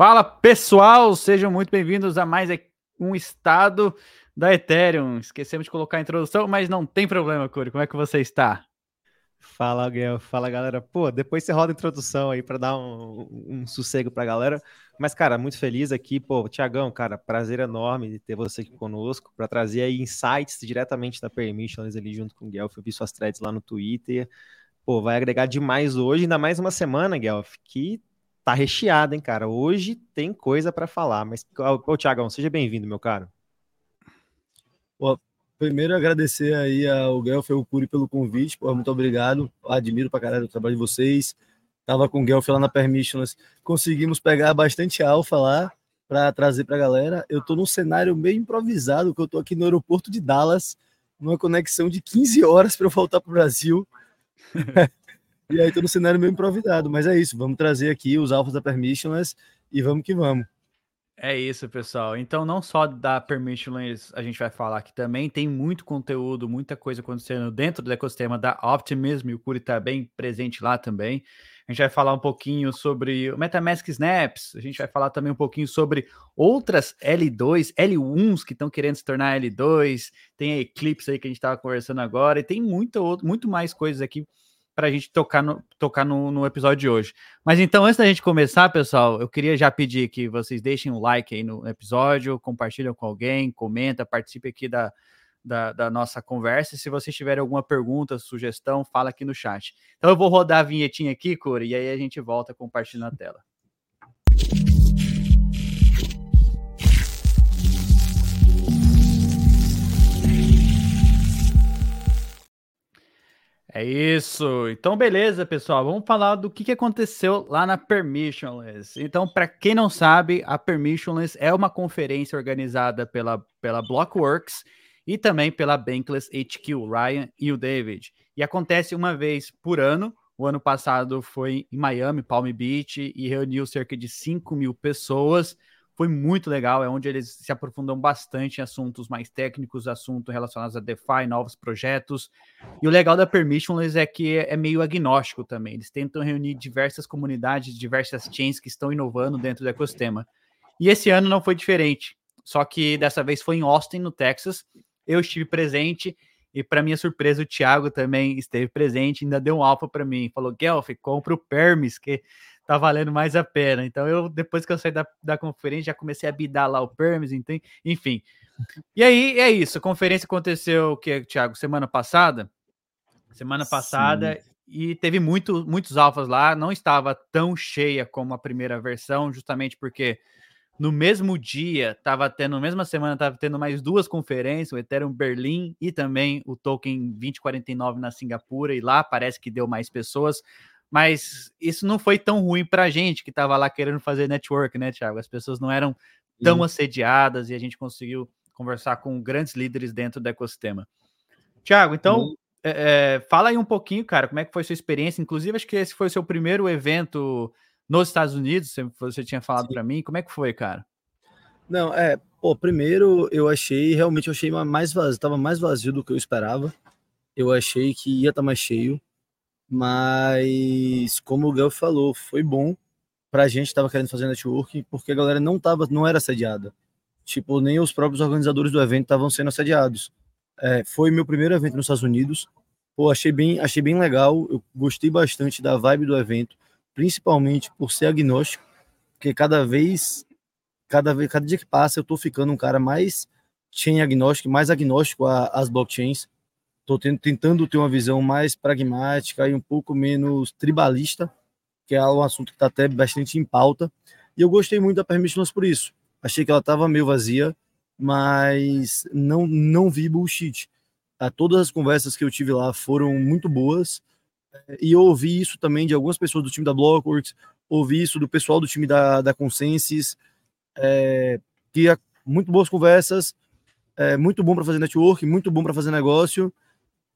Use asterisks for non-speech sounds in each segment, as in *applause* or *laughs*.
Fala pessoal, sejam muito bem-vindos a mais um estado da Ethereum. Esquecemos de colocar a introdução, mas não tem problema, Curi. Como é que você está? Fala, Guel. Fala, galera. Pô, depois você roda a introdução aí para dar um, um sossego pra galera. Mas, cara, muito feliz aqui. Pô, Tiagão, cara, prazer enorme de ter você aqui conosco para trazer aí insights diretamente da Permissions ali junto com o Guelph. Eu vi suas threads lá no Twitter. Pô, vai agregar demais hoje, ainda mais uma semana, Guelph, que tá recheada, hein, cara. Hoje tem coisa para falar. Mas, ô, Tiagão, seja bem-vindo, meu caro. Pô, primeiro agradecer aí ao Guelph e ao Curi pelo convite, pô, muito obrigado. Admiro pra caralho o trabalho de vocês. Tava com o Guelph lá na Permissions, conseguimos pegar bastante alfa lá para trazer para a galera. Eu tô num cenário meio improvisado, que eu tô aqui no aeroporto de Dallas, numa conexão de 15 horas para eu voltar para o Brasil. *laughs* e aí tô no cenário meio improvisado, mas é isso, vamos trazer aqui os alfas da Permissions e vamos que vamos. É isso, pessoal. Então, não só da Permissionless a gente vai falar aqui também, tem muito conteúdo, muita coisa acontecendo dentro do ecossistema da Optimism, e o Curi está bem presente lá também. A gente vai falar um pouquinho sobre o MetaMask Snaps, a gente vai falar também um pouquinho sobre outras L2, L1s que estão querendo se tornar L2, tem a Eclipse aí que a gente estava conversando agora, e tem muito, muito mais coisas aqui para a gente tocar, no, tocar no, no, episódio de hoje. Mas então, antes da gente começar, pessoal, eu queria já pedir que vocês deixem um like aí no episódio, compartilhem com alguém, comenta, participe aqui da, da, da, nossa conversa. Se vocês tiverem alguma pergunta, sugestão, fala aqui no chat. Então eu vou rodar a vinhetinha aqui, Cura, e aí a gente volta compartilhando a tela. É isso. Então, beleza, pessoal. Vamos falar do que, aconteceu lá na Permissionless. Então, para quem não sabe, a Permissionless é uma conferência organizada pela, pela Blockworks e também pela Bankless HQ, Ryan e o David. E acontece uma vez por ano. O ano passado foi em Miami, Palm Beach, e reuniu cerca de 5 mil pessoas foi muito legal, é onde eles se aprofundam bastante em assuntos mais técnicos, assuntos relacionados a DeFi, novos projetos. E o legal da Permissionless é que é meio agnóstico também. Eles tentam reunir diversas comunidades, diversas chains que estão inovando dentro do ecossistema. E esse ano não foi diferente. Só que dessa vez foi em Austin, no Texas. Eu estive presente e para minha surpresa o Thiago também esteve presente, ainda deu um alfa para mim, falou: "Guelph, compra o Permis que tá valendo mais a pena. Então, eu, depois que eu saí da, da conferência, já comecei a bidar lá o Permis, então, enfim. E aí, é isso. A conferência aconteceu, o que, Thiago? Semana passada? Semana passada. Sim. E teve muito, muitos alfas lá. Não estava tão cheia como a primeira versão, justamente porque no mesmo dia, estava tendo, na mesma semana, estava tendo mais duas conferências, o Ethereum Berlim e também o Token 2049 na Singapura, e lá parece que deu mais pessoas. Mas isso não foi tão ruim para a gente que estava lá querendo fazer network, né, Thiago? As pessoas não eram tão Sim. assediadas e a gente conseguiu conversar com grandes líderes dentro do ecossistema. Thiago, então, é, é, fala aí um pouquinho, cara, como é que foi sua experiência? Inclusive, acho que esse foi o seu primeiro evento nos Estados Unidos, você tinha falado para mim. Como é que foi, cara? Não, é, pô, primeiro eu achei, realmente eu achei mais vazio, estava mais vazio do que eu esperava. Eu achei que ia estar tá mais cheio. Mas, como o Gal falou, foi bom pra gente que tava querendo fazer networking, porque a galera não tava, não era assediada. Tipo, nem os próprios organizadores do evento estavam sendo assediados. É, foi meu primeiro evento nos Estados Unidos. Pô, achei bem, achei bem legal. Eu gostei bastante da vibe do evento, principalmente por ser agnóstico, porque cada vez, cada vez, cada dia que passa, eu tô ficando um cara mais chain agnóstico, mais agnóstico às blockchains. Estou tentando ter uma visão mais pragmática e um pouco menos tribalista, que é um assunto que está até bastante em pauta. E eu gostei muito da Permissionless por isso. Achei que ela estava meio vazia, mas não, não vi bullshit. Ah, todas as conversas que eu tive lá foram muito boas. E eu ouvi isso também de algumas pessoas do time da Blockworks, ouvi isso do pessoal do time da, da Consensus, é, que é muito boas conversas, é, muito bom para fazer network, muito bom para fazer negócio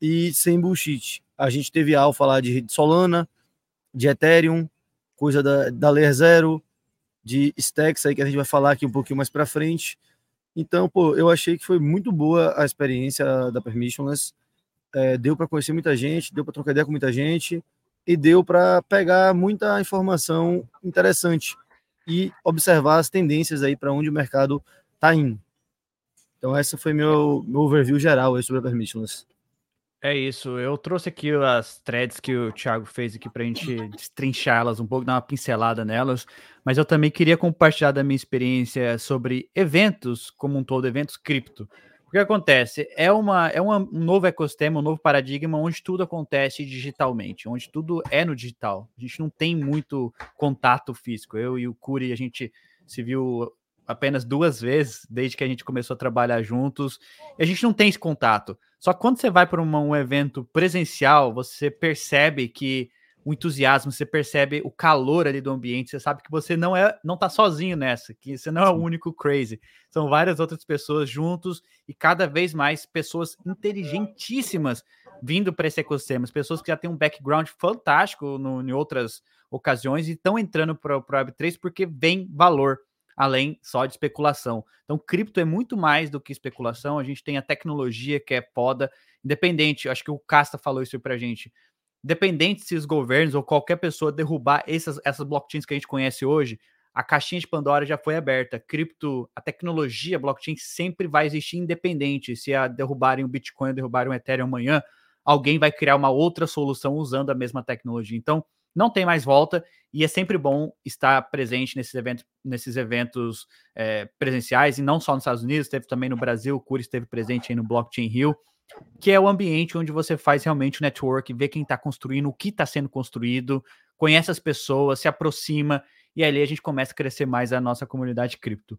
e sem bullshit. A gente teve alfa lá de Solana, de Ethereum, coisa da, da Layer Zero, de Stacks aí que a gente vai falar aqui um pouquinho mais para frente. Então, pô, eu achei que foi muito boa a experiência da Permissionless. É, deu para conhecer muita gente, deu para trocar ideia com muita gente e deu para pegar muita informação interessante. e observar as tendências aí para onde o mercado está indo. Então, essa foi meu, meu overview geral sobre a permissionless. É isso. Eu trouxe aqui as threads que o Thiago fez aqui para a gente destrinchá-las um pouco, dar uma pincelada nelas. Mas eu também queria compartilhar da minha experiência sobre eventos como um todo, eventos cripto. O que acontece? É, uma, é uma, um novo ecossistema, um novo paradigma onde tudo acontece digitalmente, onde tudo é no digital. A gente não tem muito contato físico. Eu e o Curi, a gente se viu apenas duas vezes desde que a gente começou a trabalhar juntos. E a gente não tem esse contato. Só que quando você vai para um evento presencial, você percebe que o entusiasmo, você percebe o calor ali do ambiente, você sabe que você não é, não tá sozinho nessa, que você não é o único crazy. São várias outras pessoas juntos e cada vez mais pessoas inteligentíssimas vindo para esse ecossistema, pessoas que já têm um background fantástico no, em outras ocasiões e estão entrando para o Web3 porque vem valor além só de especulação. Então, cripto é muito mais do que especulação. A gente tem a tecnologia que é foda, independente. Acho que o Casta falou isso para a gente. Independente se os governos ou qualquer pessoa derrubar essas, essas blockchains que a gente conhece hoje, a caixinha de Pandora já foi aberta. Cripto, a tecnologia blockchain sempre vai existir independente. Se a derrubarem o Bitcoin, derrubarem o Ethereum amanhã, alguém vai criar uma outra solução usando a mesma tecnologia. Então, não tem mais volta e é sempre bom estar presente nesses eventos, nesses eventos é, presenciais, e não só nos Estados Unidos, teve também no Brasil, o Curi esteve presente aí no Blockchain Hill, que é o ambiente onde você faz realmente o network, vê quem está construindo, o que está sendo construído, conhece as pessoas, se aproxima, e ali a gente começa a crescer mais a nossa comunidade cripto.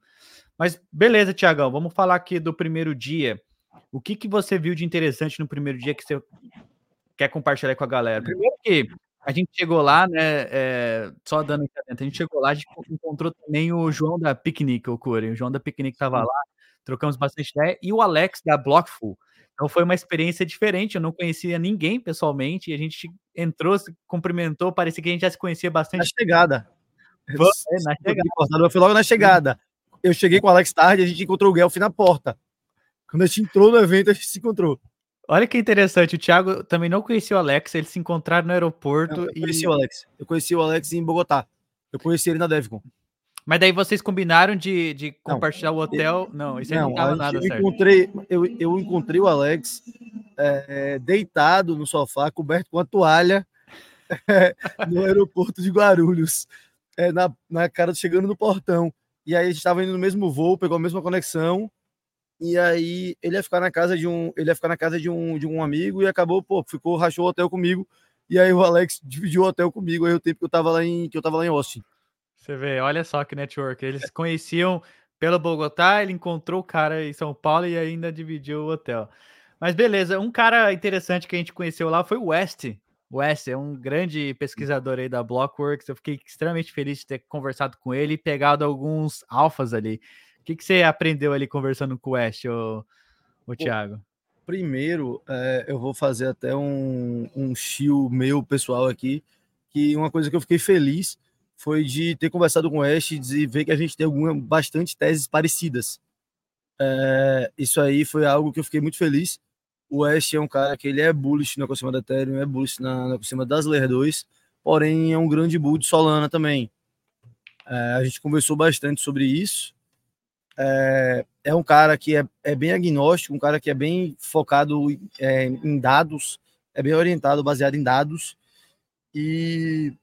Mas beleza, Tiagão, vamos falar aqui do primeiro dia. O que, que você viu de interessante no primeiro dia que você quer compartilhar com a galera? Primeiro que a gente chegou lá, né? É, só dando a gente chegou lá, a gente encontrou também o João da Piquenique, o Corey. O João da Piquenique estava lá, trocamos bastante ideia, e o Alex da Blockful. Então foi uma experiência diferente, eu não conhecia ninguém pessoalmente, e a gente entrou, se cumprimentou, parecia que a gente já se conhecia bastante. Na chegada. Foi, é, na chegada. Foi logo na chegada. Eu cheguei com o Alex tarde, a gente encontrou o Guelph na porta. Quando a gente entrou no evento, a gente se encontrou. Olha que interessante, o Thiago também não conhecia o Alex, eles se encontraram no aeroporto. Não, eu conheci e... o Alex. Eu conheci o Alex em Bogotá. Eu conheci ele na Devcon. Mas daí vocês combinaram de, de compartilhar não, o hotel? Não, isso aí não, não tava nada eu certo. Encontrei, eu, eu encontrei o Alex é, deitado no sofá, coberto com a toalha, *laughs* é, no aeroporto de Guarulhos, é, na, na cara chegando no portão. E aí a gente estava indo no mesmo voo, pegou a mesma conexão. E aí ele ia ficar na casa de um, ele ia ficar na casa de um, de um amigo e acabou, pô, ficou, rachou o hotel comigo. E aí o Alex dividiu o hotel comigo aí o tempo que eu tava lá em, que eu tava lá em Austin. Você vê, olha só que network. Eles conheciam pelo Bogotá, ele encontrou o cara em São Paulo e ainda dividiu o hotel. Mas beleza, um cara interessante que a gente conheceu lá foi o West. West é um grande pesquisador aí da Blockworks. Eu fiquei extremamente feliz de ter conversado com ele e pegado alguns alfas ali que, que você aprendeu ali conversando com o West, o, o Thiago? Primeiro, é, eu vou fazer até um, um chill meu pessoal aqui, que uma coisa que eu fiquei feliz foi de ter conversado com o West e ver que a gente tem algumas bastante teses parecidas. É, isso aí foi algo que eu fiquei muito feliz. O West é um cara que ele é bullish no ecossistema da Ethereum, é bullish na, no ecossistema das Layer 2, porém é um grande bull de Solana também. É, a gente conversou bastante sobre isso é, é um cara que é, é bem agnóstico, um cara que é bem focado é, em dados, é bem orientado, baseado em dados. E,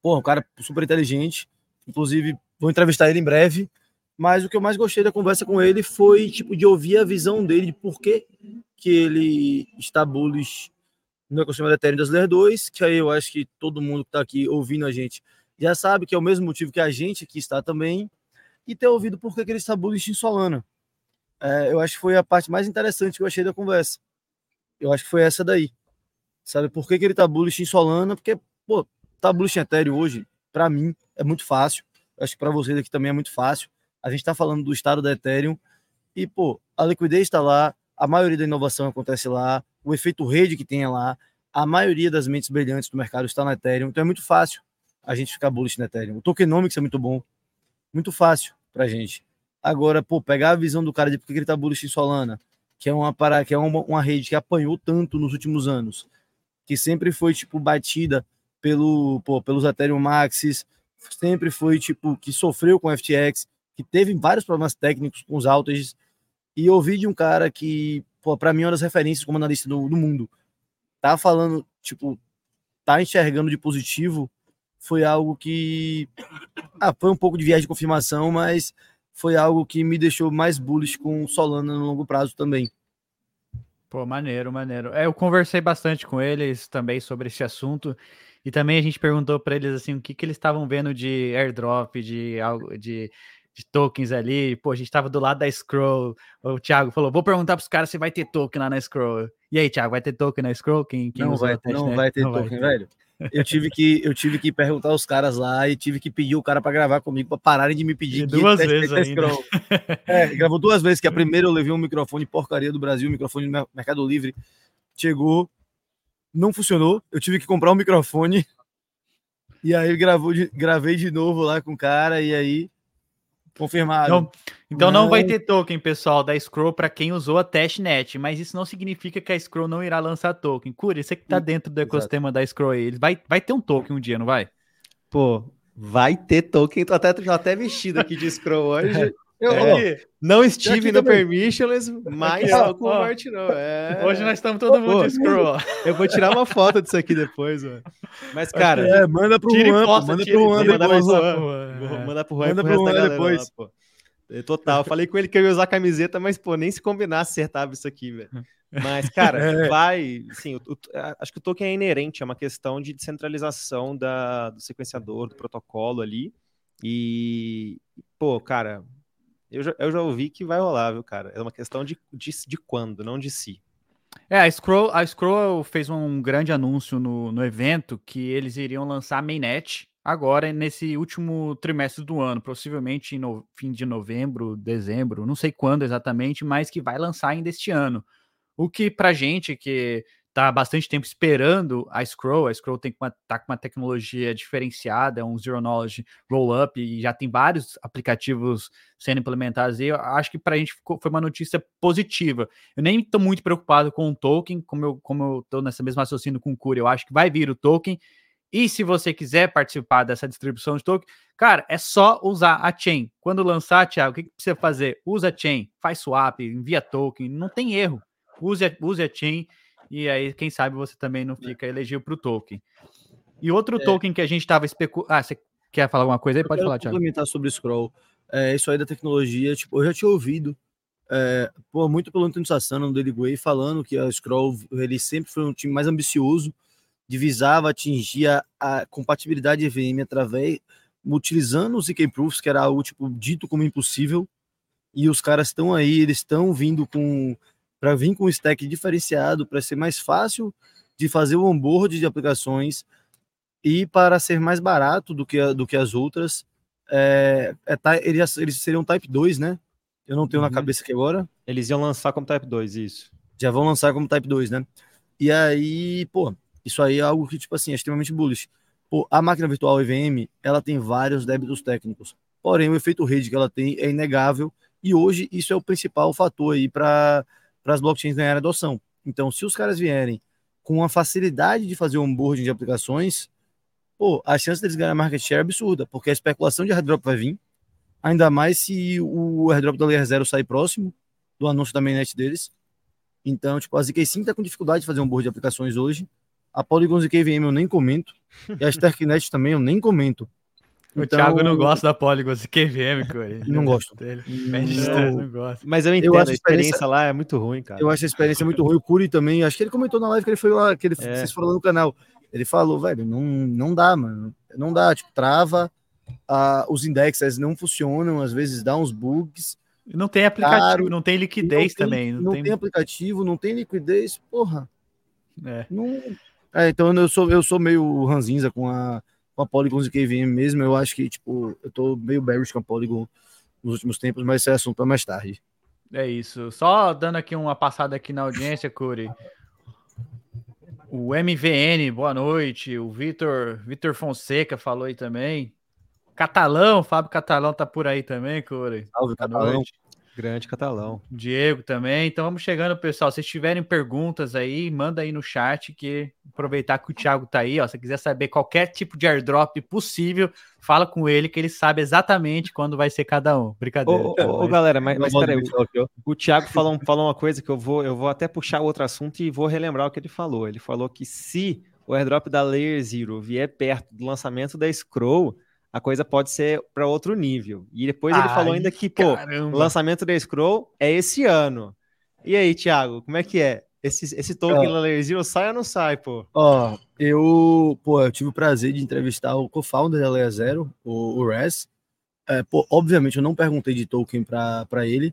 pô, um cara super inteligente. Inclusive, vou entrevistar ele em breve. Mas o que eu mais gostei da conversa com ele foi, tipo, de ouvir a visão dele de por que, que ele está bullish no ecossistema da Ethereum das Layer 2, que aí eu acho que todo mundo que está aqui ouvindo a gente já sabe que é o mesmo motivo que a gente aqui está também e ter ouvido por que ele está bullish em Solana. É, eu acho que foi a parte mais interessante que eu achei da conversa. Eu acho que foi essa daí. Sabe por que, que ele está bullish em Solana? Porque, pô, tá bullish em Ethereum hoje, para mim, é muito fácil. Eu acho que para vocês aqui também é muito fácil. A gente está falando do estado da Ethereum e, pô, a liquidez está lá, a maioria da inovação acontece lá, o efeito rede que tem é lá, a maioria das mentes brilhantes do mercado está na Ethereum, então é muito fácil a gente ficar bullish na Ethereum. O tokenomics é muito bom, muito fácil pra gente. Agora, pô, pegar a visão do cara de por que ele tá bullish em Solana, que é uma para que é uma, uma rede que apanhou tanto nos últimos anos, que sempre foi tipo batida pelo, pô, pelos Ethereum Maxis, sempre foi tipo que sofreu com FTX, que teve vários problemas técnicos com os outages, e ouvi de um cara que, para mim, é uma das referências como analista do, do mundo, tá falando, tipo, tá enxergando de positivo, foi algo que ah, foi um pouco de viagem de confirmação, mas foi algo que me deixou mais bullish com Solana no longo prazo também. Pô, maneiro, maneiro. É, eu conversei bastante com eles também sobre esse assunto. E também a gente perguntou para eles assim o que, que eles estavam vendo de airdrop, de algo de, de tokens ali. Pô, a gente estava do lado da Scroll. O Thiago falou: vou perguntar para os caras se vai ter token lá na Scroll. E aí, Thiago, vai ter token na Scroll? Quem, quem não, vai, não vai ter não token, vai ter. velho. Eu tive que eu tive que perguntar aos caras lá e tive que pedir o cara para gravar comigo para pararem de me pedir duas vezes ainda. É, gravou duas vezes que a primeira eu levei um microfone porcaria do Brasil, um microfone do Mercado Livre. Chegou, não funcionou. Eu tive que comprar um microfone. E aí gravou de, gravei de novo lá com o cara e aí confirmado. Então, então não. não vai ter token, pessoal, da Scroll para quem usou a testnet, mas isso não significa que a Scroll não irá lançar token. Curi, você que tá dentro do ecossistema Exato. da Scroll aí, vai, vai ter um token um dia, não vai? Pô, vai ter token. Tô até, tô até vestido aqui de Scroll *laughs* hoje. Eu, é, não estive no Permissionless, mas aqui, com o Martin não. É... Hoje nós estamos todo mundo de scroll. Eu vou tirar uma foto disso aqui depois, mano. Mas, cara. É, manda pro Juan, foto, manda pro Juan depois. Manda pro Juan, manda pro Juan depois. Lá, pô. Total, falei com ele que eu ia usar camiseta, mas, pô, nem se combinasse acertava isso aqui, velho. Mas, cara, *laughs* é. vai. Sim, o, o, acho que o token é inerente, é uma questão de descentralização da, do sequenciador, do protocolo ali. E, pô, cara, eu já, eu já ouvi que vai rolar, viu, cara? É uma questão de, de, de quando, não de si. É, a Scroll, a Scroll fez um grande anúncio no, no evento que eles iriam lançar a mainnet agora nesse último trimestre do ano, possivelmente no fim de novembro, dezembro, não sei quando exatamente, mas que vai lançar ainda este ano. O que pra gente que tá bastante tempo esperando a Scroll. A Scroll tem uma, tá com uma tecnologia diferenciada, é um Zero Knowledge Rollup, e já tem vários aplicativos sendo implementados. E eu acho que para a gente ficou, foi uma notícia positiva. Eu nem estou muito preocupado com o token, como eu, como eu tô nessa mesma raciocínio com o Curi, eu acho que vai vir o token. E se você quiser participar dessa distribuição de token, cara, é só usar a chain. Quando lançar, Thiago, o que, que precisa fazer? Usa a chain, faz swap, envia token, não tem erro. Use a, use a chain e aí, quem sabe, você também não é. fica elegível para o token. E outro é. token que a gente estava especulando. Ah, você quer falar alguma coisa aí? Pode falar, Thiago. comentar sobre o Scroll. É, isso aí da tecnologia, tipo, eu já tinha ouvido é, pô, muito pelo Antônio Sassano no Daily Way falando que a Scroll ele sempre foi um time mais ambicioso, divisava, atingia a compatibilidade EVM através utilizando os ZK Proofs, que era algo tipo dito como impossível. E os caras estão aí, eles estão vindo com para vir com um stack diferenciado, para ser mais fácil de fazer o onboard de aplicações e para ser mais barato do que, a, do que as outras. É, é, eles, eles seriam Type 2, né? Eu não tenho uhum. na cabeça aqui agora. Eles iam lançar como Type 2, isso. Já vão lançar como Type 2, né? E aí, pô, isso aí é algo que, tipo assim, é extremamente bullish. Pô, a máquina virtual EVM, ela tem vários débitos técnicos. Porém, o efeito rede que ela tem é inegável. E hoje isso é o principal fator aí para para as blockchains ganharem adoção. Então, se os caras vierem com a facilidade de fazer onboarding de aplicações, pô, a chance deles ganhar market share é absurda, porque a especulação de airdrop vai vir, ainda mais se o airdrop da Layer 0 sair próximo do anúncio da mainnet deles. Então, tipo, a ZK sim tá com dificuldade de fazer onboarding de aplicações hoje. A Polygon ZK VM eu nem comento. E a Starknet também eu nem comento. O então, Thiago não gosta da Polygon QVM, Corey. *laughs* Não gosto. Dele. Não, não gosto. Mas eu entendo, eu a, experiência, a experiência lá é muito ruim, cara. Eu acho a experiência muito ruim. O Curi também, acho que ele comentou na live que ele foi lá, que ele, é. vocês foram lá no canal. Ele falou, velho, não, não dá, mano. Não dá, tipo, trava, a, os indexes não funcionam, às vezes dá uns bugs. Não tem aplicativo, caro, não tem liquidez não tem, também. Não, não tem... tem... aplicativo, não tem liquidez, porra. É. Não... É, então eu sou, eu sou meio ranzinza com a com a Polygon e KVM mesmo, eu acho que, tipo, eu tô meio bearish com a Polygon nos últimos tempos, mas esse é assunto para mais tarde. É isso. Só dando aqui uma passada aqui na audiência, Curi. O MVN, boa noite. O Vitor, Vitor Fonseca falou aí também. Catalão, Fábio Catalão tá por aí também, Curi. Salve, boa Catalão. Noite. Grande catalão. Diego também. Então vamos chegando, pessoal. Se tiverem perguntas aí, manda aí no chat que aproveitar que o Thiago tá aí, ó. Se quiser saber qualquer tipo de airdrop possível, fala com ele que ele sabe exatamente quando vai ser cada um. Brincadeira. Ô, ô, ô, galera, mas, mas peraí, o, o Thiago falou, falou uma coisa que eu vou, eu vou até puxar outro assunto e vou relembrar o que ele falou. Ele falou que se o airdrop da Layer Zero vier perto do lançamento da Scroll, a coisa pode ser para outro nível. E depois ele falou ainda que, pô, caramba. o lançamento da Scroll é esse ano. E aí, Thiago, como é que é? Esse, esse token da Layer Zero sai ou não sai, pô? Ó, eu, pô, eu tive o prazer de entrevistar o co-founder da Layer Zero, o, o Res. É, pô, obviamente eu não perguntei de token para ele,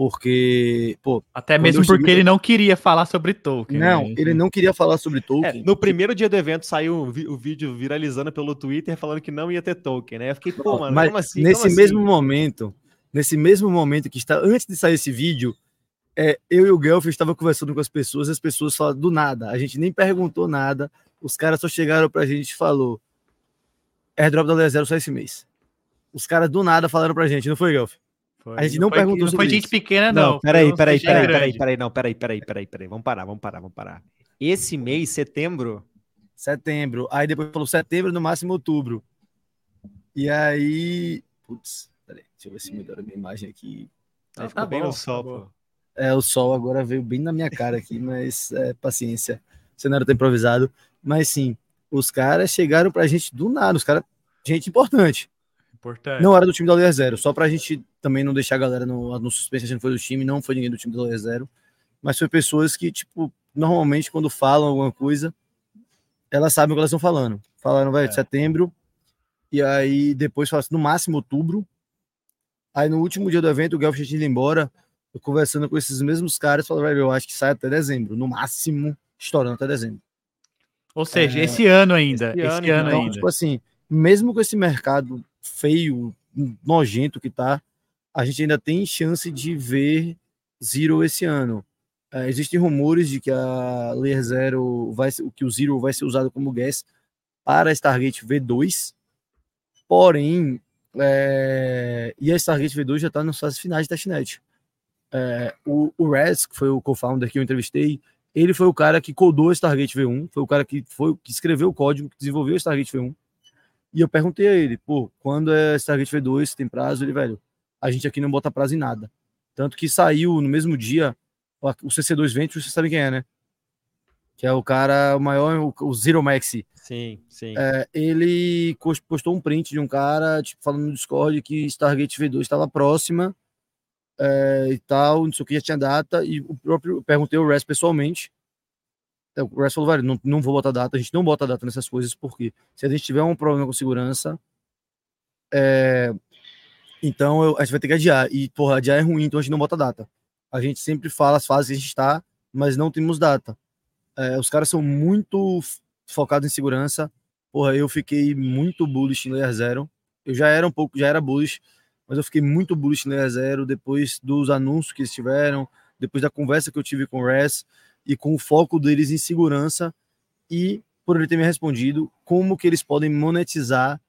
porque, pô. Até mesmo porque cheguei... ele não queria falar sobre Tolkien. Não, né? ele não queria falar sobre Tolkien. É, no primeiro dia do evento saiu o, o, vídeo viralizando pelo Twitter falando que não ia ter Tolkien, né? Eu fiquei, pô, mano, mas assim, Nesse mesmo assim? momento, nesse mesmo momento que está, antes de sair esse vídeo, é, eu e o Guelph estava conversando com as pessoas, e as pessoas falaram do nada. A gente nem perguntou nada, os caras só chegaram pra gente e falou: airdrop da Zero só esse mês. Os caras do nada falaram pra gente, não foi, Guelph? Foi. A gente não, não perguntou não foi gente isso. pequena, não. não peraí, peraí, peraí, peraí, peraí, não, peraí, peraí, peraí, peraí. Vamos parar, vamos parar, vamos parar. Esse mês, setembro. Setembro. Aí depois falou setembro, no máximo outubro. E aí. Putz, peraí, deixa eu ver se melhora a minha imagem aqui. Aí ficou tá bem bom, no sol, tá pô. É, o sol agora veio bem na minha cara aqui, *laughs* mas é, paciência. O cenário tá improvisado. Mas sim, os caras chegaram pra gente do nada. Os caras, gente importante. Importante. Não era do time da Layer Zero, só pra gente também não deixar a galera no, no suspense, a gente foi do time, não foi ninguém do time da Layer Zero, mas foi pessoas que, tipo, normalmente quando falam alguma coisa, elas sabem o que elas estão falando. Falaram, velho, é. setembro, e aí depois falaram assim, no máximo outubro. Aí no último dia do evento, o Guelph tinha ido embora, eu conversando com esses mesmos caras, falaram, velho, eu acho que sai até dezembro, no máximo, estourando até dezembro. Ou seja, é, esse ano ainda. Esse, esse ano, então, ainda. Tipo assim, mesmo com esse mercado feio, nojento que tá, a gente ainda tem chance de ver Zero esse ano. É, existem rumores de que a Layer Zero vai que o Zero vai ser usado como gas para a Stargate V2, porém é, e a Stargate V2 já está nas fases finais de testnet. É, o, o Rez, que foi o co-founder que eu entrevistei, ele foi o cara que codou a Stargate V1, foi o cara que foi que escreveu o código, que desenvolveu a Stargate V1. E eu perguntei a ele, pô, quando é Stargate V2, tem prazo? Ele, velho, a gente aqui não bota prazo em nada. Tanto que saiu no mesmo dia o CC2 Venture, você sabe quem é, né? Que é o cara, o maior, o Zero Maxi. Sim, sim. É, ele postou um print de um cara, tipo, falando no Discord que Stargate V2 estava próxima é, e tal, não sei o que, já tinha data, e o próprio, perguntei o Rest pessoalmente, o Rest falou, velho, não, não vou botar data, a gente não bota data nessas coisas, porque se a gente tiver um problema com segurança, é, então eu, a gente vai ter que adiar, e porra, adiar é ruim, então a gente não bota data. A gente sempre fala as fases que a gente está, mas não temos data. É, os caras são muito focados em segurança, porra, eu fiquei muito bullish em Layer Zero, eu já era um pouco, já era bullish, mas eu fiquei muito bullish em Layer Zero depois dos anúncios que eles tiveram, depois da conversa que eu tive com o Res, e com o foco deles em segurança e por ele ter me respondido como que eles podem monetizar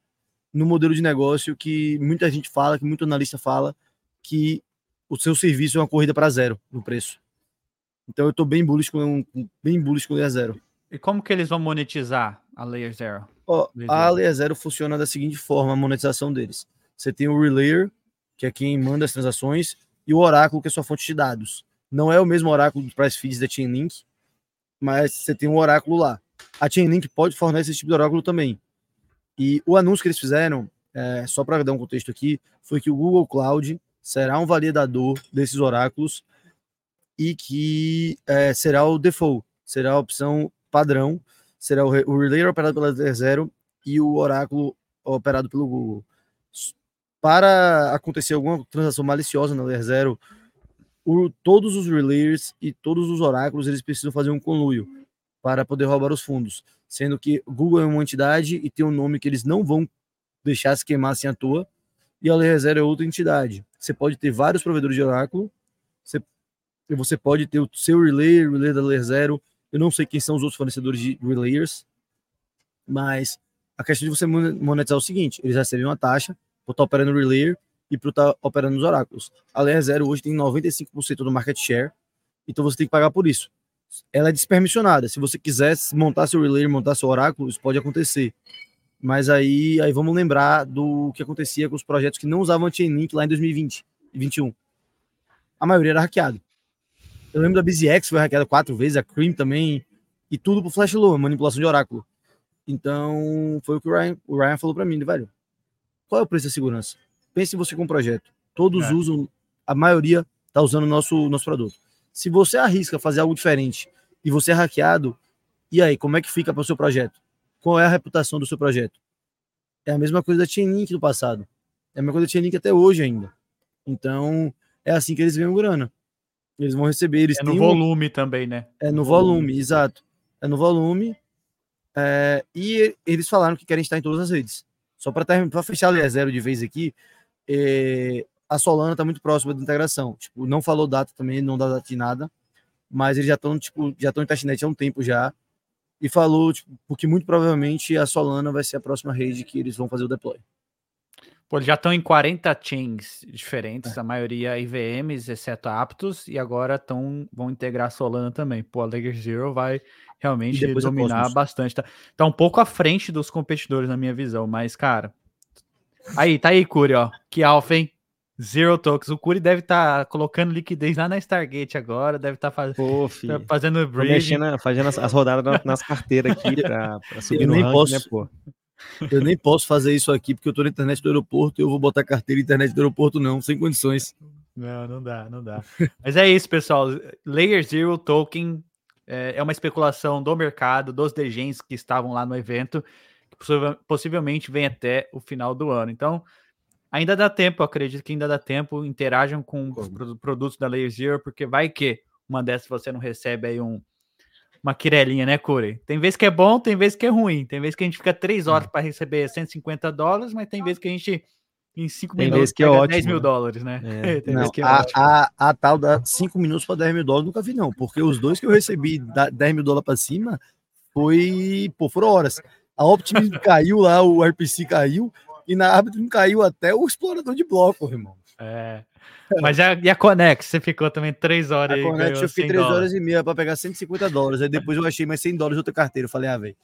no modelo de negócio que muita gente fala, que muito analista fala, que o seu serviço é uma corrida para zero no preço. Então eu estou bem bullish com bem bullish com Layer Zero. E como que eles vão monetizar a Layer Zero? Oh, a Layer Zero funciona da seguinte forma, a monetização deles. Você tem o Relayer, que é quem manda as transações, e o Oráculo, que é sua fonte de dados. Não é o mesmo oráculo de price feeds da Chainlink, mas você tem um oráculo lá. A Chainlink pode fornecer esse tipo de oráculo também. E o anúncio que eles fizeram, é, só para dar um contexto aqui, foi que o Google Cloud será um validador desses oráculos e que é, será o default, será a opção padrão, será o, o relay operado pela Layer Zero e o oráculo operado pelo Google. Para acontecer alguma transação maliciosa na Layer Zero, o, todos os relayers e todos os oráculos eles precisam fazer um conluio para poder roubar os fundos, sendo que Google é uma entidade e tem um nome que eles não vão deixar se queimar assim à toa, e a Layer é outra entidade. Você pode ter vários provedores de oráculo, você, você pode ter o seu relay, o relay da Layer Zero, eu não sei quem são os outros fornecedores de relayers, mas a questão de você monetizar é o seguinte, eles recebem uma taxa por estar operando o relayer, e para estar tá operando nos oráculos. A Layer Zero hoje tem 95% do market share, então você tem que pagar por isso. Ela é despermissionada. Se você quiser montar seu relay, montar seu oráculo, isso pode acontecer. Mas aí, aí vamos lembrar do que acontecia com os projetos que não usavam Chainlink lá em 2020 e 2021. A maioria era hackeado. Eu lembro da BZX foi hackeada quatro vezes, a Cream também, e tudo por Flash Low, manipulação de oráculo. Então, foi o que o Ryan, o Ryan falou para mim, velho. Qual é o preço da segurança? Pense você com um projeto. Todos é. usam, a maioria está usando o nosso, nosso produto. Se você arrisca fazer algo diferente e você é hackeado, e aí, como é que fica para o seu projeto? Qual é a reputação do seu projeto? É a mesma coisa da Chainlink do passado. É a mesma coisa da Chainlink até hoje ainda. Então, é assim que eles ganham grana. Eles vão receber. Eles é no volume um... também, né? É no, no volume, volume, exato. É no volume. É... E eles falaram que querem estar em todas as redes. Só para fechar a zero de vez aqui, é, a Solana está muito próxima da integração. Tipo, não falou data também, não dá data de nada, mas eles já estão tipo, já estão em testnet há um tempo já. E falou tipo, porque muito provavelmente a Solana vai ser a próxima rede que eles vão fazer o deploy. Pô, já estão em 40 chains diferentes, é. a maioria IVMs, exceto Aptos, e agora tão, vão integrar a Solana também. Pô, a Ledger Zero vai realmente dominar bastante. Tá, tá um pouco à frente dos competidores, na minha visão, mas, cara, Aí, tá aí, Curi, ó. Que alfa, hein? Zero tokens. O Curi deve estar tá colocando liquidez lá na Stargate agora, deve estar tá faz... tá fazendo bridge. Mexendo, fazendo as, as rodadas nas carteiras aqui *laughs* pra, pra subir eu no nem ranking, posso, né, pô? Eu nem posso fazer isso aqui porque eu tô na internet do aeroporto e eu vou botar carteira na internet do aeroporto não, sem condições. Não, não dá, não dá. Mas é isso, pessoal. Layer Zero Token é, é uma especulação do mercado, dos degens que estavam lá no evento possivelmente vem até o final do ano. Então, ainda dá tempo, acredito que ainda dá tempo. Interajam com os produtos da Layer Zero, porque vai que uma dessas você não recebe aí um, uma quirelinha, né, Corey? Tem vezes que é bom, tem vezes que é ruim. Tem vezes que a gente fica três horas para receber 150 dólares, mas tem vezes que a gente em cinco tem minutos que é ótimo, 10 mil né? dólares, né? É. *laughs* Não, é a, a, a, tal da 5 minutos para 10 mil dólares nunca vi, não, porque os dois que eu recebi 10 mil dólares para cima foi, pô, foram horas. A Optimus *laughs* caiu lá, o RPC caiu, e na Arbitrum caiu até o explorador de bloco, irmão. É. Mas a, e a Conex? Você ficou também três horas a Conex eu fiquei três horas e meia para pegar 150 dólares. Aí depois eu achei mais 100 dólares outra carteira. Eu falei, ah, velho.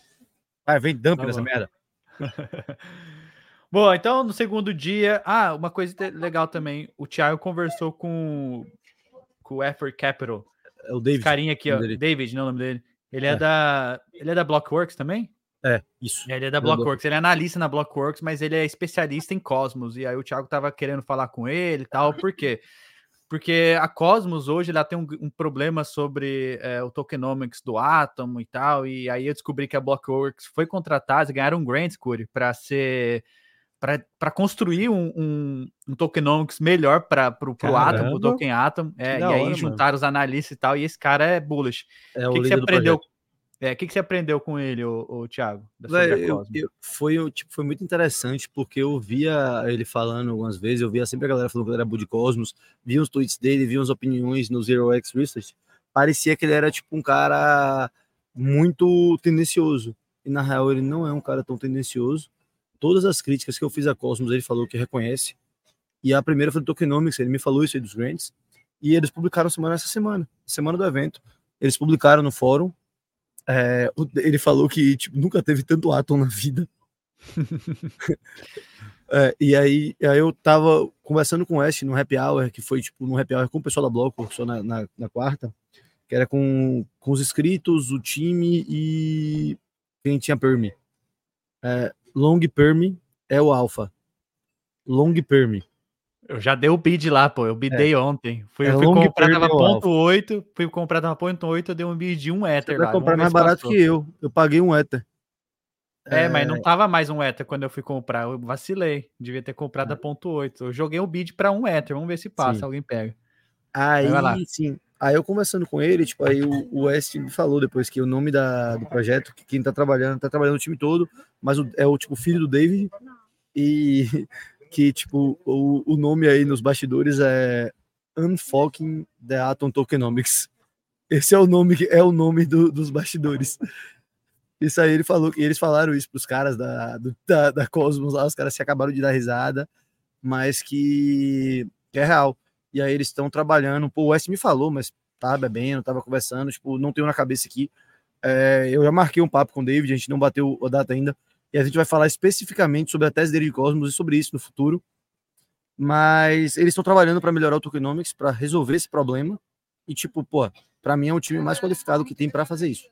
Vai, vem dump tá nessa merda. *laughs* bom, então no segundo dia. Ah, uma coisa legal também. O Thiago conversou com, com o Effort Capital. É o David. Esse carinha aqui, ó. David, não é o nome dele. Ele é, é da. Ele é da Blockworks também? É, isso. Ele é da Blockworks, ele é analista na Blockworks, mas ele é especialista em Cosmos. E aí o Thiago tava querendo falar com ele e tal, por quê? *laughs* Porque a Cosmos hoje ela tem um, um problema sobre é, o tokenomics do Atom e tal. E aí eu descobri que a Blockworks foi contratada, ganharam um grant, Curi, para ser para construir um, um, um, tokenomics melhor para o Atom, o token Atom. É, e aí hora, mano. os analistas e tal. E esse cara é bullish. É o que, que você aprendeu? Projeto. É, o que, que você aprendeu com ele, o, o Thiago? Eu, eu, foi, tipo, foi muito interessante, porque eu via ele falando algumas vezes, eu via sempre a galera falando que ele era Bud Cosmos, via os tweets dele, via as opiniões no Zero X Research, parecia que ele era tipo um cara muito tendencioso. E na real ele não é um cara tão tendencioso. Todas as críticas que eu fiz a Cosmos, ele falou que reconhece. E a primeira foi do Tokenomics, ele me falou isso aí dos grants. E eles publicaram semana essa semana, semana do evento. Eles publicaram no fórum é, ele falou que tipo, nunca teve tanto Atom na vida. *laughs* é, e aí, aí eu tava conversando com o Ash no happy hour, que foi tipo no happy hour com o pessoal da Bloco, só na, na, na, quarta, que era com, com os inscritos, o time e quem tinha Permi. É, long Permi é o Alpha. Long Permi. Eu já dei o bid lá, pô. Eu bidei é. ontem. Fui, é eu fui comprar, tava ponto 8. Fui comprar, tava ponto 8. Eu dei um bid de um Ether Você lá. comprar mais barato passou. que eu. Eu paguei um Ether. É, é, mas não tava mais um Ether quando eu fui comprar. Eu vacilei. Devia ter comprado a é. ponto 8. Eu joguei o bid para um Ether. Vamos ver se passa, sim. alguém pega. Aí, sim. Aí eu conversando com ele, tipo, aí o, o West me falou depois que o nome da, do projeto, que quem tá trabalhando, tá trabalhando o time todo, mas o, é o tipo filho do David. E que, tipo, o, o nome aí nos bastidores é Unfucking the Atom Tokenomics. Esse é o nome, é o nome do, dos bastidores. Isso aí ele falou, e eles falaram isso pros caras da, do, da, da Cosmos lá, os caras se acabaram de dar risada. mas que, que é real. E aí eles estão trabalhando. Pô, o Wes me falou, mas tá bebendo, tava conversando, tipo, não tenho na cabeça aqui. É, eu já marquei um papo com o David, a gente não bateu a data ainda, e a gente vai falar especificamente sobre a tese dele de Cosmos e sobre isso no futuro. Mas eles estão trabalhando para melhorar o tokenomics, para resolver esse problema. E, tipo, pô, para mim é o time mais qualificado que tem para fazer isso.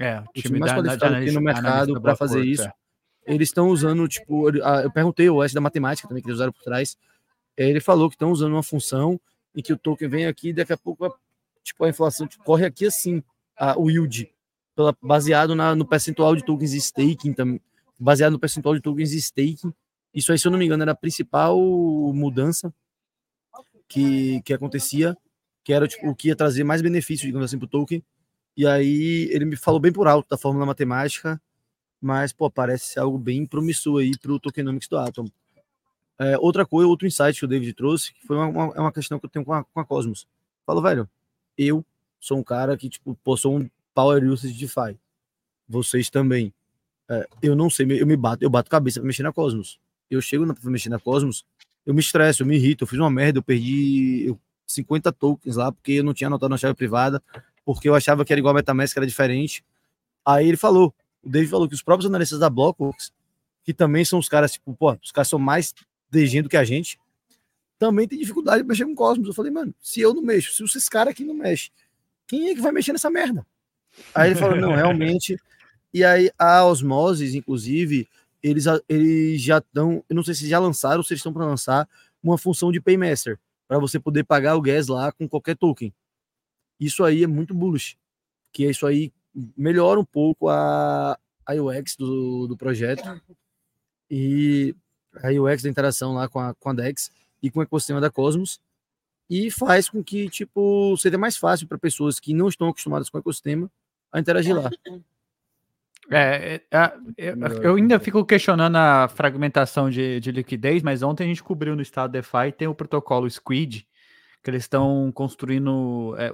É, o O time, time mais da, qualificado da, que tem no mercado para fazer isso. Eles estão usando, tipo, eu perguntei o S da matemática também, que eles usaram por trás. É, Ele falou que estão usando uma função em que o token vem aqui e daqui a pouco, a- tipo, a inflação tipo, corre aqui assim, a, o yield, pela, baseado na, no percentual de tokens staking, também, baseado no percentual de tokens staking. Isso aí, se eu não me engano, era a principal mudança que, que acontecia, que era tipo, o que ia trazer mais benefício, digamos assim, para o token. E aí ele me falou bem por alto da fórmula matemática, mas pô, parece algo bem promissor aí para o tokenomics do Atom. É, outra coisa, outro insight que o David trouxe, que foi uma, uma, é uma questão que eu tenho com a, com a Cosmos. Falo, velho, eu sou um cara que, tipo, pô, sou um power usage de DeFi. Vocês também. É, eu não sei, eu me bato, eu bato cabeça para mexer na Cosmos. Eu chego na- pra mexer na Cosmos, eu me estresso, eu me irrito, eu fiz uma merda, eu perdi eu- 50 tokens lá, porque eu não tinha anotado na chave privada, porque eu achava que era igual a MetaMask, era diferente. Aí ele falou, o David falou que os próprios analistas da Blockworks, que também são os caras, tipo, pô, os caras são mais degendo que a gente, também tem dificuldade de mexer com Cosmos. Eu falei, mano, se eu não mexo, se esses caras aqui não mexem, quem é que vai mexer nessa merda? Aí ele falou, não, realmente. E aí a Osmosis, inclusive, eles, eles já estão, eu não sei se já lançaram se estão para lançar uma função de Paymaster, para você poder pagar o gas lá com qualquer token. Isso aí é muito bullish, que isso aí melhora um pouco a, a UX do, do projeto e a UX da interação lá com a, com a DEX e com o ecossistema da Cosmos e faz com que tipo seja mais fácil para pessoas que não estão acostumadas com o ecossistema a interagir lá. É, é, é, eu, eu ainda fico questionando a fragmentação de, de liquidez, mas ontem a gente cobriu no estado DeFi tem o protocolo Squid, que eles estão construindo, é,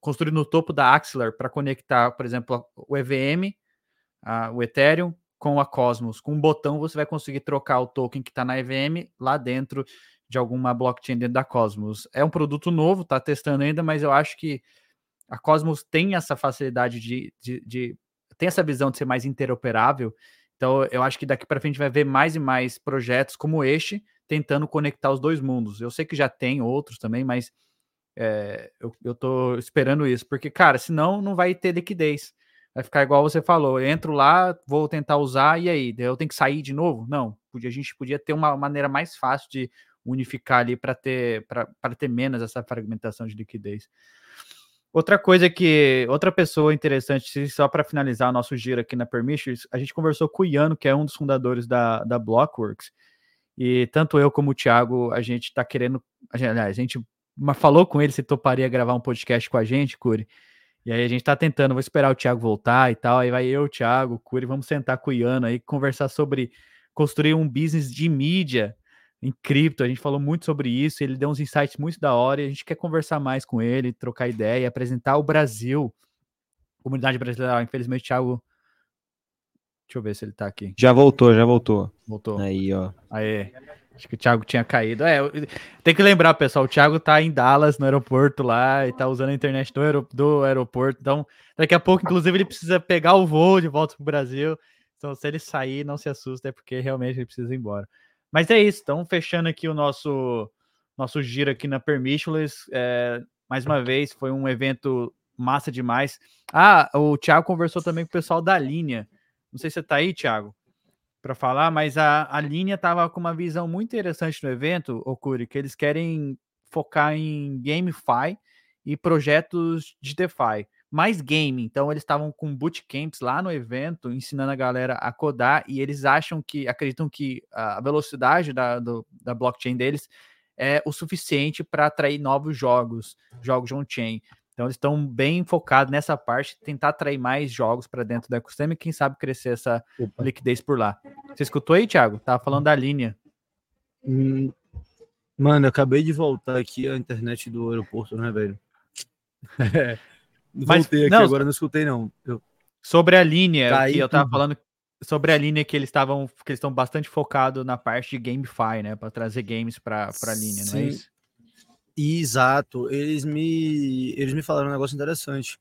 construindo no topo da Axelar para conectar, por exemplo, o EVM, a- o Ethereum, com a Cosmos. Com um botão você vai conseguir trocar o token que está na EVM lá dentro de alguma blockchain dentro da Cosmos. É um produto novo, está testando ainda, mas eu acho que a Cosmos tem essa facilidade de, de, de tem essa visão de ser mais interoperável. Então, eu acho que daqui para frente vai ver mais e mais projetos como este tentando conectar os dois mundos. Eu sei que já tem outros também, mas é, eu, eu tô esperando isso, porque, cara, senão não vai ter liquidez. Vai ficar igual você falou, eu entro lá, vou tentar usar, e aí? Eu tenho que sair de novo? Não, podia, a gente podia ter uma maneira mais fácil de unificar ali para ter, ter menos essa fragmentação de liquidez. Outra coisa que. Outra pessoa interessante, só para finalizar o nosso giro aqui na Permissions, a gente conversou com o Iano, que é um dos fundadores da, da Blockworks. E tanto eu como o Thiago, a gente está querendo. A gente, a gente falou com ele se toparia gravar um podcast com a gente, Curi. E aí a gente tá tentando, vou esperar o Thiago voltar e tal. Aí vai eu, o Thiago, o Curi, vamos sentar com o Iano aí, conversar sobre construir um business de mídia em cripto. A gente falou muito sobre isso, ele deu uns insights muito da hora e a gente quer conversar mais com ele, trocar ideia, apresentar o Brasil, comunidade brasileira. Infelizmente, Thiago. Deixa eu ver se ele tá aqui. Já voltou, já voltou. Voltou. Aí, ó. Aê. Acho que o Thiago tinha caído. É, tem que lembrar, pessoal, o Thiago tá em Dallas, no aeroporto lá, e tá usando a internet do, aero- do aeroporto. Então, daqui a pouco, inclusive, ele precisa pegar o voo de volta pro Brasil. Então, se ele sair, não se assusta, é porque realmente ele precisa ir embora. Mas é isso, então, fechando aqui o nosso, nosso giro aqui na Permissionless. É, mais uma vez, foi um evento massa demais. Ah, o Thiago conversou também com o pessoal da linha. Não sei se você tá aí, Thiago para falar, mas a, a linha estava com uma visão muito interessante no evento, Okuri, que eles querem focar em GameFi e projetos de DeFi, mais game. Então, eles estavam com bootcamps lá no evento, ensinando a galera a codar, e eles acham que, acreditam que a velocidade da, do, da blockchain deles é o suficiente para atrair novos jogos, jogos on-chain. Então, eles estão bem focados nessa parte, tentar atrair mais jogos para dentro do ecossistema e, quem sabe, crescer essa Opa. liquidez por lá. Você escutou aí, Thiago? Tava falando da linha. Hum, Mano, eu acabei de voltar aqui à internet do aeroporto, né, velho? *laughs* Mas- Voltei aqui não, agora, não escutei, não. Eu- Sobre a linha, Cai que eu tava tudo. falando. sobre a linha que eles estavam, que eles estão bastante focados na parte de GameFi, né, para trazer games para a linha, não é isso? Exato. Eles me, eles me falaram um negócio interessante.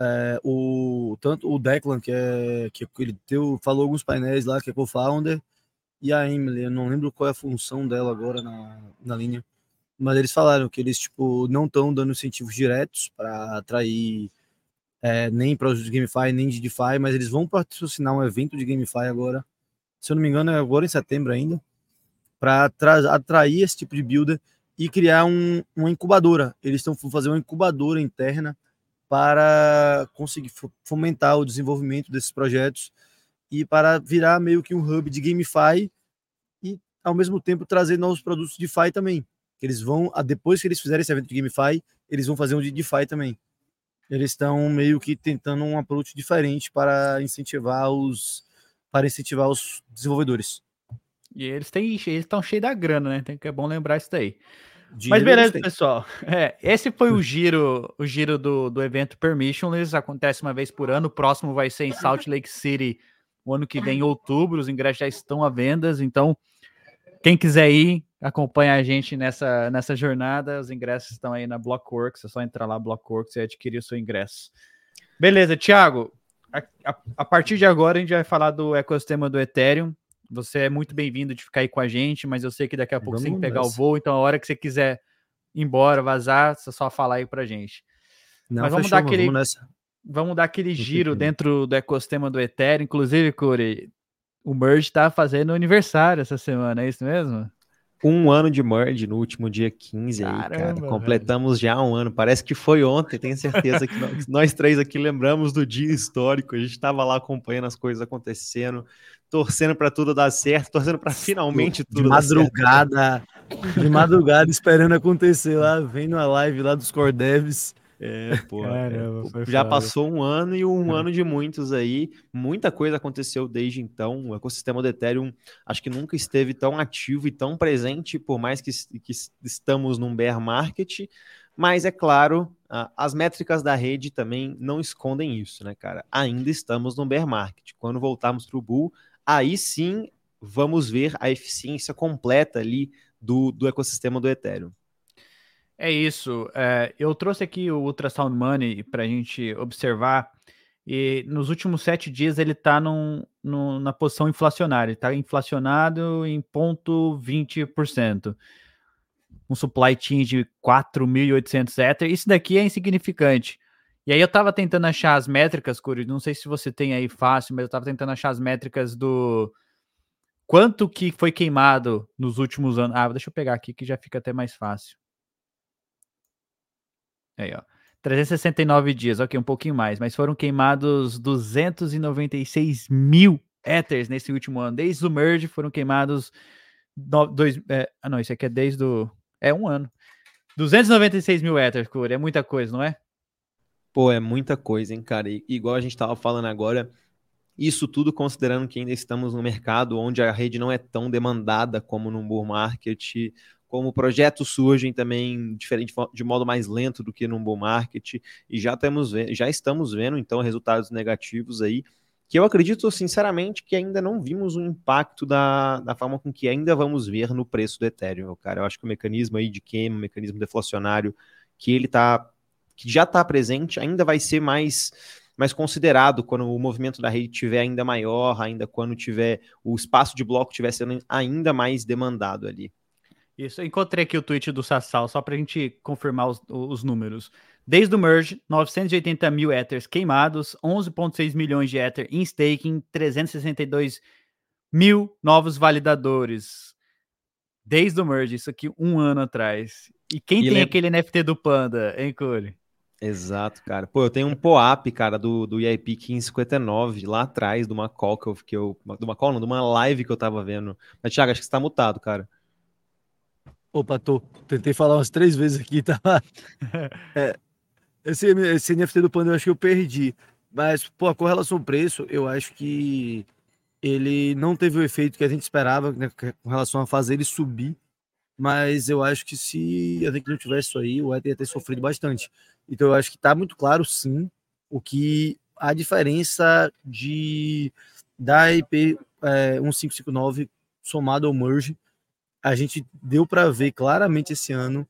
É, o tanto o Declan que é que ele teu, falou alguns painéis lá que é co-founder e a Emily, eu não lembro qual é a função dela agora na, na linha, mas eles falaram que eles tipo não estão dando incentivos diretos para atrair é, nem para os de GameFi, nem de DeFi, mas eles vão patrocinar um evento de GameFi agora, se eu não me engano, é agora em setembro ainda, para atrair esse tipo de builder e criar um, uma incubadora. Eles estão fazer uma incubadora interna para conseguir fomentar o desenvolvimento desses projetos e para virar meio que um hub de GameFi e, ao mesmo tempo, trazer novos produtos de DeFi também. Eles vão, depois que eles fizerem esse evento de GameFi, eles vão fazer um de DeFi também eles estão meio que tentando um approach diferente para incentivar os para incentivar os desenvolvedores. E eles têm eles estão cheios da grana, né? Tem que é bom lembrar isso daí. Mas beleza, pessoal. É, esse foi o *laughs* giro, o giro do, do evento Permissionless. Acontece uma vez por ano. O próximo vai ser em Salt Lake City, o ano que vem, em outubro. Os ingressos já estão à venda. Então, quem quiser ir, acompanha a gente nessa, nessa jornada. Os ingressos estão aí na Blockworks. É só entrar lá, Blockworks, e adquirir o seu ingresso. Beleza, Thiago. A, a, a, partir de agora, a gente vai falar do ecossistema do Ethereum. Você é muito bem-vindo de ficar aí com a gente, mas eu sei que daqui a pouco Vamos você tem que pegar nessa. o voo, então a hora que você quiser ir embora, vazar, você só falar aí pra gente. Não, mas vamos fechou, dar aquele. Vamos, vamos dar aquele giro dentro do ecossistema do Ethereum. Inclusive, Corey, o Merge tá fazendo aniversário essa semana, é isso mesmo? Um ano de Merge no último dia 15 Caramba, aí, cara. Completamos velho. já um ano. Parece que foi ontem, tenho certeza que nós, *laughs* nós, três aqui lembramos do dia histórico. A gente estava lá acompanhando as coisas acontecendo, torcendo para tudo dar certo, torcendo para finalmente tudo de madrugada, De madrugada, esperando acontecer lá, vendo a live lá dos Core Devs. É, pô. Caramba, é, já foda. passou um ano e um é. ano de *laughs* muitos aí. Muita coisa aconteceu desde então. O ecossistema do Ethereum acho que nunca esteve tão ativo e tão presente, por mais que, que estamos num bear market. Mas é claro, as métricas da rede também não escondem isso, né, cara? Ainda estamos no bear market. Quando voltarmos para o bull, aí sim vamos ver a eficiência completa ali do, do ecossistema do Ethereum. É isso. É, eu trouxe aqui o Ultrasound Money para a gente observar. E nos últimos sete dias ele está na posição inflacionária. Está inflacionado em 0,20%. Um supply chain de 4.800 Ether. Isso daqui é insignificante. E aí eu estava tentando achar as métricas, Curi. Não sei se você tem aí fácil, mas eu estava tentando achar as métricas do quanto que foi queimado nos últimos anos. Ah, deixa eu pegar aqui que já fica até mais fácil. Aí, ó. 369 dias, ok, um pouquinho mais, mas foram queimados 296 mil Ethers nesse último ano. Desde o merge foram queimados. No, dois, é, ah, não, isso aqui é desde o. É um ano. 296 mil Ethers, Cura, é muita coisa, não é? Pô, é muita coisa, hein, cara. E, igual a gente tava falando agora, isso tudo considerando que ainda estamos no mercado onde a rede não é tão demandada como no bull market, como projetos surgem também diferente de modo mais lento do que no bull market e já temos já estamos vendo então resultados negativos aí que eu acredito sinceramente que ainda não vimos o impacto da, da forma com que ainda vamos ver no preço do Ethereum, cara. Eu acho que o mecanismo aí de queima, o mecanismo deflacionário que ele tá que já está presente ainda vai ser mais mais considerado quando o movimento da rede tiver ainda maior, ainda quando tiver o espaço de bloco tiver sendo ainda mais demandado ali. Isso, eu encontrei aqui o tweet do Sassal, só para a gente confirmar os, os, números. Desde o merge, 980 mil Ethers queimados, 11,6 milhões de Ether em staking, 362 mil novos validadores. Desde o merge, isso aqui um ano atrás. E quem e tem aquele NFT do Panda, hein, Curi? Exato, cara. Pô, eu tenho um POAP, cara, do, do IIP 1559, lá atrás, de uma call que eu, que eu. De uma call, não, de uma live que eu tava vendo. Mas, Thiago, acho que você tá mutado, cara. Opa, tô. Tentei falar umas três vezes aqui, tá? *laughs* é, esse, esse NFT do Panda eu acho que eu perdi. Mas, pô, com relação ao preço, eu acho que ele não teve o efeito que a gente esperava né, com relação a fazer ele subir. Mas eu acho que se a gente não tivesse isso aí, o Ether ia ter sofrido bastante. Então eu acho que tá muito claro, sim, o que a diferença de da IP é, 1559 somado ao merge, a gente deu para ver claramente esse ano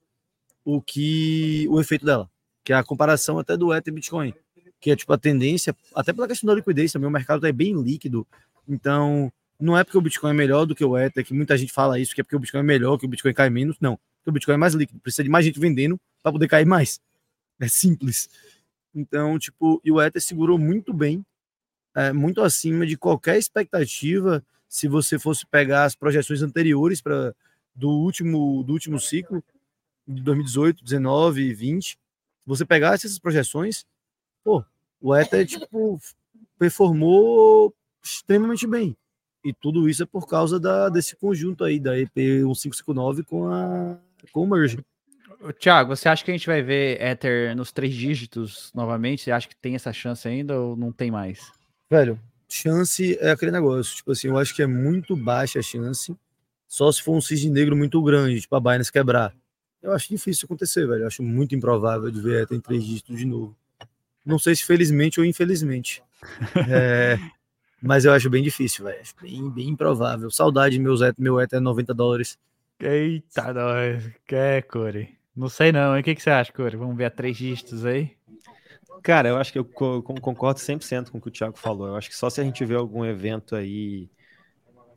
o que o efeito dela, que é a comparação até do Ether Bitcoin, que é tipo a tendência, até pela questão da liquidez também, o mercado é bem líquido, então não é porque o Bitcoin é melhor do que o Ether, que muita gente fala isso, que é porque o Bitcoin é melhor, que o Bitcoin cai menos, não, o Bitcoin é mais líquido, precisa de mais gente vendendo para poder cair mais, é simples. Então, tipo, e o Ether segurou muito bem, é, muito acima de qualquer expectativa se você fosse pegar as projeções anteriores para do último do último ciclo de 2018, 19 e 20, você pegasse essas projeções, pô, o Ether tipo performou extremamente bem. E tudo isso é por causa da, desse conjunto aí da EP 1559 com a com o merge. Tiago, você acha que a gente vai ver Ether nos três dígitos novamente? Você acha que tem essa chance ainda ou não tem mais? Velho, chance é aquele negócio. Tipo assim, eu acho que é muito baixa a chance. Só se for um cisne negro muito grande, tipo a Binance quebrar. Eu acho difícil acontecer, velho. Eu acho muito improvável de ver em três dígitos de novo. Não sei se felizmente ou infelizmente. *laughs* É, mas eu acho bem difícil, velho. Bem, bem improvável. Saudade, meus et, meu ETA é 90 dólares. Eita, nós. É, Corey. Não sei não, hein? O que, que você acha, Corey? Vamos ver a três dígitos aí? Cara, eu acho que eu concordo 100% com o que o Thiago falou. Eu acho que só se a gente ver algum evento aí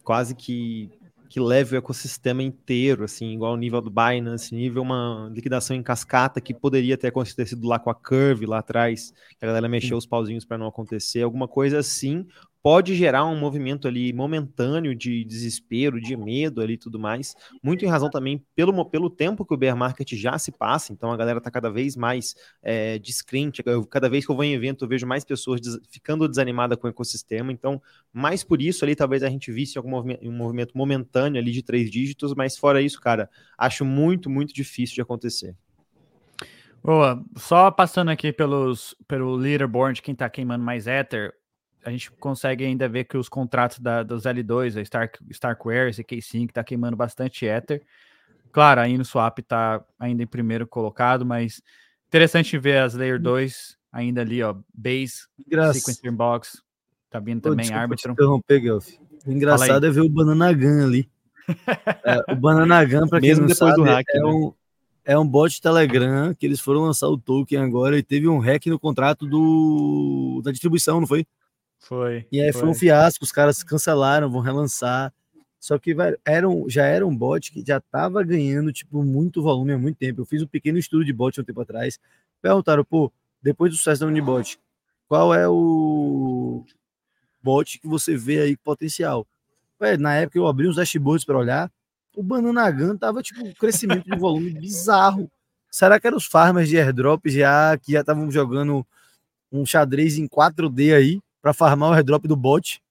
quase que que leve o ecossistema inteiro, assim, igual o nível do Binance, nível uma liquidação em cascata que poderia ter acontecido lá com a Curve lá atrás, que a galera mexeu os pauzinhos para não acontecer, alguma coisa assim, pode gerar um movimento ali momentâneo de desespero, de medo ali e tudo mais, muito em razão também pelo, pelo tempo que o bear market já se passa, então a galera está cada vez mais é, descrente, eu, cada vez que eu vou em evento eu vejo mais pessoas des, ficando desanimada com o ecossistema, então mais por isso ali talvez a gente visse algum movimento, um movimento momentâneo ali de três dígitos, mas fora isso, cara, acho muito, muito difícil de acontecer. Boa, só passando aqui pelos, pelo leaderboard, quem tá queimando mais Ether, a gente consegue ainda ver que os contratos da, dos L2, a Stark, Starkware, esse K5, está queimando bastante Ether. Claro, aí no Swap está ainda em primeiro colocado, mas interessante ver as Layer 2 hum. ainda ali, ó, Base, Engraç... Sequencer Box, tá vindo também Pô, Arbitrum. O engraçado é ver o Banana Gun ali. *laughs* é, o Banana Gun, para quem não sabe, do hack, é, né? um, é um bot Telegram que eles foram lançar o token agora e teve um hack no contrato do da distribuição, não foi? Foi. E aí foi. foi um fiasco, os caras cancelaram, vão relançar. Só que era um, já era um bot que já estava ganhando tipo muito volume há muito tempo. Eu fiz um pequeno estudo de bot um tempo atrás. Perguntaram, pô, depois do sucesso da Unibot, qual é o bot que você vê aí potencial? Velho, na época eu abri uns dashboards para olhar, o Banana Gun tava tipo um crescimento de volume *laughs* bizarro. Será que eram os farmers de airdrop já que já estavam jogando um xadrez em 4D aí? Para farmar o airdrop do bot.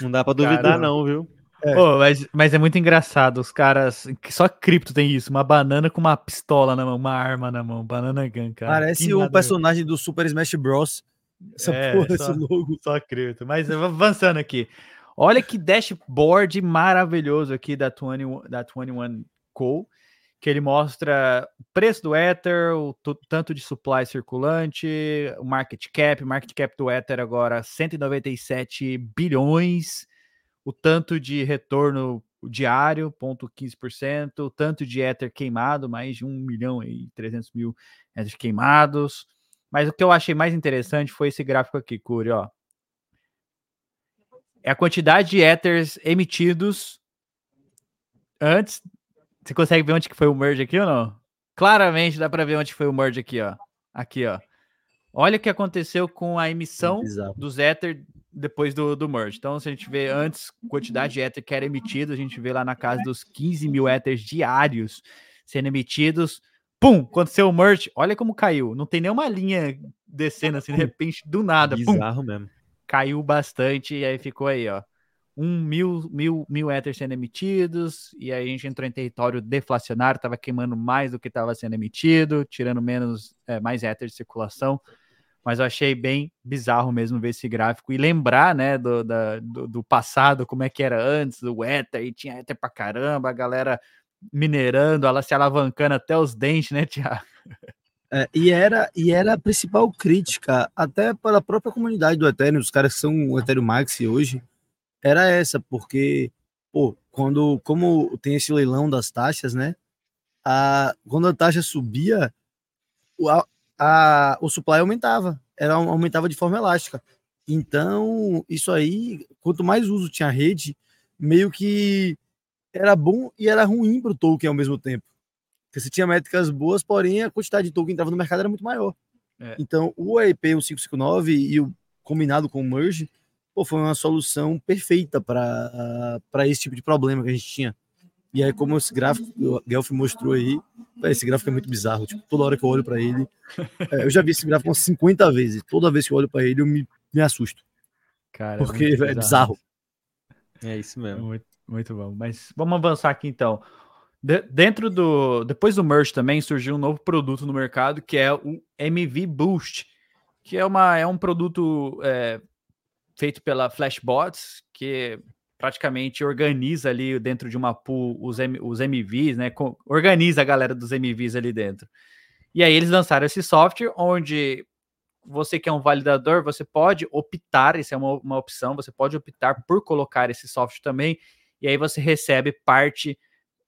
Não dá para duvidar, Caramba. não, viu? É. Pô, mas, mas é muito engraçado, os caras. Só cripto tem isso, uma banana com uma pistola na mão, uma arma na mão, banana gun, cara. Parece um personagem do Super Smash Bros. Essa é, porra, só, esse logo. Só cripto. Mas avançando aqui. Olha que dashboard maravilhoso aqui da 21, da 21 Co que ele mostra o preço do Ether, o tanto de supply circulante, o market cap, market cap do Ether agora 197 bilhões, o tanto de retorno diário, 0,15%, o tanto de Ether queimado, mais de 1 milhão e 300 mil Ether queimados. Mas o que eu achei mais interessante foi esse gráfico aqui, Curi, ó. É a quantidade de Ethers emitidos antes você consegue ver onde que foi o merge aqui ou não? Claramente dá para ver onde foi o merge aqui, ó. Aqui, ó. Olha o que aconteceu com a emissão é dos Ether depois do, do merge. Então, se a gente vê antes quantidade de Ether que era emitido, a gente vê lá na casa dos 15 mil Ethers diários sendo emitidos. Pum! Aconteceu o merge. Olha como caiu. Não tem nenhuma linha descendo assim, de repente, do nada. Bizarro pum, mesmo. Caiu bastante e aí ficou aí, ó um mil, mil, mil Ethers sendo emitidos, e aí a gente entrou em território deflacionário, estava queimando mais do que estava sendo emitido, tirando menos, é, mais Ether de circulação. Mas eu achei bem bizarro mesmo ver esse gráfico e lembrar, né, do, da, do, do, passado, como é que era antes, do Ether, e tinha Ether pra caramba, a galera minerando, ela se alavancando até os dentes, né, Tiago? É, e, era, e era a principal crítica, até para a própria comunidade do Ethereum, os caras que são o Ethereum Maxi hoje, era essa, porque, pô, quando, como tem esse leilão das taxas, né? A, quando a taxa subia, o, a, a, o supply aumentava, era, aumentava de forma elástica. Então, isso aí, quanto mais uso tinha a rede, meio que era bom e era ruim para o token ao mesmo tempo. Porque você tinha métricas boas, porém a quantidade de token que entrava no mercado era muito maior. É. Então, o EIP 1559 e o combinado com o Merge pô, foi uma solução perfeita para esse tipo de problema que a gente tinha. E aí, como esse gráfico o Guelph mostrou aí, esse gráfico é muito bizarro. Tipo, toda hora que eu olho para ele, *laughs* é, eu já vi esse gráfico umas 50 vezes. Toda vez que eu olho para ele, eu me, me assusto. Cara, porque é bizarro. é bizarro. É isso mesmo. Muito, muito bom. Mas vamos avançar aqui então. De, dentro do. Depois do merge também surgiu um novo produto no mercado que é o MV Boost, que é, uma, é um produto é, feito pela Flashbots, que praticamente organiza ali dentro de uma pool os, M, os MVs, né? Organiza a galera dos MVs ali dentro. E aí eles lançaram esse software onde você que é um validador, você pode optar, isso é uma, uma opção, você pode optar por colocar esse software também, e aí você recebe parte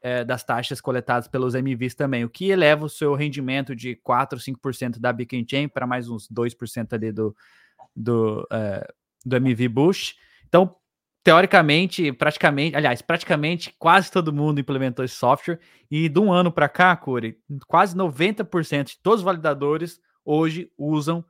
é, das taxas coletadas pelos MVs também, o que eleva o seu rendimento de 4, 5% da Beacon Chain para mais uns 2% ali do, do, é, do MV Boost. Então, teoricamente, praticamente, aliás, praticamente quase todo mundo implementou esse software, e de um ano para cá, Corey, quase 90% de todos os validadores hoje usam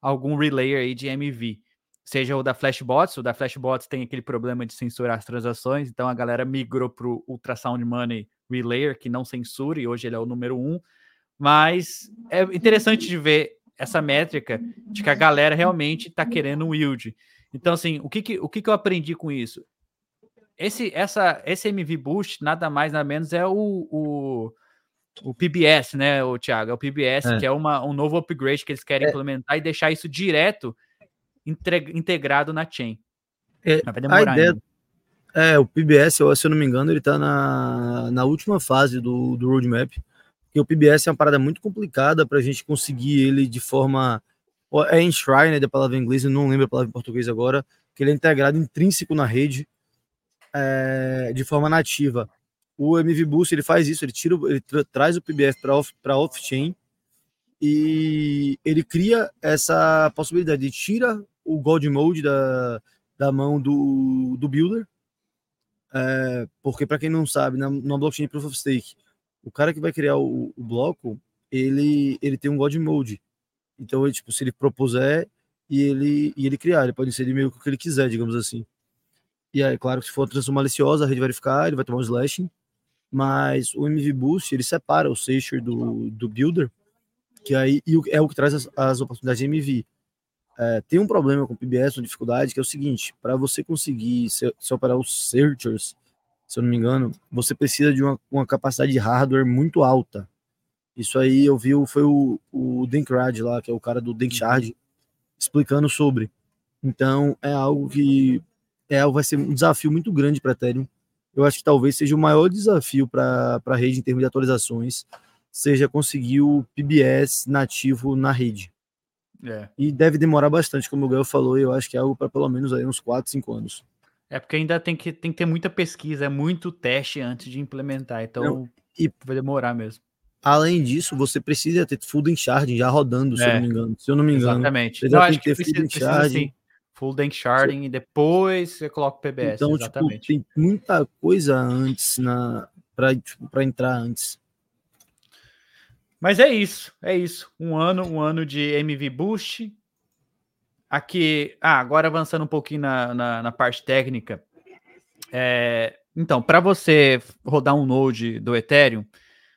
algum relayer aí de MV. Seja o da Flashbots, o da Flashbots tem aquele problema de censurar as transações, então a galera migrou para o Ultrasound Money Relayer, que não censura, e hoje ele é o número um. Mas é interessante de ver essa métrica de que a galera realmente está querendo um yield. Então, assim, o que, que, o que, que eu aprendi com isso? Esse, essa, esse MV Boost, nada mais, nada menos, é o, o o PBS, né, o Thiago? É o PBS, é. que é uma, um novo upgrade que eles querem é. implementar e deixar isso direto integrado na chain. É, vai demorar a ideia, É, o PBS, se eu não me engano, ele está na, na última fase do, do roadmap. Porque o PBS é uma parada muito complicada para a gente conseguir ele de forma. É enshrine, da palavra em inglês, eu não lembro a palavra em português agora, que ele é integrado intrínseco na rede é, de forma nativa o MV Boost ele faz isso, ele tira, ele tra traz o PBF para off, off-chain e ele cria essa possibilidade de tira o Gold Mode da, da mão do, do builder, é, porque para quem não sabe, na, na blockchain Proof of Stake, o cara que vai criar o, o bloco, ele, ele tem um God Mode. Então, ele, tipo, se ele propuser e ele, e ele criar, ele pode inserir meio que o que ele quiser, digamos assim. E aí, claro, se for transação maliciosa, a rede vai verificar, ele vai tomar um slashing mas o MV Boost ele separa o Seisher do, do Builder, que aí é o que traz as, as oportunidades de MV. É, tem um problema com o PBS, uma dificuldade, que é o seguinte: para você conseguir se, se, operar os searchers, se eu não me engano, você precisa de uma, uma capacidade de hardware muito alta. Isso aí eu vi, foi o, o Denkrad lá, que é o cara do Denkshard, explicando sobre. Então é algo que é, vai ser um desafio muito grande para Ethereum eu acho que talvez seja o maior desafio para a rede em termos de atualizações, seja conseguir o PBS nativo na rede. É. E deve demorar bastante, como o Gael falou, eu acho que é algo para pelo menos aí uns 4, 5 anos. É porque ainda tem que, tem que ter muita pesquisa, é muito teste antes de implementar, então Não, e vai demorar mesmo. Além disso, você precisa ter full sharding já rodando, se é. eu não me engano. Se eu não me engano. Exatamente. Já tem que ter precisa, sharding. Full Dank Sharding e depois você coloca o PBS. Então, tipo, exatamente. Tipo, tem muita coisa antes na para tipo, entrar antes. Mas é isso, é isso. Um ano, um ano de MV Boost. Aqui, ah, agora avançando um pouquinho na, na, na parte técnica. É, então, para você rodar um node do Ethereum,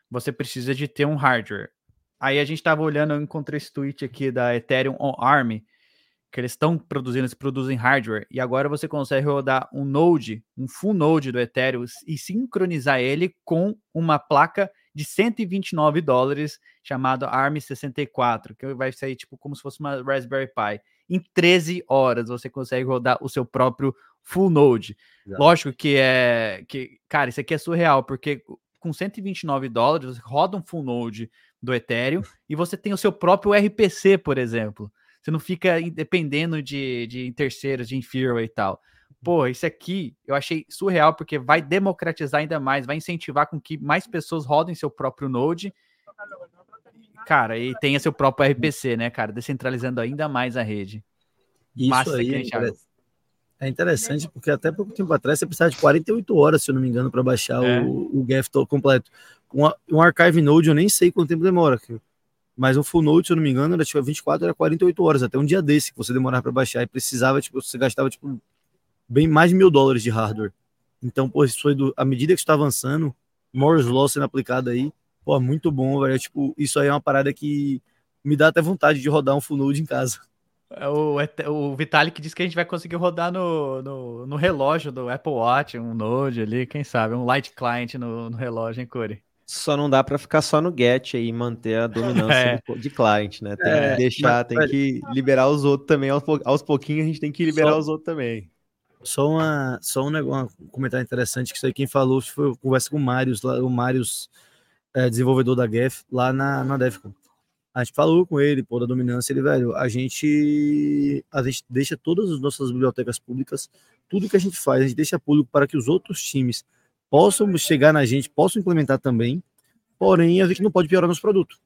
você precisa de ter um hardware. Aí a gente estava olhando, eu encontrei esse tweet aqui da Ethereum on ARM, que eles estão produzindo, eles produzem hardware, e agora você consegue rodar um node, um full node do Ethereum e sincronizar ele com uma placa de 129 dólares chamada ARM64, que vai sair tipo como se fosse uma Raspberry Pi. Em 13 horas você consegue rodar o seu próprio full node. Exato. Lógico que é que, cara, isso aqui é surreal, porque com 129 dólares você roda um full node do Ethereum *laughs* e você tem o seu próprio RPC, por exemplo. Você não fica dependendo de, de terceiros, de inferior e tal. pô, isso aqui eu achei surreal, porque vai democratizar ainda mais, vai incentivar com que mais pessoas rodem seu próprio Node. Cara, e tenha seu próprio RPC, né, cara? Descentralizando ainda mais a rede. Isso Massa aí, aqui, é, interessante, porque até pouco tempo atrás você precisava de 48 horas, se eu não me engano, para baixar é. o, o GEF completo. Um, um Archive Node eu nem sei quanto tempo demora, mas um Full Node, se eu não me engano, era tipo 24, era 48 horas, até um dia desse que você demorava para baixar e precisava, tipo, você gastava tipo bem mais de mil dólares de hardware. Então, pô, isso foi do, à medida que está avançando, Moore's Law sendo aplicado aí, pô, muito bom, velho. Tipo, isso aí é uma parada que me dá até vontade de rodar um full node em casa. É o, o Vitalik disse que a gente vai conseguir rodar no, no, no, relógio do Apple Watch, um Node ali, quem sabe, um Light Client no, no relógio, hein, Corey? Só não dá para ficar só no get aí e manter a dominância *laughs* é. de client, né? Tem é, que deixar, mas, tem que liberar os outros também. Aos, aos pouquinhos a gente tem que liberar só, os outros também. Só, uma, só um, negócio, um comentário interessante que isso aí quem falou foi conversa com o Marius, lá, o Marius, é, desenvolvedor da GEF, lá na, na Defcon. A gente falou com ele, pô, da dominância, ele, velho, a gente, a gente deixa todas as nossas bibliotecas públicas, tudo que a gente faz, a gente deixa público para que os outros times possam chegar na gente, possam implementar também, porém a gente não pode piorar nosso produto.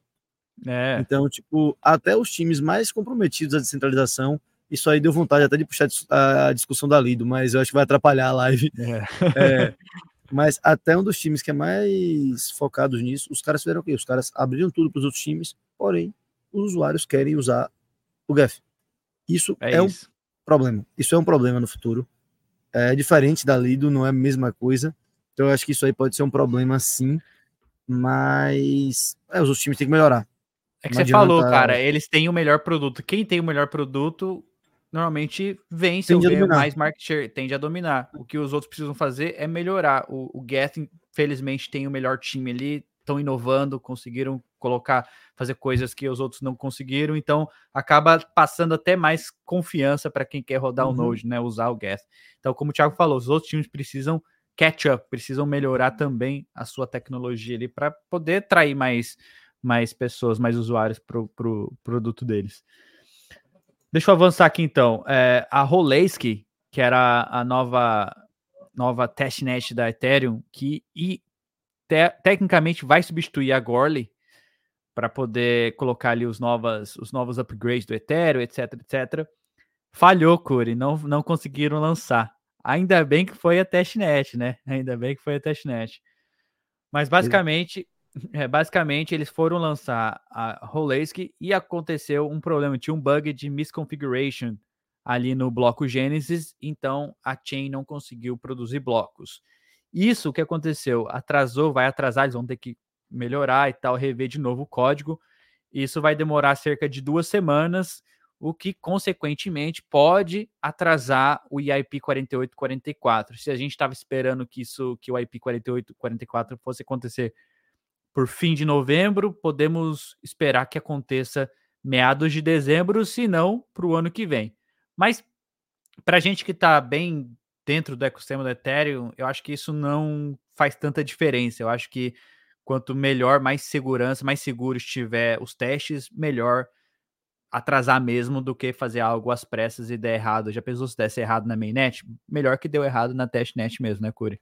É. Então, tipo, até os times mais comprometidos à descentralização, isso aí deu vontade até de puxar a discussão da Lido, mas eu acho que vai atrapalhar a live. É. É, *laughs* mas até um dos times que é mais focados nisso, os caras fizeram o quê? Os caras abriram tudo para os outros times, porém, os usuários querem usar o GEF. Isso é, é isso. um problema. Isso é um problema no futuro. É diferente da Lido, não é a mesma coisa. Então eu acho que isso aí pode ser um problema sim, mas é, os outros times têm que melhorar. É que não você falou, cara, eles têm o melhor produto. Quem tem o melhor produto normalmente vence ou ganha mais market share, tende a dominar. O que os outros precisam fazer é melhorar. O, o Geth, infelizmente, tem o melhor time ali, estão inovando, conseguiram colocar, fazer coisas que os outros não conseguiram, então acaba passando até mais confiança para quem quer rodar uhum. o Node, né? Usar o Geth. Então, como o Thiago falou, os outros times precisam catch up, precisam melhorar também a sua tecnologia ali para poder atrair mais, mais pessoas, mais usuários para o pro produto deles. Deixa eu avançar aqui então. É, a Rolesky, que era a nova nova testnet da Ethereum, que e, te, tecnicamente vai substituir a Gorley para poder colocar ali os novas os novos upgrades do Ethereum, etc, etc. Falhou, Curi, não não conseguiram lançar. Ainda bem que foi a testnet, né? Ainda bem que foi a testnet. Mas basicamente é, basicamente, eles foram lançar a Rolesk e aconteceu um problema. Tinha um bug de misconfiguration ali no bloco Gênesis, então a chain não conseguiu produzir blocos. Isso que aconteceu, atrasou, vai atrasar, eles vão ter que melhorar e tal, rever de novo o código. Isso vai demorar cerca de duas semanas, o que consequentemente pode atrasar o IP 4844. Se a gente estava esperando que isso, que o IP 4844 fosse acontecer por fim de novembro, podemos esperar que aconteça meados de dezembro, se não para o ano que vem. Mas para a gente que está bem dentro do ecossistema do Ethereum, eu acho que isso não faz tanta diferença. Eu acho que quanto melhor, mais segurança, mais seguro estiver os testes, melhor atrasar mesmo do que fazer algo às pressas e der errado. Já pensou se desse errado na mainnet? Melhor que deu errado na testnet mesmo, né, Curi?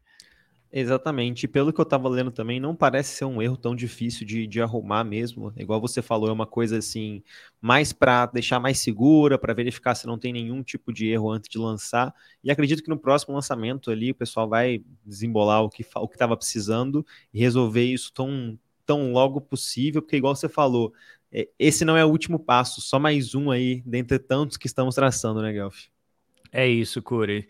Exatamente. Pelo que eu estava lendo também, não parece ser um erro tão difícil de, de arrumar mesmo. Igual você falou, é uma coisa assim, mais para deixar mais segura, para verificar se não tem nenhum tipo de erro antes de lançar. E acredito que no próximo lançamento ali o pessoal vai desembolar o que o estava precisando e resolver isso tão, tão logo possível, porque igual você falou, é, esse não é o último passo, só mais um aí dentre tantos que estamos traçando, né, Guelph? É isso, Curi.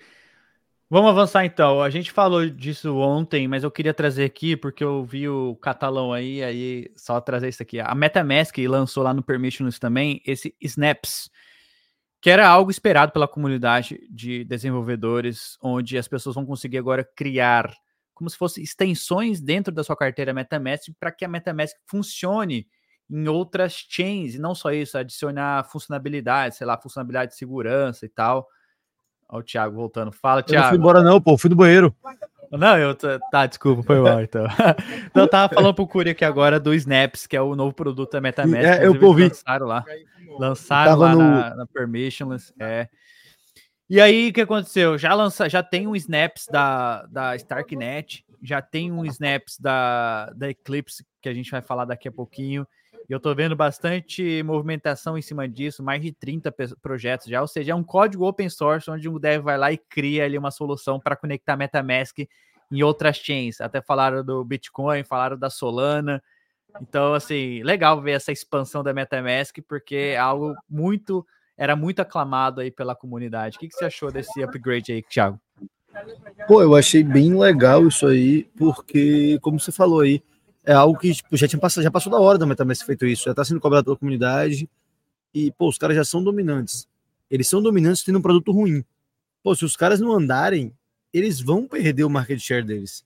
Vamos avançar então. A gente falou disso ontem, mas eu queria trazer aqui porque eu vi o catalão aí, aí só trazer isso aqui. A MetaMask lançou lá no Permissionless também esse Snaps, que era algo esperado pela comunidade de desenvolvedores, onde as pessoas vão conseguir agora criar como se fossem extensões dentro da sua carteira MetaMask para que a MetaMask funcione em outras chains, e não só isso, adicionar funcionalidade, sei lá, funcionalidade de segurança e tal. Olha o Thiago voltando. Fala, Thiago. Eu não fui embora, não, pô. Fui do banheiro. Não, eu. Tá, desculpa, foi mal, então. *laughs* então, eu tava falando pro Curi aqui agora do Snaps, que é o novo produto da MetaMask. É, eu ouvi. Lançaram lá. Lançaram lá no... na, na Permissionless. É. E aí, o que aconteceu? Já lança, já tem um snaps da, da Starknet, já tem um snaps da, da Eclipse, que a gente vai falar daqui a pouquinho. E eu tô vendo bastante movimentação em cima disso, mais de 30 projetos já, ou seja, é um código open source onde o dev vai lá e cria ali uma solução para conectar MetaMask em outras chains. Até falaram do Bitcoin, falaram da Solana. Então, assim, legal ver essa expansão da MetaMask, porque é algo muito era muito aclamado aí pela comunidade. O que, que você achou desse upgrade aí, Thiago? Pô, eu achei bem legal isso aí, porque, como você falou aí, é algo que tipo, já tinha passado, já passou da hora da MetaMask feito isso, já está sendo cobrado pela comunidade. E, pô, os caras já são dominantes. Eles são dominantes tendo um produto ruim. Pô, se os caras não andarem, eles vão perder o market share deles.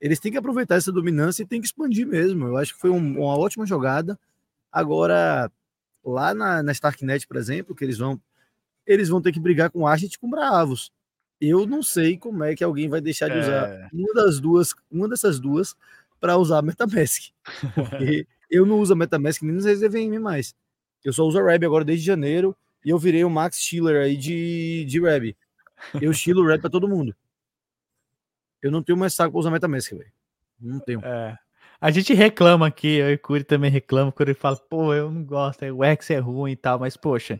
Eles têm que aproveitar essa dominância e têm que expandir mesmo. Eu acho que foi um, uma ótima jogada. Agora, lá na, na Starknet, por exemplo, que eles vão eles vão ter que brigar com Ashet e com Bravos. Eu não sei como é que alguém vai deixar de usar é... uma das duas, uma dessas duas para usar MetaMask. Porque *laughs* eu não uso a MetaMask nem nos EVM mais. Eu só uso a Reb agora desde janeiro e eu virei o Max Schiller aí de, de Reb. Eu estilo o Reb para todo mundo. Eu não tenho mais saco para usar MetaMask, velho. Não tenho. É. A gente reclama aqui, eu e o Curi também reclama, quando ele fala, pô, eu não gosto, o X é ruim e tal, mas poxa,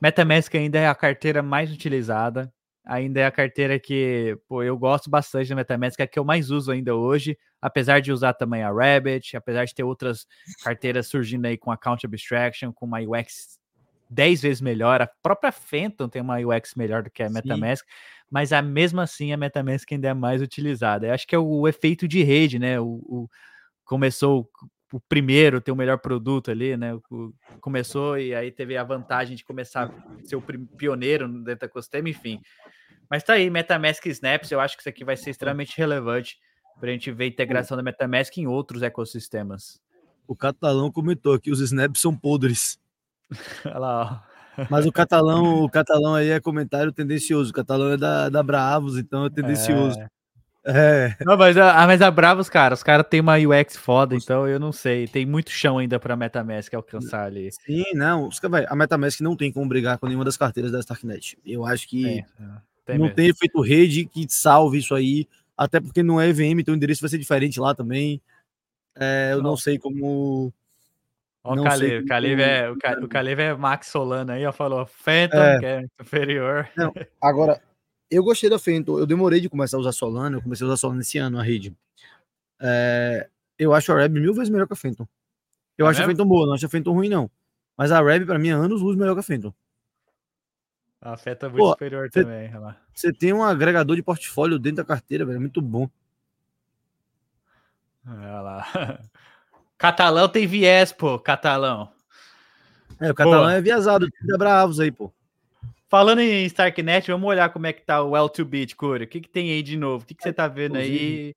MetaMask ainda é a carteira mais utilizada, ainda é a carteira que, pô, eu gosto bastante da MetaMask, é a que eu mais uso ainda hoje, apesar de usar também a Rabbit, apesar de ter outras carteiras surgindo aí com Account Abstraction, com uma UX 10 vezes melhor, a própria Phantom tem uma UX melhor do que a MetaMask, Sim. mas a, mesmo assim a MetaMask ainda é mais utilizada. Eu acho que é o, o efeito de rede, né? O, o, começou o primeiro ter o melhor produto ali, né? Começou e aí teve a vantagem de começar a ser o pioneiro dentro da ecossistema, enfim. Mas tá aí, MetaMask Snaps, eu acho que isso aqui vai ser extremamente relevante para a gente ver a integração da MetaMask em outros ecossistemas. O catalão comentou que os snaps são podres. Olha lá, ó. Mas o catalão, o catalão aí é comentário tendencioso. O catalão é da, da Bravos, então é tendencioso. É. É. Não, mas a, mas a Bravos, cara, os caras têm uma UX foda, então eu não sei. Tem muito chão ainda pra MetaMask alcançar ali. Sim, não. A MetaMask não tem como brigar com nenhuma das carteiras da Starknet. Eu acho que é, tem não mesmo. tem efeito rede que salve isso aí. Até porque não é EVM, então o endereço vai ser diferente lá também. É, eu não, não sei como. Ó, o Calev, Calev é, o Calev é Max Solano aí, ó, falou Phantom, é. que é superior. Não, *laughs* agora, eu gostei da Fenton. Eu demorei de começar a usar Solana. Eu comecei a usar Solana esse ano, a rede. É, eu acho a Reb mil vezes melhor que a Fenton. Eu é acho mesmo? a Fenton boa, não acho a Fenton ruim, não. Mas a Reb, pra mim, é anos luz melhor que a Fenton. A Fenton é muito Pô, superior cê, também, Você tem um agregador de portfólio dentro da carteira, velho. É muito bom. Olha lá. *laughs* Catalão tem viés, pô, catalão. É, o catalão pô. é viesado, da Bravos aí, pô. Falando em Starknet, vamos olhar como é que tá o L2Bit, Cura. O que, que tem aí de novo? O que, que você tá vendo aí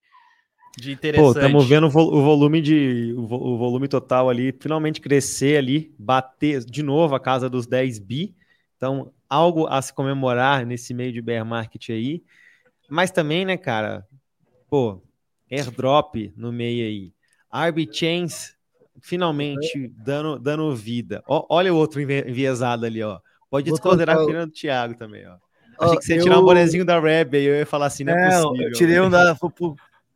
de interessante? Pô, estamos vendo o, volume de o, volume total ali finalmente crescer ali, bater de novo a casa dos 10 bi. Então, algo a se comemorar nesse meio de bear market aí. Mas também, né, cara? Pô, airdrop no meio aí. RB Chains finalmente dando, dando vida. Ó, olha o outro enviesado ali, ó. Pode desconsiderar a pena do Thiago também, ó. Achei que você ia tirar um bonezinho da Reb aí eu ia falar assim, não é, é possível. Eu tirei um da.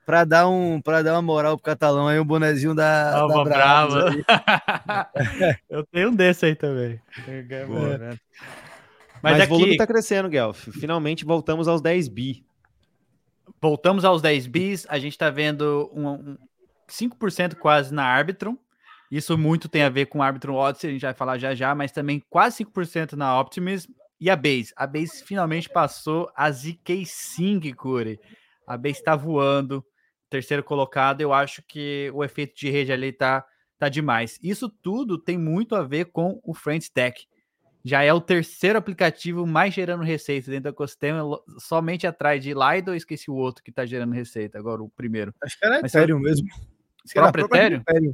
Pra dar, um, pra dar uma moral pro catalão aí, um bonezinho da, da Brava. *laughs* eu tenho um desse aí também. É. Mas, Mas aqui... o volume tá crescendo, Guelph. Finalmente voltamos aos 10 bi. Voltamos aos 10 bis. A gente tá vendo um, um 5% quase na Arbitrum. Isso muito tem a ver com o árbitro Odyssey, a gente vai falar já já, mas também quase 5% na Optimism e a Base. A Base finalmente passou a ZK Sing, Curi. A Base está voando, terceiro colocado. Eu acho que o efeito de rede ali tá, tá demais. Isso tudo tem muito a ver com o Friends Tech. Já é o terceiro aplicativo mais gerando receita dentro do ecossistema, somente atrás de Lido, eu esqueci o outro que está gerando receita, agora o primeiro. Acho que era Ethereum mesmo. Próprio Ethereum? Ethereum.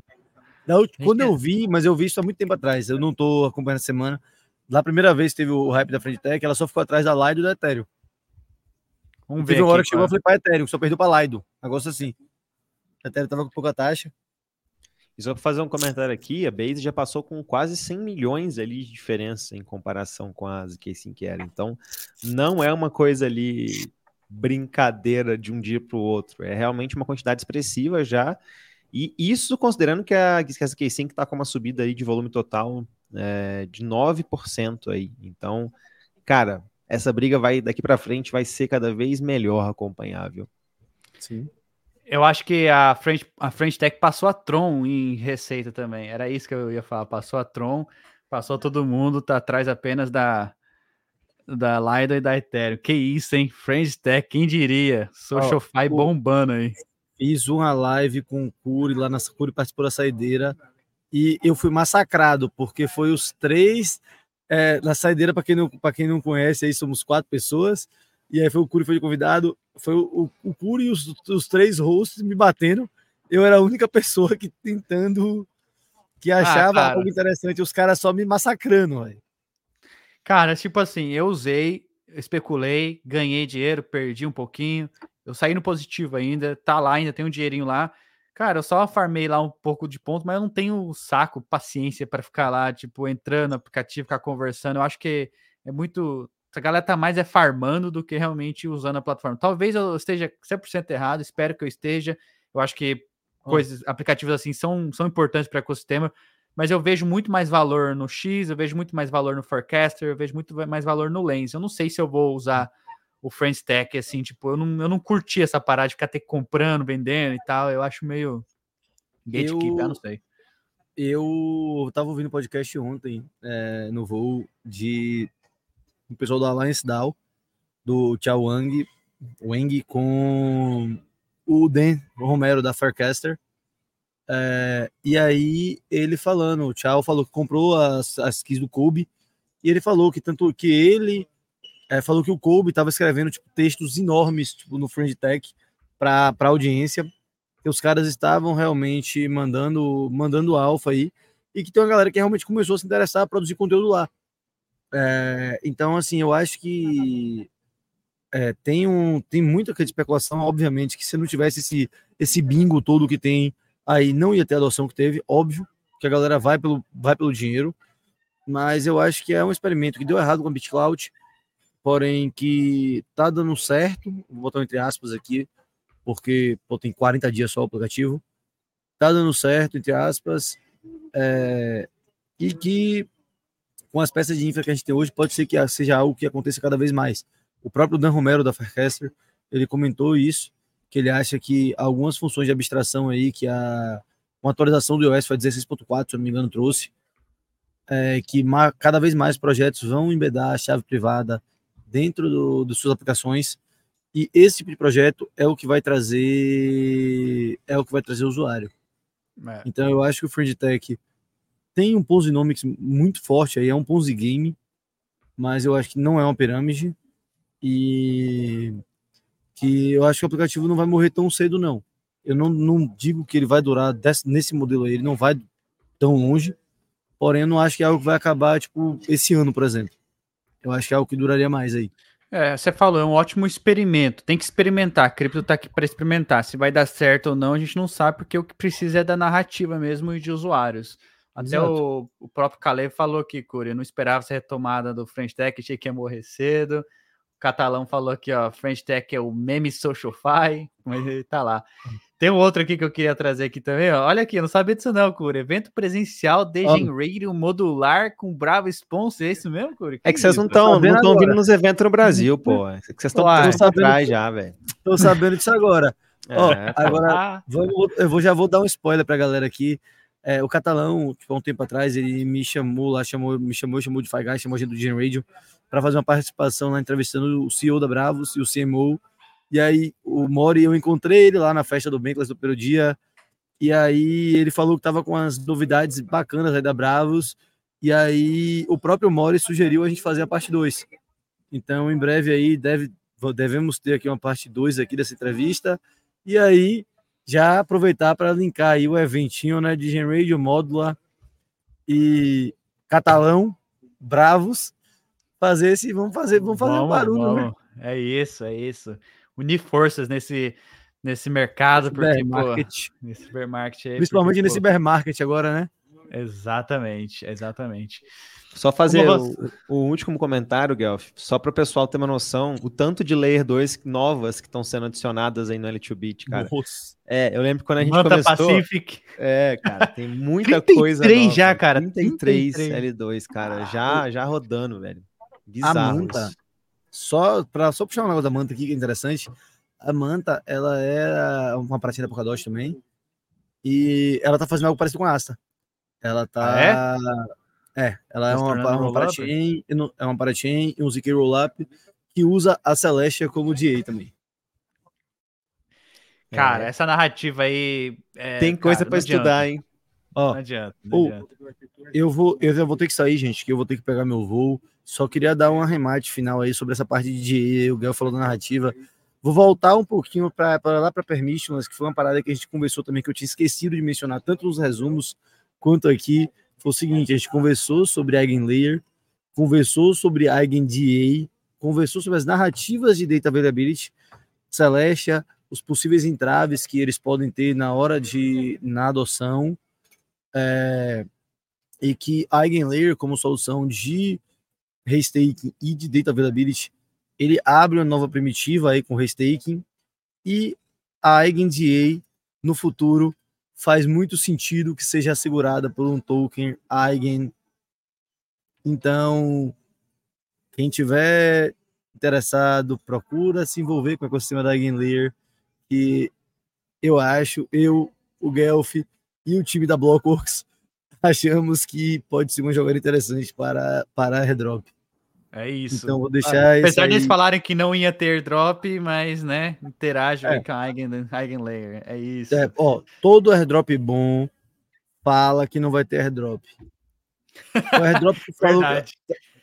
Quando eu vi, mas eu vi isso há muito tempo atrás, eu não tô acompanhando a semana. Lá a primeira vez teve o hype da Frente Tech, ela só ficou atrás da Lido e do Ethereum. Vamos teve ver. Teve uma hora que chegou a flipar Ethereum, só perdeu para Lido. Negócio assim. A Ethereum tava com pouca taxa. E só para fazer um comentário aqui, a Base já passou com quase 100 milhões ali de diferença em comparação com a ZK Sinclair. Então, não é uma coisa ali brincadeira de um dia para o outro. É realmente uma quantidade expressiva já. E isso considerando que a, que a ZK Sync está com uma subida aí de volume total é, de 9% aí. Então, cara, essa briga vai daqui para frente vai ser cada vez melhor acompanhável. Sim. Eu acho que a French, a French Tech passou a Tron em receita também. Era isso que eu ia falar. Passou a Tron, passou todo mundo, tá atrás apenas da da Lido e da Ethereum. Que isso, hein? French Tech, quem diria? Socialfy oh, bombando aí. Fiz uma live com o Curi lá na Curi participou da saideira e eu fui massacrado porque foi os três é, na saideira para quem não para quem não conhece aí somos quatro pessoas e aí foi o Curi foi convidado, foi o, o, o Curi e os, os três hosts me batendo. Eu era a única pessoa que tentando que ah, achava ah, algo interessante, os caras só me massacrando, velho. Cara, tipo assim, eu usei, especulei, ganhei dinheiro, perdi um pouquinho. Eu saí no positivo ainda, tá lá, ainda tem um dinheirinho lá. Cara, eu só farmei lá um pouco de ponto, mas eu não tenho saco, paciência para ficar lá, tipo, entrando no aplicativo, ficar conversando. Eu acho que é muito. A galera tá mais é farmando do que realmente usando a plataforma. Talvez eu esteja 100% errado, espero que eu esteja. Eu acho que coisas, aplicativos assim são, são importantes para o ecossistema, mas eu vejo muito mais valor no X, eu vejo muito mais valor no Forecaster, eu vejo muito mais valor no Lens. Eu não sei se eu vou usar o Friends Tech, assim, tipo, eu não, eu não curti essa parada de ficar ter comprando, vendendo e tal. Eu acho meio gatekeeper, eu, não sei. Eu tava ouvindo podcast ontem é, no voo de o pessoal do Alliance DAO, do Chao Wang, Wang com o Dan Romero da Faircaster. É, e aí ele falando, o Tchau falou que comprou as, as keys do Kobe, e ele falou que tanto que ele é, falou que o Kobe estava escrevendo tipo, textos enormes tipo, no Friend Tech para a audiência, que os caras estavam realmente mandando mandando alfa aí, e que tem uma galera que realmente começou a se interessar a produzir conteúdo lá. É, então, assim, eu acho que é, tem, um, tem muita especulação, obviamente, que se não tivesse esse, esse bingo todo que tem aí não ia ter a adoção que teve, óbvio, que a galera vai pelo, vai pelo dinheiro, mas eu acho que é um experimento que deu errado com a BitCloud, porém que tá dando certo, vou botar entre aspas aqui, porque pô, tem 40 dias só o aplicativo, tá dando certo, entre aspas, é, e que com as peças de infra que a gente tem hoje, pode ser que seja algo que aconteça cada vez mais. O próprio Dan Romero da Faircaster, ele comentou isso, que ele acha que algumas funções de abstração aí que a uma atualização do iOS foi 16.4, se eu não me engano, trouxe, é, que cada vez mais projetos vão embedar a chave privada dentro do, das suas aplicações e esse tipo de projeto é o que vai trazer é o que vai trazer o usuário. É. Então eu acho que o Friend Tech tem um Ponzi Nomics muito forte aí, é um Ponzi game, mas eu acho que não é uma pirâmide e que eu acho que o aplicativo não vai morrer tão cedo, não. Eu não, não digo que ele vai durar desse, nesse modelo aí, ele não vai tão longe, porém eu não acho que é algo que vai acabar, tipo, esse ano, por exemplo. Eu acho que é algo que duraria mais aí. É, você falou, é um ótimo experimento. Tem que experimentar. A cripto tá aqui para experimentar. Se vai dar certo ou não, a gente não sabe, porque o que precisa é da narrativa mesmo e de usuários. Até o, o, próprio Caleb falou aqui, Curi, eu não esperava essa retomada do French Tech, achei que ia morrer cedo. Catalão falou aqui, ó, French Tech é o meme Socialfy, mas ele tá lá. Tem um outro aqui que eu queria trazer aqui também, ó. Olha aqui, eu não sabia disso não, Curi. Evento presencial Degen Radio modular com Bravo Sponsor, é isso mesmo, Curi? é que vocês não estão não estão vindo nos eventos no Brasil, pô. É que vocês estão atrás já, velho. Tô sabendo disso agora. É, ó, agora, *laughs* vamos, eu vou, já vou dar um spoiler pra galera aqui. É, o Catalão, tipo, há um tempo atrás, ele me chamou lá, chamou, me chamou, chamou de Faigai, chamou a gente do Gen Radio para fazer uma participação lá entrevistando o CEO da Bravos e o CMO. E aí o Mori, eu encontrei ele lá na festa do Bankless do primeiro dia. E aí ele falou que estava com as novidades bacanas aí da Bravos. E aí o próprio Mori sugeriu a gente fazer a parte 2. Então, em breve aí deve, devemos ter aqui uma parte 2 aqui dessa entrevista. E aí já aproveitar para linkar aí o eventinho né, de Gen Radio Módula e Catalão, Bravos, fazer esse, vamos fazer, vamos fazer vamos, um barulho, né? vamos. né? É isso, é isso. Unir forças nesse nesse mercado, Nesse porque, bear pô, market. nesse bear market aí, Principalmente porque, nesse pô, bear market agora, né? Exatamente, exatamente. Só fazer Como o, o último comentário, Guelph, só para o pessoal ter uma noção, o tanto de Layer 2 novas que estão sendo adicionadas aí no L2Bit, cara. Nossa. É, eu lembro quando a gente Manta começou. Pacific. É, cara, tem muita 33 coisa nova. já, cara, 33, 33. L2, cara, já, já rodando, velho. A Bizarro manta, isso. só para só puxar um negócio da manta aqui que é interessante. A manta, ela é uma pratinha da Polkadot também. E ela tá fazendo algo parecido com a Asta. Ela tá. é? ela é Tá se uma, uma parachain, no- é uma parachain e um ZK Rollup que usa a Celestia como DA também. Cara, É. essa narrativa aí. é, Tem coisa adianta, estudar, hein? Ó, Não adianta, não Ô, adianta. eu vou, eu já vou ter que sair, gente, que eu vou ter que pegar meu voo. Só queria dar um arremate final aí sobre essa parte de DA. O Gael falou da narrativa. Vou voltar um pouquinho para lá para Permissionless, que foi uma parada que a gente conversou também, que eu tinha esquecido de mencionar, tanto nos resumos quanto aqui. Foi o seguinte: a gente conversou sobre Eigenlayer, conversou sobre EigenDA, conversou sobre as narrativas de Data Availability, Celestia, os possíveis entraves que eles podem ter na hora de na adoção, é, e que Eigenlayer, como solução de restaking e de Data Availability, ele abre uma nova primitiva aí com restaking e a EigenDA no futuro faz muito sentido que seja assegurada por um token Eigen. Então, quem tiver interessado, procura se envolver com o ecossistema da Eigenlayer, que eu acho, eu, o Guelph e o time da Blockworks *laughs* achamos que pode ser uma jogada interessante para, para airdrop. É isso. Então, vou deixar isso Apesar de eles aí. falarem que não ia ter drop, mas, né, interage É. com a Eigen, Eigenlayer. É isso. É, ó, todo airdrop bom fala que não vai ter airdrop. O airdrop que *laughs* falou Verdade.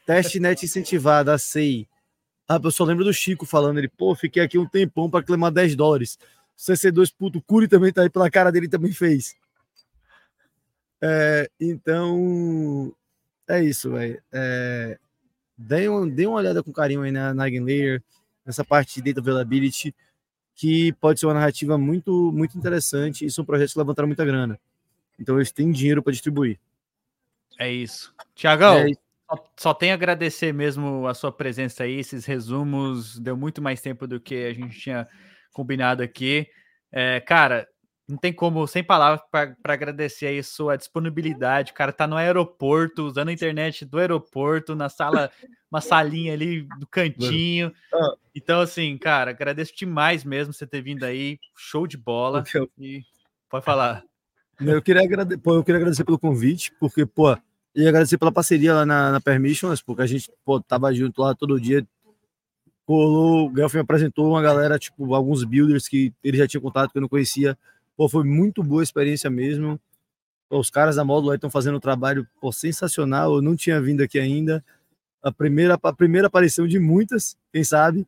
testnet incentivado, a SEI. Ah, eu só lembro do Chico falando, ele, pô, fiquei aqui um tempão para clemar 10 dólares. CC2 puto, o Curi também tá aí pela cara dele também fez. É, então, é isso, velho. É, dê, um, dê uma olhada com carinho aí na, na Eigenlayer, nessa parte de data availability, que pode ser uma narrativa muito, muito interessante e são projetos que levantaram muita grana. Então eles têm dinheiro para distribuir. É isso. Tiagão, É só, só tenho a agradecer mesmo a sua presença aí, esses resumos, deu muito mais tempo do que a gente tinha combinado aqui. É, cara, não tem como, sem palavras, para agradecer aí sua disponibilidade. O cara tá no aeroporto, usando a internet do aeroporto, na sala, uma salinha ali do cantinho. Ah. Então, assim, cara, agradeço demais mesmo você ter vindo aí. Show de bola. E pode falar. eu queria agrade- pô, eu queria agradecer pelo convite, porque, pô, e agradecer pela parceria lá na, na Permissions, porque a gente, pô, tava junto lá todo dia. Colou, o Gelf me apresentou uma galera, tipo, alguns builders que ele já tinha contato que eu não conhecia. Pô, foi muito boa a experiência mesmo. Pô, os caras da Módulo estão fazendo um trabalho pô, sensacional. Eu não tinha vindo aqui ainda. A primeira, a primeira aparição de muitas, quem sabe.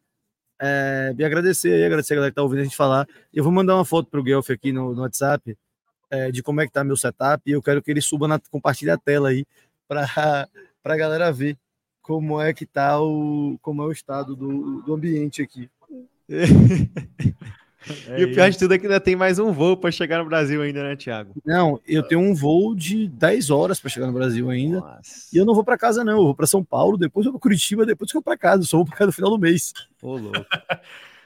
É, agradecer aí, agradecer a galera que tá ouvindo a gente falar. Eu vou mandar uma foto pro Guelph aqui no, no WhatsApp é, de como é que tá meu setup e eu quero que ele suba na compartilhe a tela aí para *laughs* a galera ver como é que tá o como é o estado do, do ambiente aqui. *laughs* É e o pior de tudo é que ainda tem mais um voo para chegar no Brasil ainda, né, Thiago? Não, eu tenho um voo de 10 horas para chegar no Brasil ainda. Nossa. E eu não vou para casa não, eu vou para São Paulo, depois eu vou para Curitiba, depois eu vou para casa, eu só vou para casa no final do mês. Ô, louco.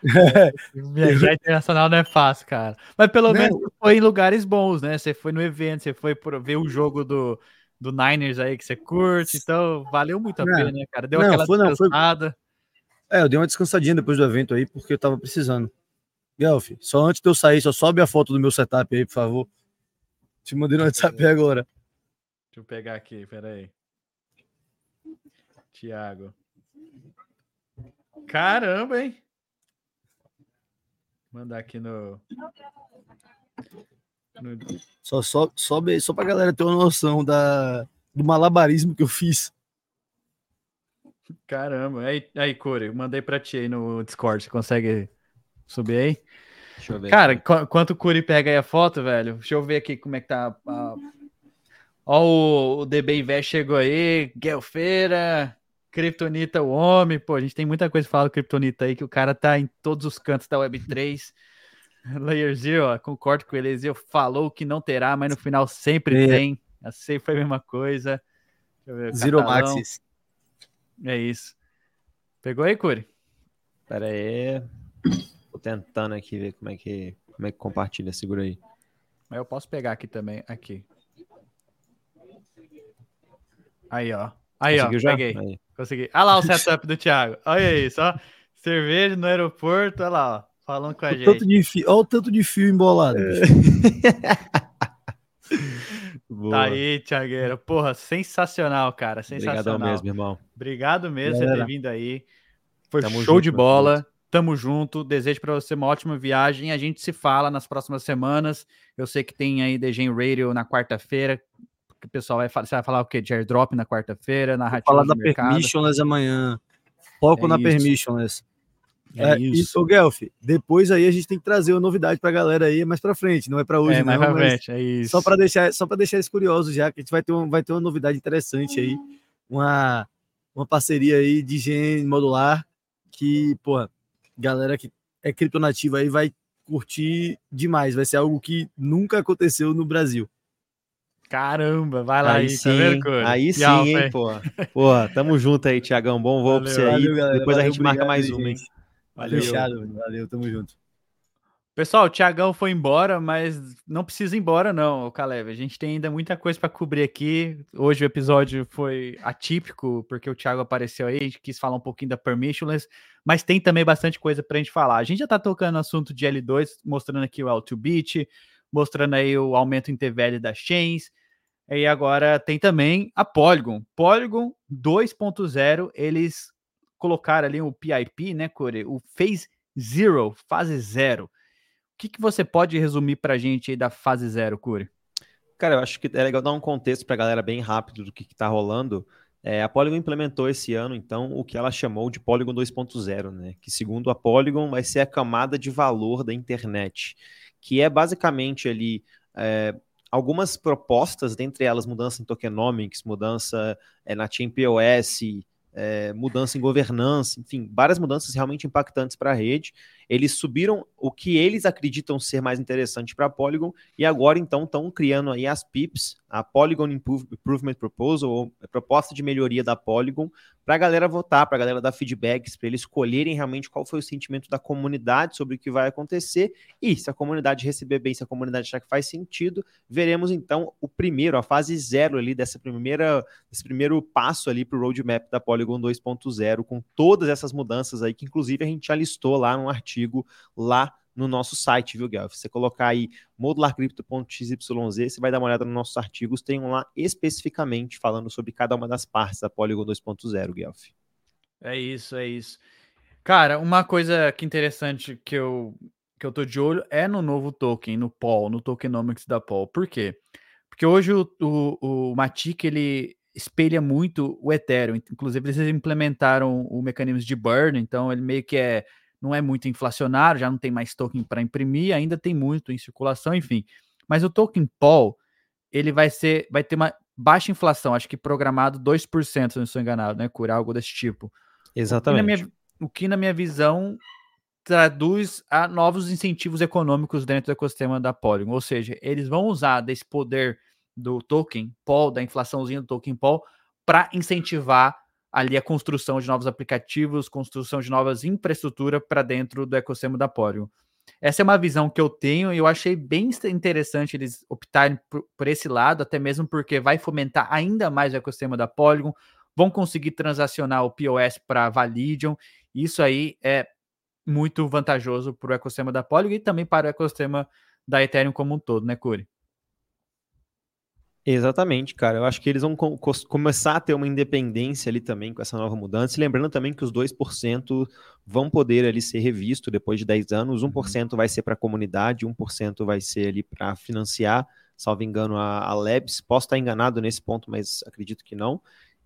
*laughs* Viajar internacional não é fácil, cara. Mas pelo Não. menos você foi em lugares bons, né? Você foi no evento, você foi ver o jogo do, do Niners aí que você curte, então valeu muito a Não. pena, né, cara? Deu Não, aquela foi- não, foi- descansada. É, eu dei uma descansadinha depois do evento aí, porque eu tava precisando. Guelph, só antes de eu sair, só sobe a foto do meu setup aí, por favor. Te mandei no WhatsApp agora. Deixa eu pegar aqui, peraí. Tiago. Caramba, hein? Mandar aqui no. no- Só, só, sobe aí, só pra galera ter uma noção da, do malabarismo que eu fiz. Caramba. Aí, aí Curi, eu mandei pra ti aí no Discord. Você consegue subir aí? Deixa eu ver. Cara, qu- enquanto o Curi pega aí a foto, velho, deixa eu ver aqui como é que tá. A... Ó, o, o DB Invest chegou aí, Guelfeira, Kryptonita, o homem. Pô, a gente tem muita coisa pra falar do Kryptonita aí, que o cara tá em todos os cantos da Web3. *laughs* Layer Zero, concordo com ele. Ele falou que não terá, mas no final sempre é. tem. Assim foi a mesma coisa. Ver, Zero Maxis. É isso. Pegou aí, Curi? Pera aí. Tô tentando aqui ver como é que, como é que compartilha. Segura aí. Mas eu posso pegar aqui também. Aqui. Aí, ó. Aí, Conseguiu ó. Já? Peguei. Aí. Consegui. Olha lá o setup do Thiago. Olha isso, ó. Cerveja no aeroporto. Olha lá, ó. Falando com a o gente. Tanto de fio, olha o tanto de fio embolado. É. *laughs* tá aí, Thiagueira. Porra, sensacional, cara. Sensacional. Obrigado mesmo, irmão. Obrigado mesmo por ter vindo aí. Foi Tamo show junto, de bola. Tamo junto. Desejo para você uma ótima viagem. A gente se fala nas próximas semanas. Eu sei que tem aí Degen Radio na quarta-feira. O pessoal vai falar, você vai falar o quê? De airdrop na quarta-feira, narrativa. Falar da mercado. permissionless amanhã. Foco é na isso. permissionless. É, é isso, Guelph. Depois aí a gente tem que trazer uma novidade pra galera aí mais pra frente, não é pra hoje, é, não. Mais pra frente, é isso. Só pra deixar, só para deixar isso curioso já, que a gente vai ter, um, vai ter uma novidade interessante aí, uma, uma parceria aí de higiene modular que, pô, galera que é criptonativa aí vai curtir demais. Vai ser algo que nunca aconteceu no Brasil. Caramba, vai lá aí, aí tá sim, tá Aí sim, hein, pô. Pô, tamo junto aí, Tiagão. Bom voo pra você aí. Galera, Depois valeu, a gente marca mais uma, hein? Valeu. Fechado, valeu, tamo junto. Pessoal, o Tiagão foi embora, mas não precisa ir embora, não, Caleb. A gente tem ainda muita coisa para cobrir aqui. Hoje o episódio foi atípico, porque o Thiago apareceu aí, a gente quis falar um pouquinho da permissionless, mas tem também bastante coisa para a gente falar. A gente já está tocando no assunto de L2, mostrando aqui o L2Bit, mostrando aí o aumento em TVL das chains. E agora tem também a Polygon. Polygon 2.0, eles colocaram ali o PIP, né, Core? O Phase Zero, fase zero que, que você pode resumir para a gente aí da fase zero, Curi? Cara, eu acho que é legal dar um contexto para a galera bem rápido do que está rolando. É, a Polygon implementou esse ano, então, o que ela chamou de Polygon 2.0, né? Que, segundo a Polygon, vai ser a camada de valor da internet, que é basicamente ali é, algumas propostas, dentre elas mudança em tokenomics, mudança é, na Chain POS, é, mudança em governança, enfim, várias mudanças realmente impactantes para a rede. Eles subiram o que eles acreditam ser mais interessante para a Polygon e agora então estão criando aí as PIPs, a Polygon Improvement Proposal, ou proposta de melhoria da Polygon, para a galera votar, para a galera dar feedbacks, para eles escolherem realmente qual foi o sentimento da comunidade sobre o que vai acontecer. E se a comunidade receber bem, se a comunidade achar que faz sentido, veremos então o primeiro, a fase zero ali dessa primeira, desse primeiro passo ali para o roadmap da Polygon 2.0 com todas essas mudanças aí que inclusive a gente já listou lá no artigo lá no nosso site, viu, Guelph? Você colocar aí modularcrypto.xyz, você vai dar uma olhada nos nossos artigos, tem um lá especificamente falando sobre cada uma das partes da Polygon 2.0, Guelph. É isso, é isso. Cara, uma coisa que interessante que eu, que eu tô de olho é no novo token, no POL, no tokenomics da POL. Por quê? Porque hoje o, o, o Matic, ele espelha muito o Ethereum. Inclusive, eles implementaram o mecanismo de burn, então ele meio que é não é muito inflacionário, já não tem mais token para imprimir, ainda tem muito em circulação, enfim. Mas o token Paul, ele vai ser, vai ter uma baixa inflação, acho que programado 2%, se não estou enganado, né, Cura algo desse tipo. Exatamente. O que, minha, o que na minha visão traduz a novos incentivos econômicos dentro do ecossistema da Polygon, ou seja, eles vão usar desse poder do token Paul, da inflaçãozinha do token Paul, para incentivar ali a construção de novos aplicativos, construção de novas infraestruturas para dentro do ecossistema da Polygon. Essa é uma visão que eu tenho e eu achei bem interessante eles optarem por, por, esse lado, até mesmo porque vai fomentar ainda mais o ecossistema da Polygon, vão conseguir transacionar o POS para Validium, isso aí é muito vantajoso para o ecossistema da Polygon e também para o ecossistema da Ethereum como um todo, né, Curi? Exatamente, cara. Eu acho que eles vão co começar a ter uma independência ali também com essa nova mudança. E lembrando também que os 2% vão poder ali ser revisto depois de 10 anos. 1% uhum. vai ser para a comunidade, 1% vai ser ali para financiar, salvo engano, a, a Labs. Posso estar enganado nesse ponto, mas acredito que não.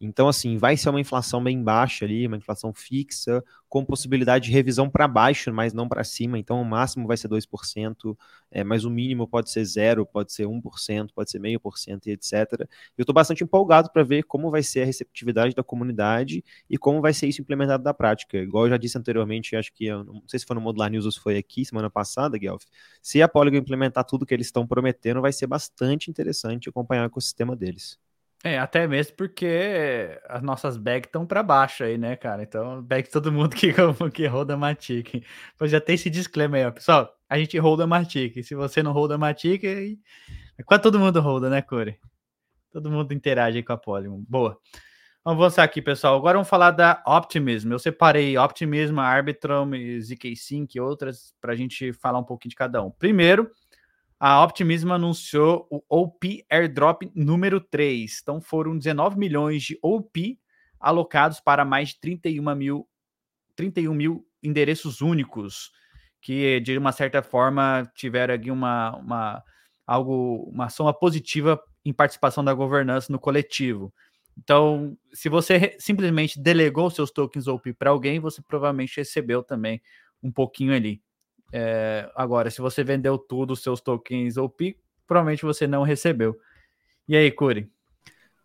Então, assim, vai ser uma inflação bem baixa ali, uma inflação fixa, com possibilidade de revisão para baixo, mas não para cima. Então, o máximo vai ser 2%, é, mas o mínimo pode ser zero, pode ser 1%, pode ser meio por cento e etc. Eu estou bastante empolgado para ver como vai ser a receptividade da comunidade e como vai ser isso implementado na prática. Igual eu já disse anteriormente, acho que, não sei se foi no Modular News ou se foi aqui semana passada, Guelph, se a Polygon implementar tudo que eles estão prometendo, vai ser bastante interessante acompanhar o ecossistema deles. É, até mesmo porque as nossas bags estão para baixo aí, né, cara? Então, bag todo mundo que, que roda Matic. Pois já tem esse disclaimer aí, ó. Pessoal, a gente roda Matic. Se você não roda Matic, aí... quase todo mundo roda, né, Corey? Todo mundo interage com a Polygon. Boa. Vamos avançar aqui, pessoal. Agora vamos falar da Optimism. Eu separei Optimism, Arbitrum, ZK-Sync e outras para a gente falar um pouquinho de cada um. Primeiro, a Optimism anunciou o OP Airdrop número 3. Então foram 19 milhões de OP alocados para mais de 31 mil, 31 mil endereços únicos, que de uma certa forma tiveram aqui uma, uma, algo, uma soma positiva em participação da governança no coletivo. Então, se você simplesmente delegou seus tokens OP para alguém, você provavelmente recebeu também um pouquinho ali. É, agora, se você vendeu tudo, seus tokens OP, provavelmente você não recebeu. E aí, Curi?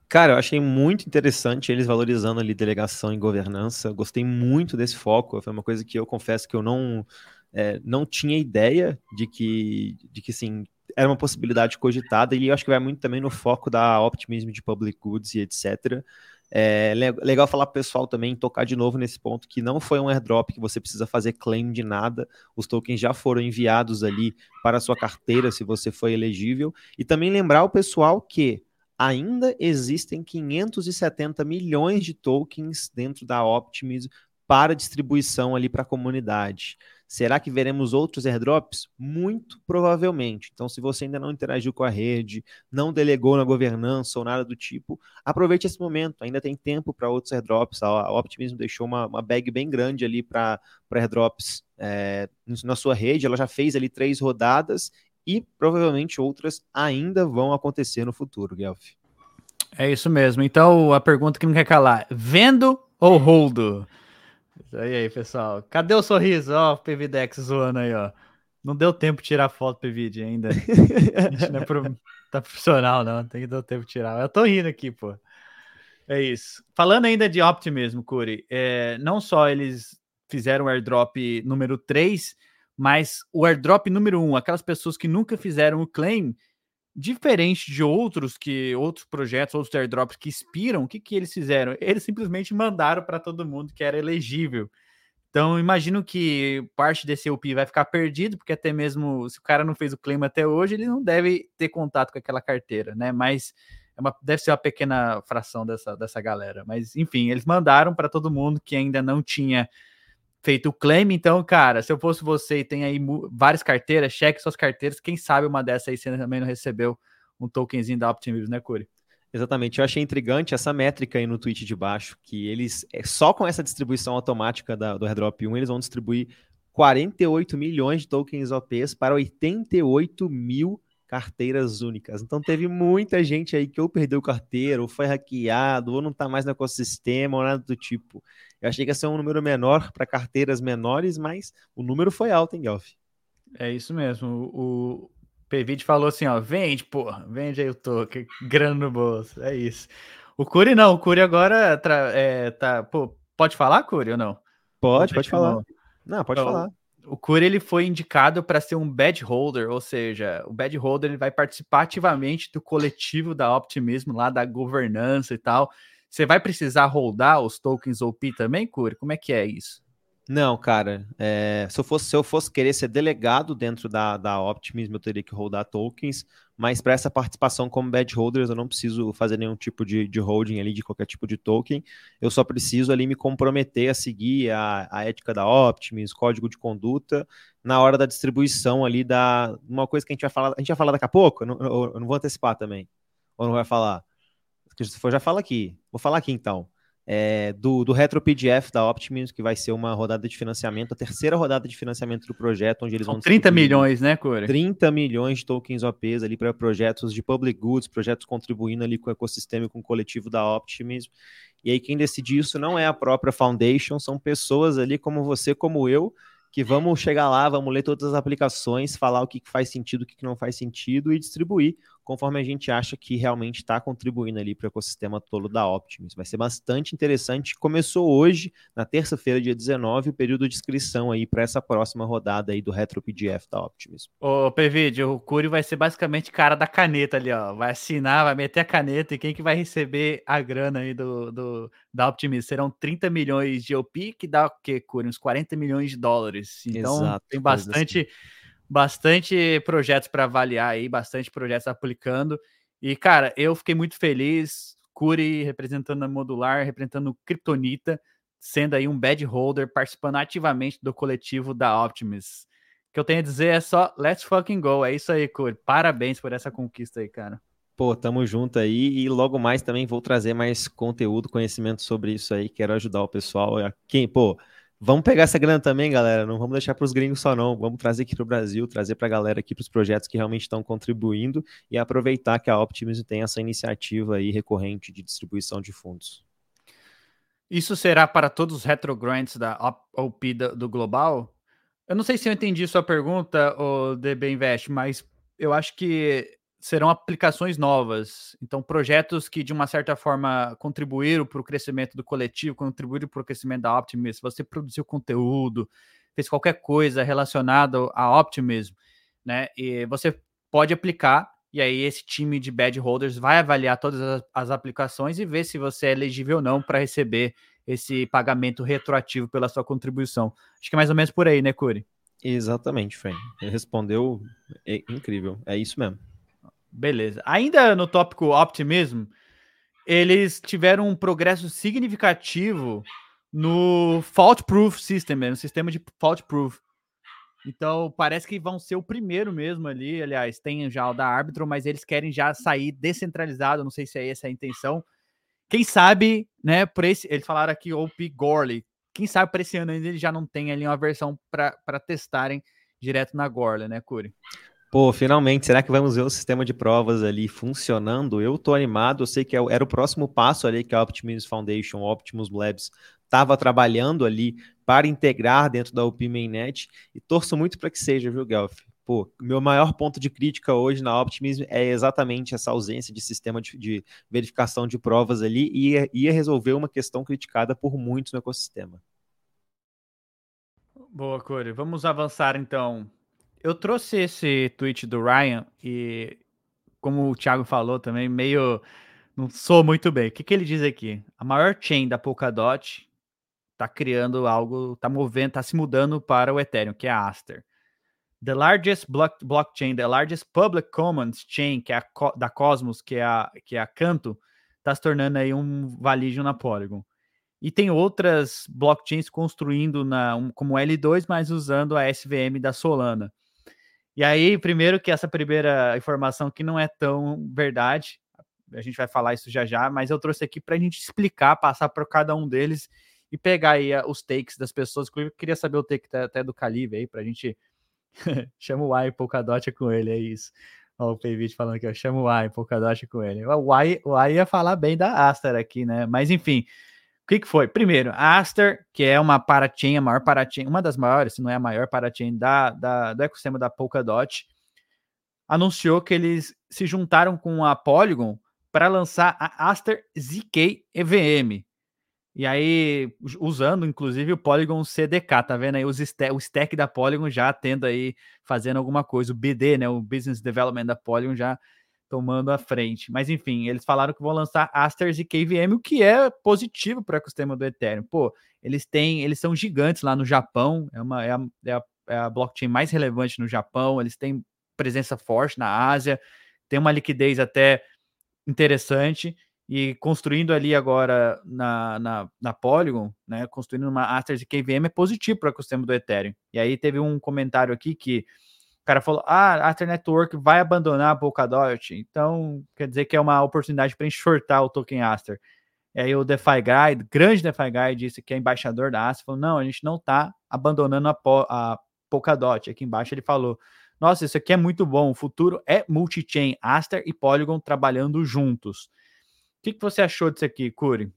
Cara, eu achei muito interessante eles valorizando ali delegação e governança. Gostei muito desse foco. Foi uma coisa que eu confesso que eu não, é, não tinha ideia de que, de que sim, era uma possibilidade cogitada. E eu acho que vai muito também no foco da optimismo de public goods e etc. É legal falar para o pessoal também, tocar de novo nesse ponto, que não foi um airdrop que você precisa fazer claim de nada, os tokens já foram enviados ali para a sua carteira, se você foi elegível, e também lembrar o pessoal que ainda existem 570 milhões de tokens dentro da Optimism para distribuição ali para a comunidade. Será que veremos outros airdrops? Muito provavelmente. Então, se você ainda não interagiu com a rede, não delegou na governança ou nada do tipo, aproveite esse momento. Ainda tem tempo para outros airdrops. A Optimism deixou uma, uma bag bem grande ali para airdrops é, na sua rede. Ela já fez ali três rodadas e provavelmente outras ainda vão acontecer no futuro, Guelph. É isso mesmo. Então, a pergunta que não quer calar: vendo ou holdo? Isso aí, pessoal. Cadê o sorriso? Ó, o PVDex zoando aí, ó. Não deu tempo de tirar foto vídeo ainda. A gente não é pro... *laughs* tá profissional, não. Tem que dar tempo de tirar. Eu tô rindo aqui, pô. É isso. Falando ainda de Optimismo, Curi, é, não só eles fizeram o airdrop número 3, mas o airdrop número 1, aquelas pessoas que nunca fizeram o claim, diferente de outros que outros projetos, outros airdrops que expiram, o que, que eles fizeram? Eles simplesmente mandaram para todo mundo que era elegível. Então, imagino que parte desse UP vai ficar perdido, porque até mesmo se o cara não fez o claim até hoje, ele não deve ter contato com aquela carteira, né? Mas é uma, deve ser uma pequena fração dessa, dessa galera. Mas, enfim, eles mandaram para todo mundo que ainda não tinha feito o claim. Então, cara, se eu fosse você e tem aí várias carteiras, cheque suas carteiras. Quem sabe uma dessas aí você também não recebeu um tokenzinho da Optimism, né, Curi? Exatamente, eu achei intrigante essa métrica aí no tweet de baixo, que eles, é, só com essa distribuição automática da, do Airdrop 1, eles vão distribuir 48 milhões de tokens OPs para 88 mil carteiras únicas. Então teve muita gente aí que ou perdeu carteira, ou foi hackeado, ou não está mais no ecossistema, ou nada do tipo. Eu achei que ia ser um número menor para carteiras menores, mas o número foi alto, hein, Gelf? É isso mesmo. O PVD falou assim, ó, vende, porra, vende aí o token, *laughs* grana no bolso, é isso. O Curi não, o Curi agora é, tá, pô, pode falar, Curi, ou não? Pode, pode falar. Não, pode então, falar. O Curi ele foi indicado para ser um badge holder, ou seja, o badge holder ele vai participar ativamente do coletivo da Optimismo, lá da governança e tal. Você vai precisar holdar os tokens OP também, Curi? Como é que é isso? Não, cara. É, se, eu fosse, se eu fosse querer ser delegado dentro da, da Optimism, eu teria que holdar tokens, mas para essa participação como badge holders, eu não preciso fazer nenhum tipo de, de holding ali de qualquer tipo de token. Eu só preciso ali me comprometer a seguir a, a ética da Optimism, código de conduta, na hora da distribuição ali da. Uma coisa que a gente vai falar. A gente vai falar daqui a pouco, eu não, eu não vou antecipar também. Ou não vai falar? Se for, já fala aqui. Vou falar aqui então é, do, do Retro PDF da Optimus, que vai ser uma rodada de financiamento, a terceira rodada de financiamento do projeto, onde eles São vão. 30 milhões, né, Core? 30 milhões de tokens OPs ali para projetos de public goods, projetos contribuindo ali com o ecossistema e com o coletivo da Optimus. E aí quem decide isso não é a própria Foundation, são pessoas ali como você, como eu, que vamos chegar lá, vamos ler todas as aplicações, falar o que, faz sentido, o que não faz sentido e distribuir conforme a gente acha que realmente está contribuindo ali para o ecossistema todo da Optimus. Vai ser bastante interessante. Começou hoje, na terça-feira, dia 19, o período de inscrição aí para essa próxima rodada aí do Retro PDF da Optimus. Ô, PVD, o Curio vai ser basicamente cara da caneta ali, ó. Vai assinar, vai meter a caneta e quem que vai receber a grana aí do, do da Optimus? Serão 30 milhões de OP, que dá o quê, Curio? Uns 40 milhões de dólares. Então, Exato, tem bastante... Assim bastante projetos para avaliar aí, bastante projetos aplicando. E, cara, eu fiquei muito feliz. Curi representando a Modular, representando o Kryptonita, sendo aí um bad holder, participando ativamente do coletivo da Optimus. O que eu tenho a dizer é só let's fucking go. É isso aí, Curi. Parabéns por essa conquista aí, cara. Pô, tamo junto aí e logo mais também vou trazer mais conteúdo, conhecimento sobre isso aí. Quero ajudar o pessoal. Quem, pô, Vamos pegar essa grana também, galera. Não vamos deixar para os gringos só, não. Vamos trazer aqui para o Brasil, trazer para a galera aqui para os projetos que realmente estão contribuindo e aproveitar que a Optimism tem essa iniciativa aí recorrente de distribuição de fundos. Isso será para todos os retrogrants da OP do Global? Eu não sei se eu entendi sua pergunta, o DB Invest, mas eu acho que serão aplicações novas. Então, projetos que, de uma certa forma, contribuíram para o crescimento do coletivo, contribuíram para o crescimento da Optimism. Você produziu conteúdo, fez qualquer coisa relacionada a Optimism, né? E você pode aplicar, e aí esse time de bad holders vai avaliar todas as, as aplicações e ver se você é elegível ou não para receber esse pagamento retroativo pela sua contribuição. Acho que é mais ou menos por aí, né, Curi? Exatamente, Fran. Respondeu é incrível. É isso mesmo. Beleza. Ainda no tópico Optimism, eles tiveram um progresso significativo no fault proof system, no sistema de fault proof. Então, parece que vão ser o primeiro mesmo ali. Aliás, tem já o da árbitro, mas eles querem já sair descentralizado. Não sei se é essa a intenção. Quem sabe, né, por esse, eles falaram aqui OP Gorley. Quem sabe para esse ano ainda eles já não tem ali uma versão para testarem direto na Gorley, né, Curi? Pô, finalmente, será que vamos ver o sistema de provas ali funcionando? Eu tô animado, eu sei que é era o próximo passo ali que a Optimus Foundation, Optimus Labs, estava trabalhando ali para integrar dentro da UP Mainnet e torço muito para que seja, viu, Guelph? Pô, meu maior ponto de crítica hoje na Optimism é exatamente essa ausência de sistema de, de verificação de provas ali e ia, ia resolver uma questão criticada por muitos no ecossistema. Boa, Corey. Vamos avançar então eu trouxe esse tweet do Ryan e, como o Thiago falou também, meio. Não sou muito bem. O que, que ele diz aqui? A maior chain da Polkadot está criando algo, está movendo, está se mudando para o Ethereum, que é a Aster. The largest block, blockchain, the largest public commons chain, que é a, da Cosmos, que é a, que é a Canto, está se tornando aí um valígio na Polygon. E tem outras blockchains construindo na, um, como L2, mas usando a SVM da Solana. E aí, primeiro que essa primeira informação que não é tão verdade, a gente vai falar isso já já, mas eu trouxe aqui para a gente explicar, passar por cada um deles e pegar aí os takes das pessoas. Eu queria saber o take até do Calibre aí, para a gente. *laughs* Chama o Y Polkadot com ele, é isso. Ó, o Payvit falando aqui, ó, chama o Y Polkadot com ele. O Y, o y ia falar bem da Aster aqui, né? Mas enfim, o que, que foi? Primeiro, a Aster, que é uma parachain, a maior parachain, uma das maiores, se não é a maior parachain da, da, do ecossistema da Polkadot, anunciou que eles se juntaram com a Polygon para lançar a Aster ZK EVM. E aí, usando inclusive o Polygon CDK, tá vendo aí os o stack da Polygon já tendo aí, fazendo alguma coisa, o BD, né, o Business Development da Polygon já tomando a frente. Mas enfim, eles falaram que vão lançar Asters e KVM, o que é positivo para o ecossistema do Ethereum. Pô, eles têm, eles são gigantes lá no Japão, é, uma, é, a, é, a, é a blockchain mais relevante no Japão, eles têm presença forte na Ásia, tem uma liquidez até interessante. E construindo ali agora na, na, na Polygon, né, construindo uma Asters e KVM é positivo para o ecossistema do Ethereum. E aí teve um comentário aqui que cara falou: ah, After Network vai abandonar a Polkadot, então quer dizer que é uma oportunidade para enxortar o token Aster. E aí o DeFi Guy, grande DeFi Guy, disse que é embaixador da Aster, falou: não, a gente não está abandonando a, a Polkadot. Aqui embaixo ele falou: nossa, isso aqui é muito bom, o futuro é multi-chain, Aster e Polygon trabalhando juntos. O que, que você achou disso aqui, Curi?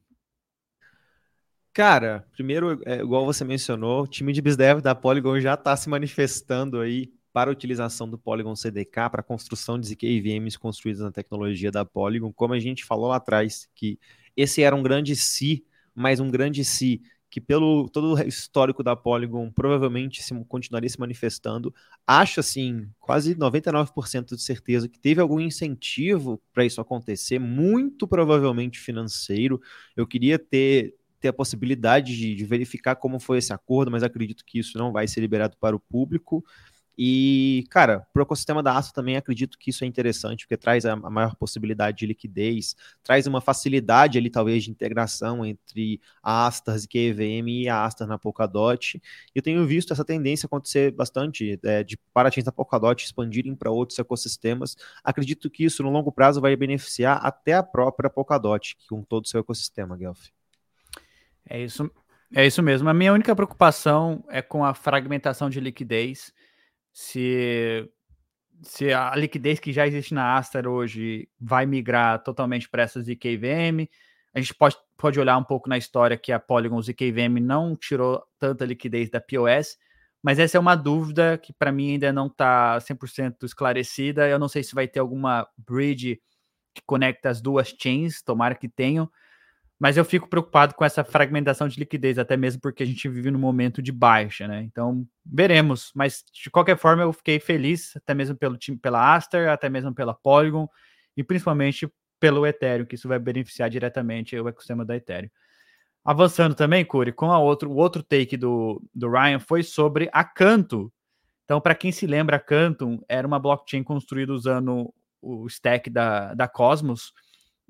Cara, primeiro, é, igual você mencionou, o time de BizDev da Polygon já está se manifestando aí para a utilização do Polygon CDK para a construção de ZK VMs construídas na tecnologia da Polygon, como a gente falou lá atrás, que esse era um grande si, mas um grande si que pelo todo o histórico da Polygon provavelmente se, continuaria se manifestando. Acho assim, quase 99% de certeza que teve algum incentivo para isso acontecer, muito provavelmente financeiro. Eu queria ter ter a possibilidade de, de, verificar como foi esse acordo, mas acredito que isso não vai ser liberado para o público. E, cara, para o ecossistema da Astra também acredito que isso é interessante, porque traz a, maior possibilidade de liquidez, traz uma facilidade ali, talvez, de integração entre a Astars e QEVM e a Astar na Polkadot. Eu tenho visto essa tendência acontecer bastante, é, de paratins da Polkadot expandirem para outros ecossistemas. Acredito que isso, no longo prazo, vai beneficiar até a própria Polkadot, com todo o seu ecossistema, Guelph. É isso, é isso mesmo. A minha única preocupação é com a fragmentação de liquidez. Se, se a liquidez que já existe na Aster hoje vai migrar totalmente para essas ZKVM, a gente pode, pode olhar um pouco na história que a Polygon ZKVM não tirou tanta liquidez da POS, mas essa é uma dúvida que para mim ainda não está 100% esclarecida. Eu não sei se vai ter alguma bridge que conecta as duas chains, tomara que tenham, mas eu fico preocupado com essa fragmentação de liquidez, até mesmo porque a gente vive num momento de baixa, né? Então, veremos. Mas, de qualquer forma, eu fiquei feliz, até mesmo pelo time, pela Aster, até mesmo pela Polygon, e principalmente pelo Ethereum, que isso vai beneficiar diretamente o ecossistema da Ethereum. Avançando também, Curi, com a outro, o outro take do, do Ryan foi sobre a Canto. Então, para quem se lembra, a Canto era uma blockchain construída usando o stack da, da Cosmos,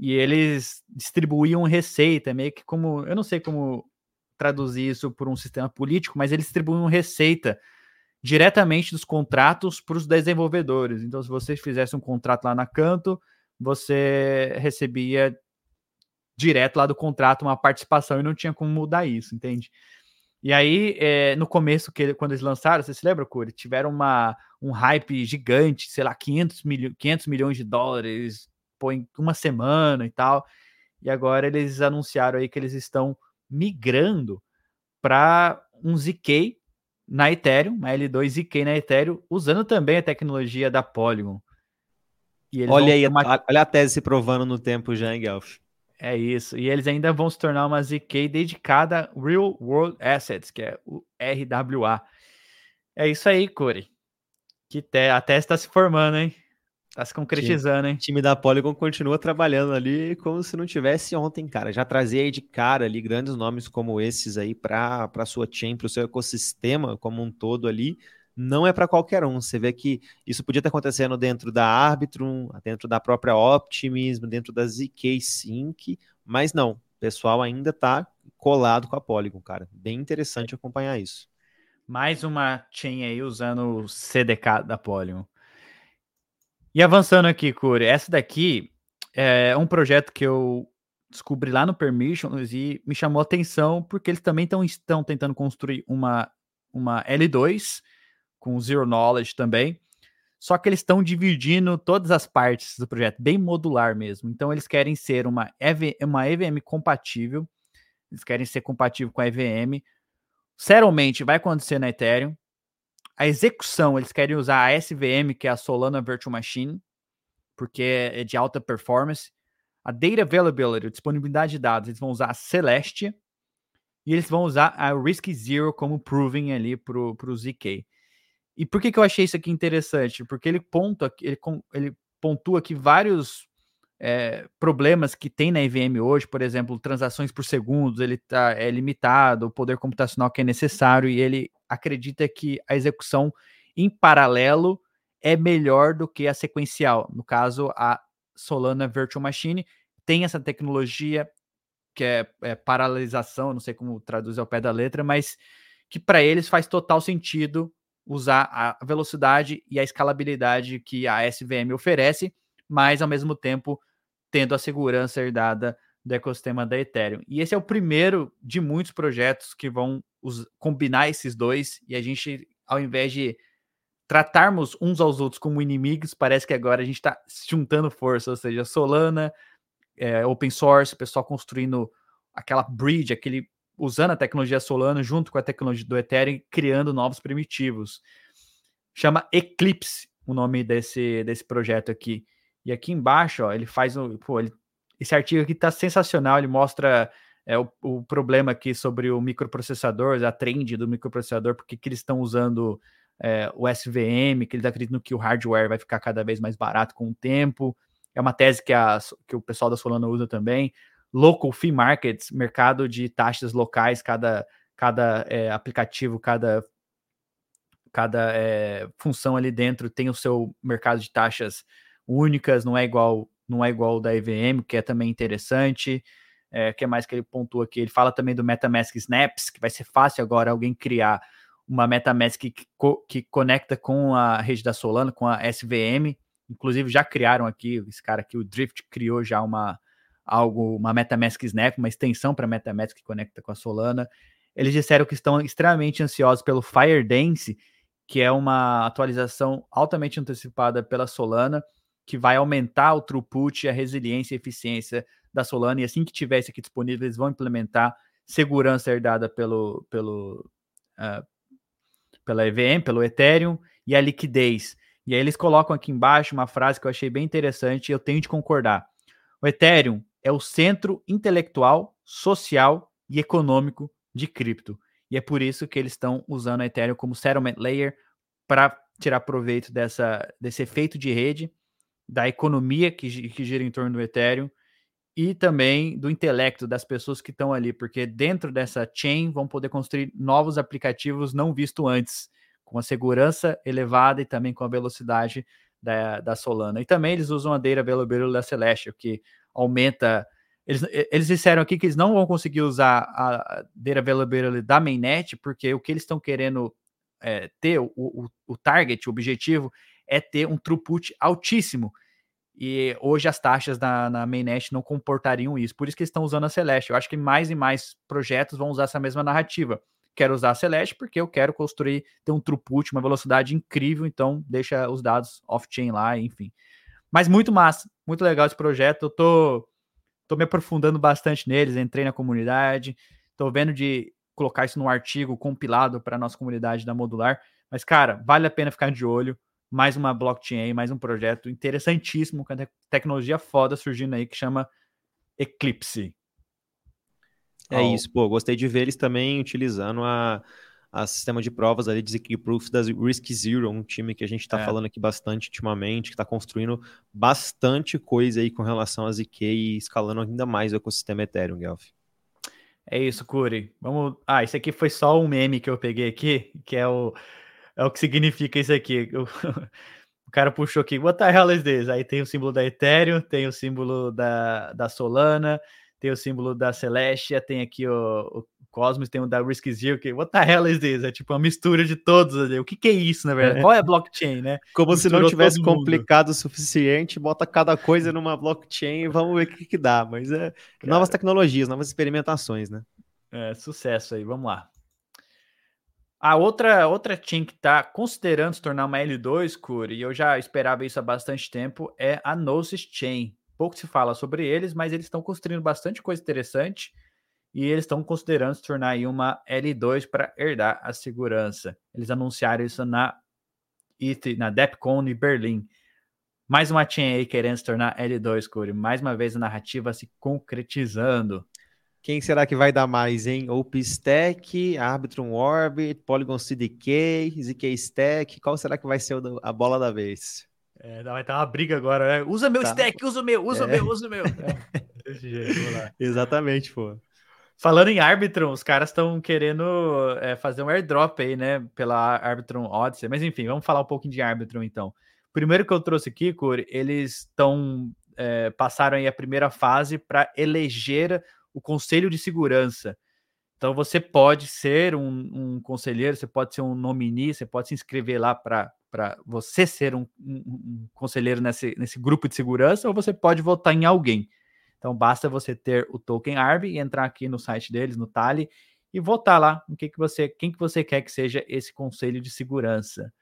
e eles distribuíam receita, meio que como, eu não sei como traduzir isso por um sistema político, mas eles distribuíam receita diretamente dos contratos para os desenvolvedores. Então, se você fizesse um contrato lá na Canto, você recebia direto lá do contrato uma participação e não tinha como mudar isso, entende? E aí, é, no começo, que, quando eles lançaram, você se lembra, Curi? Tiveram uma, um hype gigante, sei lá, 500, milho, 500 milhões de dólares, pô, em uma semana e tal. E agora eles anunciaram aí que eles estão migrando para um ZK na Ethereum, uma L2 ZK na Ethereum, usando também a tecnologia da Polygon. olha aí, uma... olha a tese se provando no tempo já, hein, Guelph? É isso. E eles ainda vão se tornar uma ZK dedicada a Real World Assets, que é o RWA. É isso aí, Corey. Que te... a tese está se formando, hein? Tá se concretizando, hein? O time da Polygon continua trabalhando ali como se não tivesse ontem, cara. Já trazia aí de cara ali grandes nomes como esses aí para sua chain, para o seu ecossistema como um todo ali. Não é para qualquer um. Você vê que isso podia estar acontecendo dentro da Arbitrum, dentro da própria Optimism, dentro da ZK Sync, mas não. O pessoal ainda está colado com a Polygon, cara. Bem interessante acompanhar isso. Mais uma chain aí usando o CDK da Polygon. E avançando aqui, Curi, essa daqui é um projeto que eu descobri lá no Permissions e me chamou a atenção porque eles também tão, estão tentando construir uma, uma L2 com Zero Knowledge também. Só que eles estão dividindo todas as partes do projeto, bem modular mesmo. Então, eles querem ser uma, EV, uma EVM compatível, eles querem ser compatível com a EVM. Serialmente, vai acontecer na Ethereum. A execução, eles querem usar a SVM, que é a Solana Virtual Machine, porque é de alta performance. A Data Availability, a disponibilidade de dados, eles vão usar a Celestia. E eles vão usar a Risk Zero como proving ali para o ZK. E por que, que eu achei isso aqui interessante? Porque ele, pontua, ele, ele pontua que vários é, problemas que tem na EVM hoje, por exemplo, transações por segundos, ele tá, é limitado, o poder computacional que é necessário, e ele acredita que a execução em paralelo é melhor do que a sequencial. No caso, a Solana Virtual Machine tem essa tecnologia que é, é paralelização, não sei como traduzir ao pé da letra, mas que para eles faz total sentido usar a velocidade e a escalabilidade que a SVM oferece, mas ao mesmo tempo tendo a segurança herdada do ecossistema da Ethereum. E esse é o primeiro de muitos projetos que vão os, combinar esses dois e a gente, ao invés de tratarmos uns aos outros como inimigos, parece que agora a gente está juntando força, ou seja, Solana, é, open source, pessoal construindo aquela bridge, aquele usando a tecnologia Solana junto com a tecnologia do Ethereum, criando novos primitivos. Chama Eclipse o nome desse, desse projeto aqui. E aqui embaixo, ó, ele faz um. Pô, ele, esse artigo aqui está sensacional, ele mostra é, o, o, problema aqui sobre o microprocessador, a trend do microprocessador, porque que eles estão usando é, o SVM, que eles acreditam que o hardware vai ficar cada vez mais barato com o tempo. É uma tese que, a, que o pessoal da Solana usa também. Local Fee Markets, mercado de taxas locais, cada, cada é, aplicativo, cada, cada é, função ali dentro tem o seu mercado de taxas únicas, não é igual não é igual o da EVM, que é também interessante. É, que é mais que ele pontua aqui? Ele fala também do MetaMask Snaps, que vai ser fácil agora alguém criar uma MetaMask que, que conecta com a rede da Solana, com a SVM. Inclusive já criaram aqui, esse cara aqui, o Drift, criou já uma algo, uma MetaMask Snap, uma extensão para MetaMask que conecta com a Solana. Eles disseram que estão extremamente ansiosos pelo Firedance, que é uma atualização altamente antecipada pela Solana, que vai aumentar o throughput, a resiliência e eficiência da Solana, e assim que tiver isso aqui disponível, eles vão implementar segurança herdada pelo, pelo, uh, pela EVM, pelo Ethereum, e a liquidez. E aí eles colocam aqui embaixo uma frase que eu achei bem interessante e eu tenho de concordar. O Ethereum é o centro intelectual, social e econômico de cripto. E é por isso que eles estão usando a Ethereum como settlement layer para tirar proveito dessa, desse efeito de rede, da economia que, que gira em torno do Ethereum e também do intelecto das pessoas que estão ali, porque dentro dessa chain vão poder construir novos aplicativos não vistos antes, com a segurança elevada e também com a velocidade da, da Solana. E também eles usam a Data Availability da Celestial, que aumenta eles, eles disseram aqui que eles não vão conseguir usar a data availability da mainnet, porque o que eles estão querendo é, ter, o, o, o target, o objetivo, é ter um throughput altíssimo. E hoje as taxas na, na mainnet não comportariam isso. Por isso que eles estão usando a Celeste. Eu acho que mais e mais projetos vão usar essa mesma narrativa. Quero usar a Celeste porque eu quero construir, ter um throughput, uma velocidade incrível, então deixa os dados off-chain lá, enfim. Mas muito massa, muito legal esse projeto. Eu tô Estou me aprofundando bastante neles, entrei na comunidade, estou vendo de colocar isso num artigo compilado para nossa comunidade da Modular. Mas, cara, vale a pena ficar de olho. Mais uma blockchain aí, mais um projeto interessantíssimo, com tecnologia foda surgindo aí que chama Eclipse. É oh. isso, pô. Gostei de ver eles também utilizando a, a sistema de provas ali de Proof das Risk Zero, um time que a gente está é. falando aqui bastante ultimamente, que está construindo bastante coisa aí com relação a ZK e escalando ainda mais o ecossistema Ethereum, Guelph. É isso, Curi. Vamos. Ah, isso aqui foi só um meme que eu peguei aqui, que é o, é o que significa isso aqui. *laughs* O, cara puxou aqui, what the hell is this? Aí tem o símbolo da Ethereum, tem o símbolo da, da Solana, tem o símbolo da Celestia, tem aqui o, o Cosmos, tem o da Risk Zero, que what the hell is this? É tipo uma mistura de todos ali. O que, que é isso, na verdade? É. Qual é a blockchain, né? *laughs* Como Misturou se não tivesse complicado o suficiente, bota cada coisa numa blockchain e vamos ver o que, que dá. Mas é Cara, novas tecnologias, novas experimentações, né? É, sucesso aí, vamos lá. A outra, outra chain que está considerando se tornar uma L2, Curi, e eu já esperava isso há bastante tempo, é a Gnosis Chain pouco se fala sobre eles, mas eles estão construindo bastante coisa interessante e eles estão considerando se tornar aí uma L2 para herdar a segurança. Eles anunciaram isso na na DEPCON em Berlim. Mais uma chain aí querendo se tornar L2, Corey. Mais uma vez a narrativa se concretizando. Quem será que vai dar mais, hein? OpenStack, Arbitrum Orbit, Polygon CDK, ZK Stack. Qual será que vai ser a bola da vez? É, vai estar uma briga agora, né? Usa meu tá. stack, usa o meu, usa é. o meu, usa o meu. É, *laughs* desse jeito, vamos lá. Exatamente, pô. Falando em Arbitrum, os caras estão querendo é, fazer um airdrop aí, né? Pela Arbitrum Odyssey. Mas enfim, vamos falar um pouquinho de Arbitrum então. Primeiro que eu trouxe aqui, Cor, eles estão. É, passaram aí a primeira fase para eleger o Conselho de Segurança. Então você pode ser um, um conselheiro, você pode ser um nominee, você pode se inscrever lá para você ser um, um, um, conselheiro nesse, nesse grupo de segurança, ou você pode votar em alguém. Então basta você ter o token ARB e entrar aqui no site deles, no Tali, e votar lá no que, que você, quem que você quer que seja esse conselho de segurança.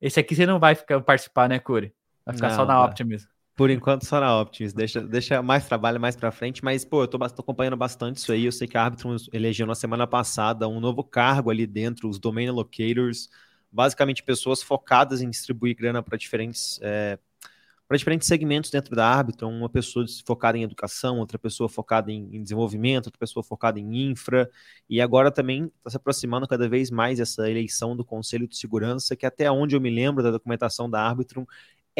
Esse aqui você não vai ficar participar, né, Curi? Vai ficar não, só na Optimism. Por enquanto só na Optimus, deixa, deixa mais trabalho mais para frente, mas pô, eu tô, tô, acompanhando bastante isso aí, eu sei que a Arbitrum elegeu na semana passada um novo cargo ali dentro, os Domain Allocators, basicamente pessoas focadas em distribuir grana para diferentes é, para diferentes segmentos dentro da Arbitrum, uma pessoa focada em educação, outra pessoa focada em, em desenvolvimento, outra pessoa focada em infra, e agora também está se aproximando cada vez mais essa eleição do Conselho de Segurança, que até onde eu me lembro da documentação da Arbitrum,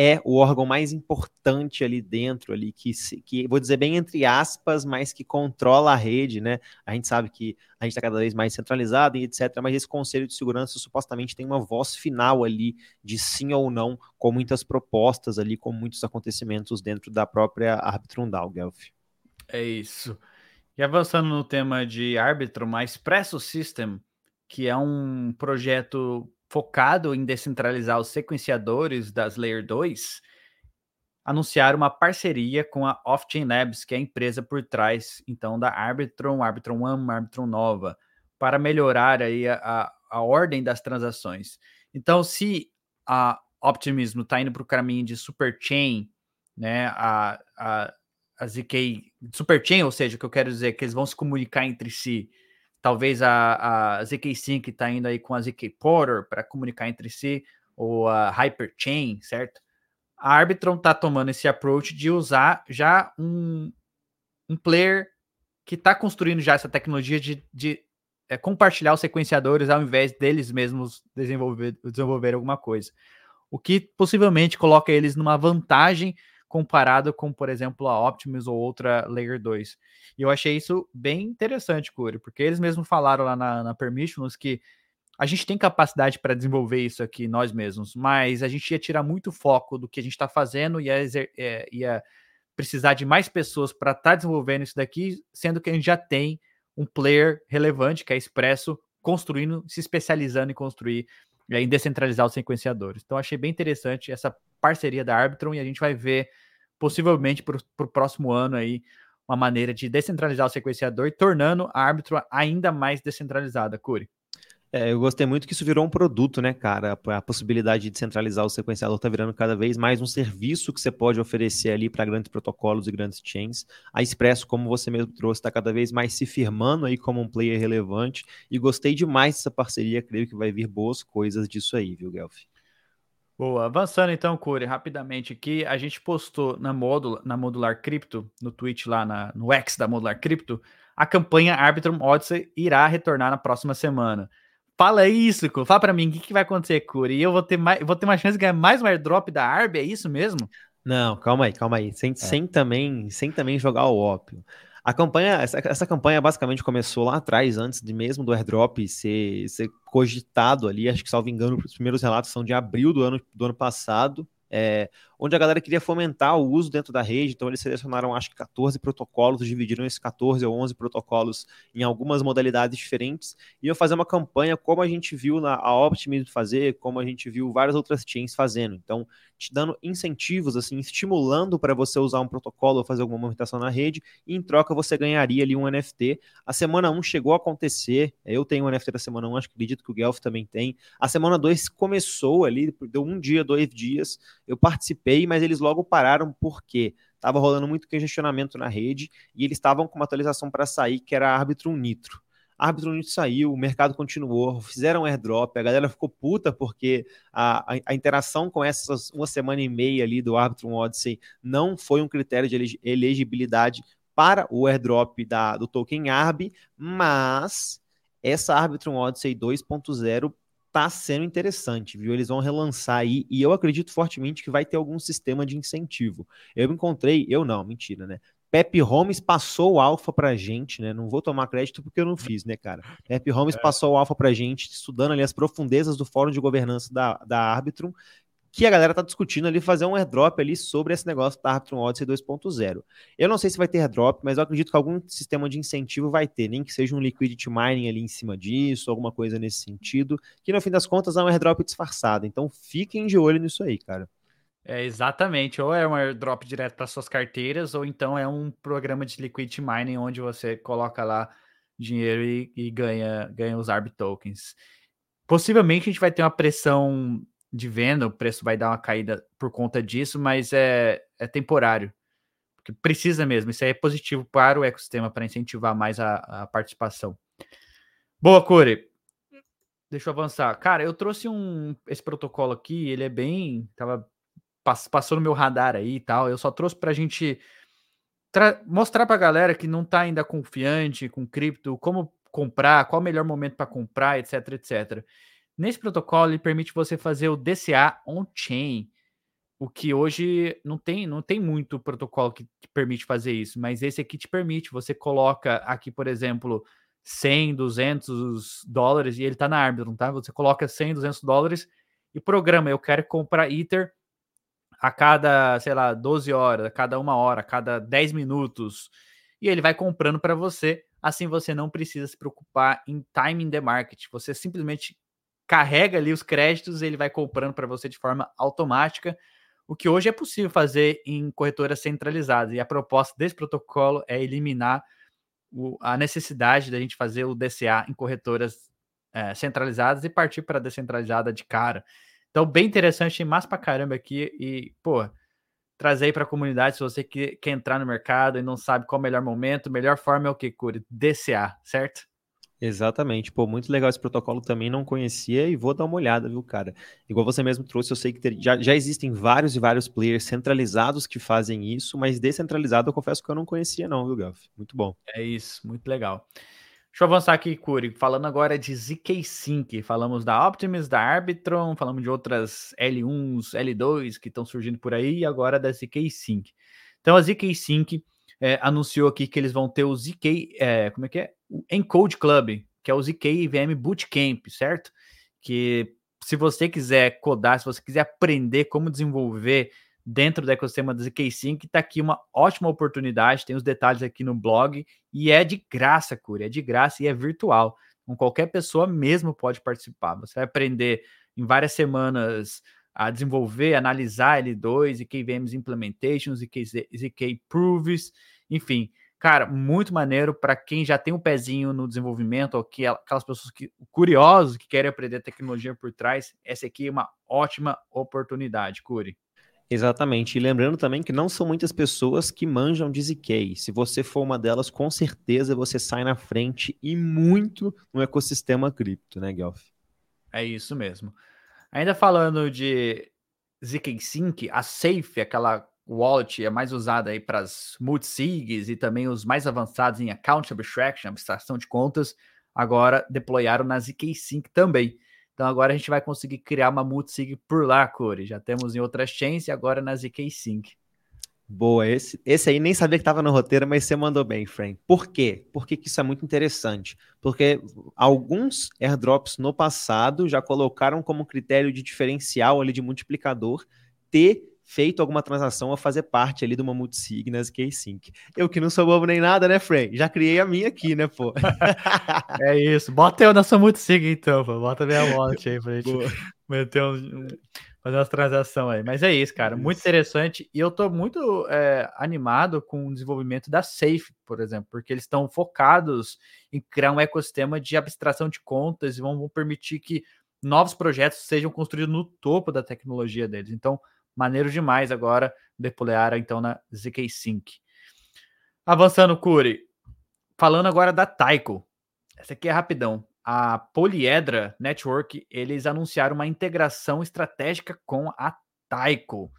é o órgão mais importante ali dentro, ali que, que vou dizer bem entre aspas, mas que controla a rede, né? A gente sabe que a gente está cada vez mais centralizado e etc. Mas esse conselho de segurança supostamente tem uma voz final ali de sim ou não, com muitas propostas ali, com muitos acontecimentos dentro da própria Arbitrum DAO, Guelph. É isso. E avançando no tema de Arbitrum, a Expresso System, que é um projeto focado em descentralizar os sequenciadores das Layer 2, anunciaram uma parceria com a Off-Chain Labs, que é a empresa por trás, então, da Arbitrum, Arbitrum One, Arbitrum Nova, para melhorar aí a, a ordem das transações. Então, se a Optimismo está indo para o caminho de Superchain, né, a, a, a ZK Superchain, ou seja, o que eu quero dizer é que eles vão se comunicar entre si Talvez a, a ZK Sync está indo aí com a ZK Porter para comunicar entre si, ou a Hyperchain, certo? A Arbitron está tomando esse approach de usar já um, um player que está construindo já essa tecnologia de, de é, compartilhar os sequenciadores ao invés deles mesmos desenvolver, desenvolver alguma coisa. O que possivelmente coloca eles numa vantagem comparado com, por exemplo, a Optimus ou outra Layer 2. E eu achei isso bem interessante, Curi, porque eles mesmos falaram lá na, na Permissionless que a gente tem capacidade para desenvolver isso aqui nós mesmos, mas a gente ia tirar muito foco do que a gente está fazendo e ia, é, ia, precisar de mais pessoas para estar tá desenvolvendo isso daqui, sendo que a gente já tem um player relevante, que é Expresso, construindo, se especializando em construir em descentralizar os sequenciadores. Então, achei bem interessante essa parceria da Arbitrum e a gente vai ver possivelmente para o próximo ano aí uma maneira de descentralizar o sequenciador, tornando a Arbitrum ainda mais descentralizada, Curi. É, eu gostei muito que isso virou um produto, né, cara? A possibilidade de centralizar o sequenciador está virando cada vez mais um serviço que você pode oferecer ali para grandes protocolos e grandes chains. A Expresso, como você mesmo trouxe, está cada vez mais se firmando aí como um player relevante. E gostei demais dessa parceria, creio que vai vir boas coisas disso aí, viu, Guelph? Boa, avançando então, Curi, rapidamente aqui, a gente postou na, Modula, na Modular Crypto, no Twitch lá na, no X da Modular Crypto, a campanha Arbitrum Odyssey irá retornar na próxima semana. Fala isso, Curi. Fala para mim, o que, que vai acontecer, Curi? E eu vou ter mais, vou ter uma chance de ganhar mais um airdrop da Arb, é isso mesmo? Não, calma aí, calma aí. Sem, é. sem, também, sem também jogar o ópio. A campanha, essa, essa, campanha basicamente começou lá atrás, antes de mesmo do airdrop ser, ser cogitado ali. Acho que, salvo engano, os primeiros relatos são de abril do ano, do ano passado é, onde a galera queria fomentar o uso dentro da rede, então eles selecionaram acho que 14 protocolos, dividiram esses 14 ou 11 protocolos em algumas modalidades diferentes, e iam fazer uma campanha como a gente viu na a Optimism fazer, como a gente viu várias outras chains fazendo, então te dando incentivos, assim, estimulando para você usar um protocolo ou fazer alguma movimentação na rede, e em troca você ganharia ali um NFT. A semana 1 chegou a acontecer, eu tenho um NFT da semana 1, acho que acredito que o Guelph também tem, a semana 2 começou ali, deu um dia, dois dias, eu participei, mas eles logo pararam porque estava rolando muito questionamento na rede e eles estavam com uma atualização para sair que era árbitro nitro. Árbitro Nitro saiu, o mercado continuou, fizeram airdrop, a galera ficou puta porque a, a, a, interação com essas uma semana e meia ali do árbitro Odyssey não foi um critério de elegibilidade para o airdrop da, do token ARB, mas essa Arbitrum Odyssey 2.0 tá sendo interessante, viu? Eles vão relançar aí e eu acredito fortemente que vai ter algum sistema de incentivo. Eu encontrei, eu não, mentira, né? Pepe Holmes passou o alfa pra gente, né? Não vou tomar crédito porque eu não fiz, né, cara? Pepe Holmes é. passou o alfa pra gente, estudando ali as profundezas do fórum de governança da, da Arbitrum, que a galera tá discutindo ali fazer um airdrop ali sobre esse negócio da Arbitrum Odyssey 2.0. Eu não sei se vai ter airdrop, mas eu acredito que algum sistema de incentivo vai ter, nem que seja um liquidity mining ali em cima disso, alguma coisa nesse sentido, que no fim das contas é um airdrop disfarçado. Então fiquem de olho nisso aí, cara. É exatamente, ou é um airdrop direto para suas carteiras, ou então é um programa de liquidity mining onde você coloca lá dinheiro e, e ganha, ganha os ARB tokens. Possivelmente a gente vai ter uma pressão de venda, o preço vai dar uma caída por conta disso, mas é, é temporário. Porque precisa mesmo, isso aí é positivo para o ecossistema, para incentivar mais a, a participação. Boa, Corey. Deixa eu avançar. Cara, eu trouxe um esse protocolo aqui, ele é bem. Tava, passou no meu radar aí e tal. Eu só trouxe para a gente mostrar para a galera que não está ainda confiante com cripto, como comprar, qual o melhor momento para comprar, etc, etc. Nesse protocolo, ele permite você fazer o DCA on-chain, o que hoje não tem, não tem muito protocolo que te permite fazer isso, mas esse aqui te permite. Você coloca aqui, por exemplo, 100, 200 dólares e ele está na Arbitrum, tá? Você coloca 100, 200 dólares e programa, eu quero comprar Ether a cada, sei lá, 12 horas, a cada uma hora, a cada 10 minutos, e ele vai comprando para você. Assim você não precisa se preocupar em timing the market. Você simplesmente carrega ali os créditos ele vai comprando para você de forma automática, o que hoje é possível fazer em corretoras centralizadas. E a proposta desse protocolo é eliminar o, a necessidade da gente fazer o DCA em corretoras é, centralizadas e partir para descentralizada de cara. Então, bem interessante, massa pra caramba aqui. E, pô, trazer aí para a comunidade, se você quer, quer entrar no mercado e não sabe qual é o melhor momento, melhor forma é o que, Curi? DCA, certo? Exatamente, pô, muito legal esse protocolo também, não conhecia e vou dar uma olhada, viu, cara? Igual você mesmo trouxe, eu sei que ter, já, já existem vários e vários players centralizados que fazem isso, mas descentralizado eu confesso que eu não conhecia não, viu, Gaf? Muito bom. É isso, muito legal. Deixa eu avançar aqui, Curi, falando agora de ZK Sync, falamos da Optimus, da Arbitron, falamos de outras L1s, L2 que estão surgindo por aí, e agora da ZK Sync. Então a ZK Sync é, anunciou aqui que eles vão ter o ZK, é, como é que é? O Encode Club, que é o ZK IVM Bootcamp, certo? Que se você quiser codar, se você quiser aprender como desenvolver dentro do ecossistema do ZK5, está aqui uma ótima oportunidade, tem os detalhes aqui no blog, e é de graça, Curi, é de graça e é virtual. Então, qualquer pessoa mesmo pode participar. Você vai aprender em várias semanas a desenvolver, analisar L2, ZK VMs Implementations, ZK, ZK Proofs, enfim, cara, muito maneiro para quem já tem um pezinho no desenvolvimento, ou que aquelas pessoas que curiosos que querem aprender tecnologia por trás, essa aqui é uma ótima oportunidade, Curi. Exatamente. E lembrando também que não são muitas pessoas que manjam de ZK. Se você for uma delas, com certeza você sai na frente e muito no ecossistema cripto, né, Guelph? É isso mesmo. Ainda falando de ZK Sync, a Safe, aquela wallet é mais usada aí para as multisigs e também os mais avançados em account abstraction, abstração de contas, agora deployaram na ZK Sync também. Então agora a gente vai conseguir criar uma multisig por lá, Core. Já temos em outras chains e agora na ZK Sync. Boa, esse, esse aí nem sabia que estava no roteiro, mas você mandou bem, Frank. Por quê? Por que, isso é muito interessante? Porque alguns airdrops no passado já colocaram como critério de diferencial ali de multiplicador ter feito alguma transação a fazer parte ali de uma multisig na ZK-Sync. Eu que não sou bobo nem nada, né, Frei? Já criei a minha aqui, né, pô? *laughs* é isso. Bota eu na sua multisig, então, pô. Bota minha wallet aí pra gente Boa. meter um, fazer umas transações aí. Mas é isso, cara. Isso. Muito interessante. E eu tô muito é, animado com o desenvolvimento da Safe, por exemplo, porque eles estão focados em criar um ecossistema de abstração de contas e vão, permitir que novos projetos sejam construídos no topo da tecnologia deles. Então, Maneiro demais agora deployar então na ZK Sync. Avançando, Curi. Falando agora da Taiko. Essa aqui é rapidão. A Poliedra Network, eles anunciaram uma integração estratégica com a Taiko.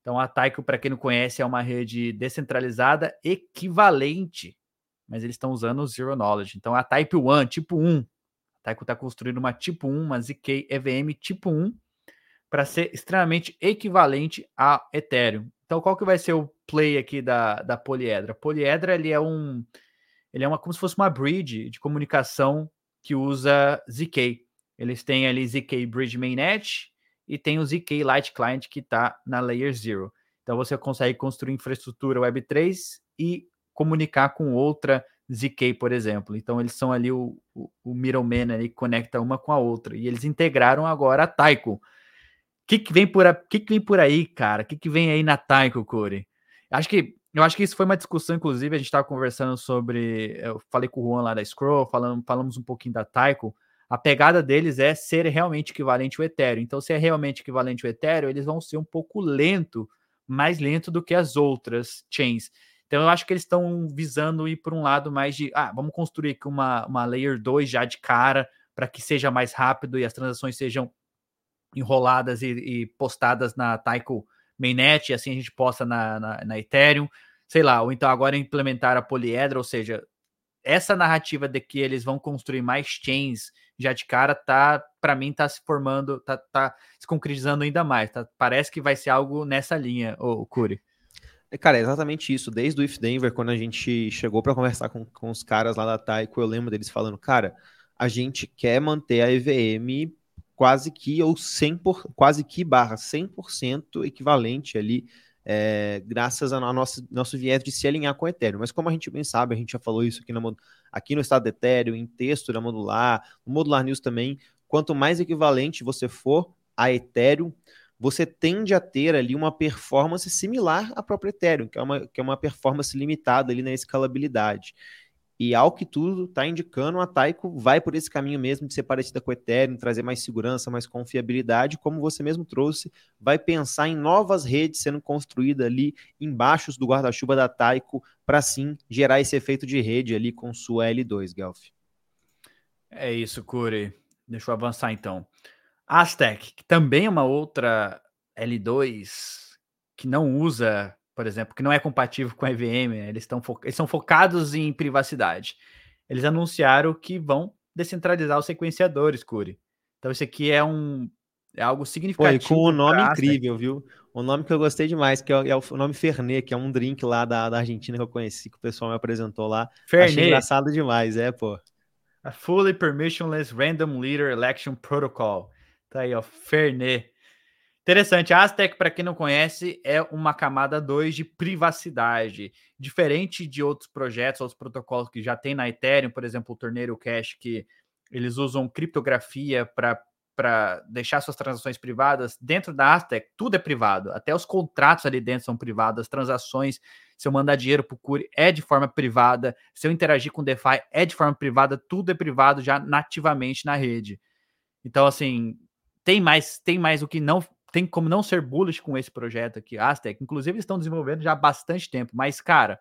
Então, a Taiko, para quem não conhece, é uma rede descentralizada equivalente, mas eles estão usando o Zero Knowledge. Então, a Type 1, tipo 1. A Taiko está construindo uma tipo 1, uma ZK EVM tipo 1, para ser extremamente equivalente a Ethereum. Então, qual que vai ser o play aqui da, da Poliedra? Poliedra ele é um ele é uma como se fosse uma bridge de comunicação que usa ZK. Eles têm ali ZK Bridge Mainnet e tem o ZK Light Client que está na Layer Zero. Então você consegue construir infraestrutura Web3 e comunicar com outra ZK, por exemplo. Então eles são ali o, o, o middleman ali que conecta uma com a outra. E eles integraram agora a Taiko que, que, vem por, que, que vem por aí, cara? O que, que vem aí na Taiko, Corey? Acho que eu acho que isso foi uma discussão, inclusive, a gente estava conversando sobre. Eu falei com o Juan lá da Scroll, falando, falamos um pouquinho da Taiko. A pegada deles é ser realmente equivalente ao Ethereum. Então, se é realmente equivalente ao Ethereum, eles vão ser um pouco lento, mais lento do que as outras chains. Então eu acho que eles estão visando ir por um lado mais de, ah, vamos construir aqui uma, uma layer 2 já de cara para que seja mais rápido e as transações sejam enroladas e, e postadas na Taiko mainnet, e assim a gente posta na, na, na, Ethereum, sei lá, ou então agora implementar a poliedra, ou seja, essa narrativa de que eles vão construir mais chains já de cara, tá, para mim, tá se formando, tá, tá se concretizando ainda mais, tá, parece que vai ser algo nessa linha, o Curi. É, cara, é exatamente isso. Desde o If Denver, quando a gente chegou para conversar com, com os caras lá da Taiko, eu lembro deles falando, cara, a gente quer manter a EVM quase que ou 100 por, quase que barra 100% equivalente ali, é, graças ao nosso, nosso viés de se alinhar com o Ethereum. Mas como a gente bem sabe, a gente já falou isso aqui, na, aqui no estado do Ethereum, em texto da Modular, no Modular News também, quanto mais equivalente você for a Ethereum, você tende a ter ali uma performance similar à própria Ethereum, que é uma, que é uma performance limitada ali na escalabilidade. E ao que tudo está indicando, a Taiko vai por esse caminho mesmo de ser parecida com o Ethereum, trazer mais segurança, mais confiabilidade, como você mesmo trouxe, vai pensar em novas redes sendo construídas ali embaixo do guarda-chuva da Taiko, para sim gerar esse efeito de rede ali com sua L2, Guelph. É isso, Curi. Deixa eu avançar então. Aztec, que também é uma outra L2 que não usa por exemplo, que não é compatível com a EVM, né? eles, estão eles são focados em privacidade. Eles anunciaram que vão descentralizar os sequenciadores, Curi. Então, isso aqui é um é algo significativo. Foi com um nome incrível, viu? Um nome que eu gostei demais, que é, é, o nome Fernet, que é um drink lá da, da Argentina que eu conheci, que o pessoal me apresentou lá. Fernet. Achei engraçado demais, é, pô. A Fully Permissionless Random Leader Election Protocol. Tá aí, ó, Fernet. Interessante, a Aztec, para quem não conhece, é uma camada 2 de privacidade, diferente de outros projetos, outros protocolos que já tem na Ethereum, por exemplo, o Torneiro Cash, que eles usam criptografia para deixar suas transações privadas. Dentro da Aztec, tudo é privado, até os contratos ali dentro são privados, as transações, se eu mandar dinheiro para o Curi, é de forma privada, se eu interagir com o DeFi, é de forma privada, tudo é privado já nativamente na rede. Então, assim, tem mais, tem mais o que não tem como não ser bullish com esse projeto aqui, Aztec. Inclusive, eles estão desenvolvendo já há bastante tempo, mas, cara,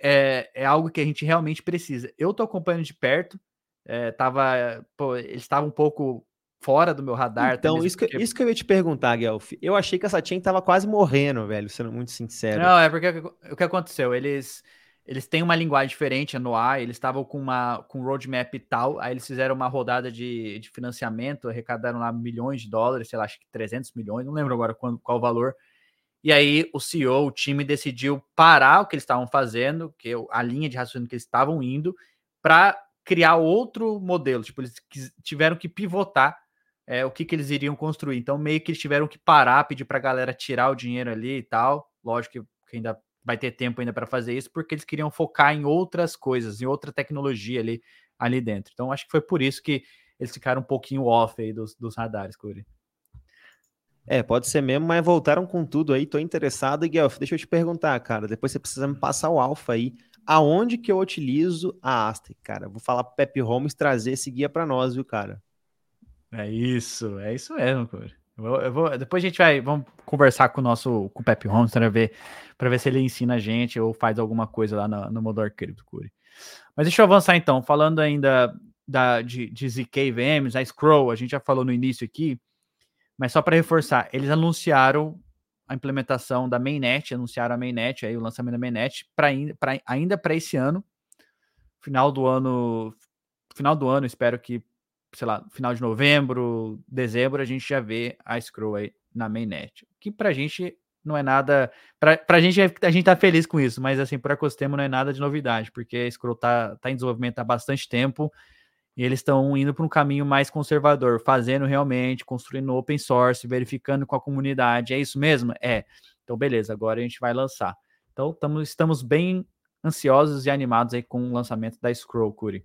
é, é algo que a gente realmente precisa. Eu estou acompanhando de perto, é, tava, pô, eles estavam um pouco fora do meu radar. Então, isso que, porque... isso que eu ia te perguntar, Guelph. Eu achei que essa chain tava quase morrendo, velho, sendo muito sincero. Não, é porque o que aconteceu? Eles eles têm uma linguagem diferente no ar, eles estavam com uma com roadmap e tal, aí eles fizeram uma rodada de, de financiamento, arrecadaram lá milhões de dólares, sei lá, acho que 300 milhões, não lembro agora qual, qual o valor. E aí o CEO, o time decidiu parar o que eles estavam fazendo, que a linha de raciocínio que eles estavam indo, para criar outro modelo. Tipo, eles tiveram que pivotar é, o que, que eles iriam construir. Então, meio que eles tiveram que parar, pedir para a galera tirar o dinheiro ali e tal. Lógico que ainda vai ter tempo ainda para fazer isso, porque eles queriam focar em outras coisas, em outra tecnologia ali, ali dentro. Então, acho que foi por isso que eles ficaram um pouquinho off aí dos, dos radares, Curi. É, pode ser mesmo, mas voltaram com tudo aí. Tô interessado. E, Guelph, deixa eu te perguntar, cara. Depois você precisa me passar o alfa aí. Aonde que eu utilizo a Aztec, cara? Vou falar pro Pepe Holmes trazer esse guia para nós, viu, cara? É isso, é isso mesmo, Curi. Eu, eu vou, depois a gente vai, vamos conversar com o nosso, com o Pepe Holmes para ver, para ver se ele ensina a gente ou faz alguma coisa lá no, no Modor Crypto Curi. Mas deixa eu avançar então, falando ainda da, de, de ZK VMs, a Scroll, a gente já falou no início aqui, mas só para reforçar, eles anunciaram a implementação da mainnet, anunciaram a mainnet, aí o lançamento da mainnet para ainda para esse ano, final do ano, final do ano, espero que sei lá, final de novembro, dezembro, a gente já vê a Scroll aí na mainnet. Que pra gente não é nada. Pra, pra gente, a gente tá feliz com isso, mas assim, para Costemo não é nada de novidade, porque a Scroll tá, tá em desenvolvimento há bastante tempo e eles estão indo para um caminho mais conservador, fazendo realmente, construindo open source, verificando com a comunidade. É isso mesmo? É. Então, beleza, agora a gente vai lançar. Então, tamo, estamos bem ansiosos e animados aí com o lançamento da Scroll, Curi.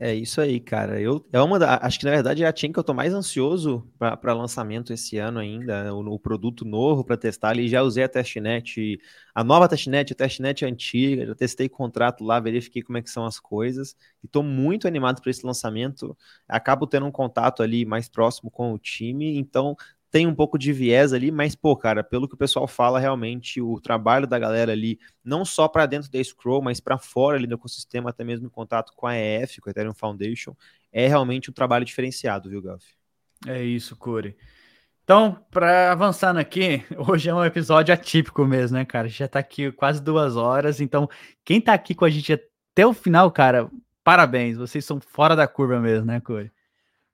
É isso aí, cara. Eu é uma da, acho que na verdade é a chain que eu tô mais ansioso para lançamento esse ano ainda, o, o produto novo para testar ali. Já usei a testnet, a nova testnet, a testnet antiga, já testei contrato lá, verifiquei como é que são as coisas e tô muito animado para esse lançamento. Acabo tendo um contato ali mais próximo com o time, então tem um pouco de viés ali, mas, pô, cara, pelo que o pessoal fala, realmente o trabalho da galera ali, não só para dentro da Scroll, mas para fora ali do ecossistema, até mesmo em contato com a EF, com a Ethereum Foundation, é realmente um trabalho diferenciado, viu, Gaf? É isso, Curi. Então, para avançando aqui, *laughs* hoje é um episódio atípico mesmo, né, cara? A gente já tá aqui quase duas horas, então quem tá aqui com a gente até o final, cara, parabéns, vocês são fora da curva mesmo, né, Curi?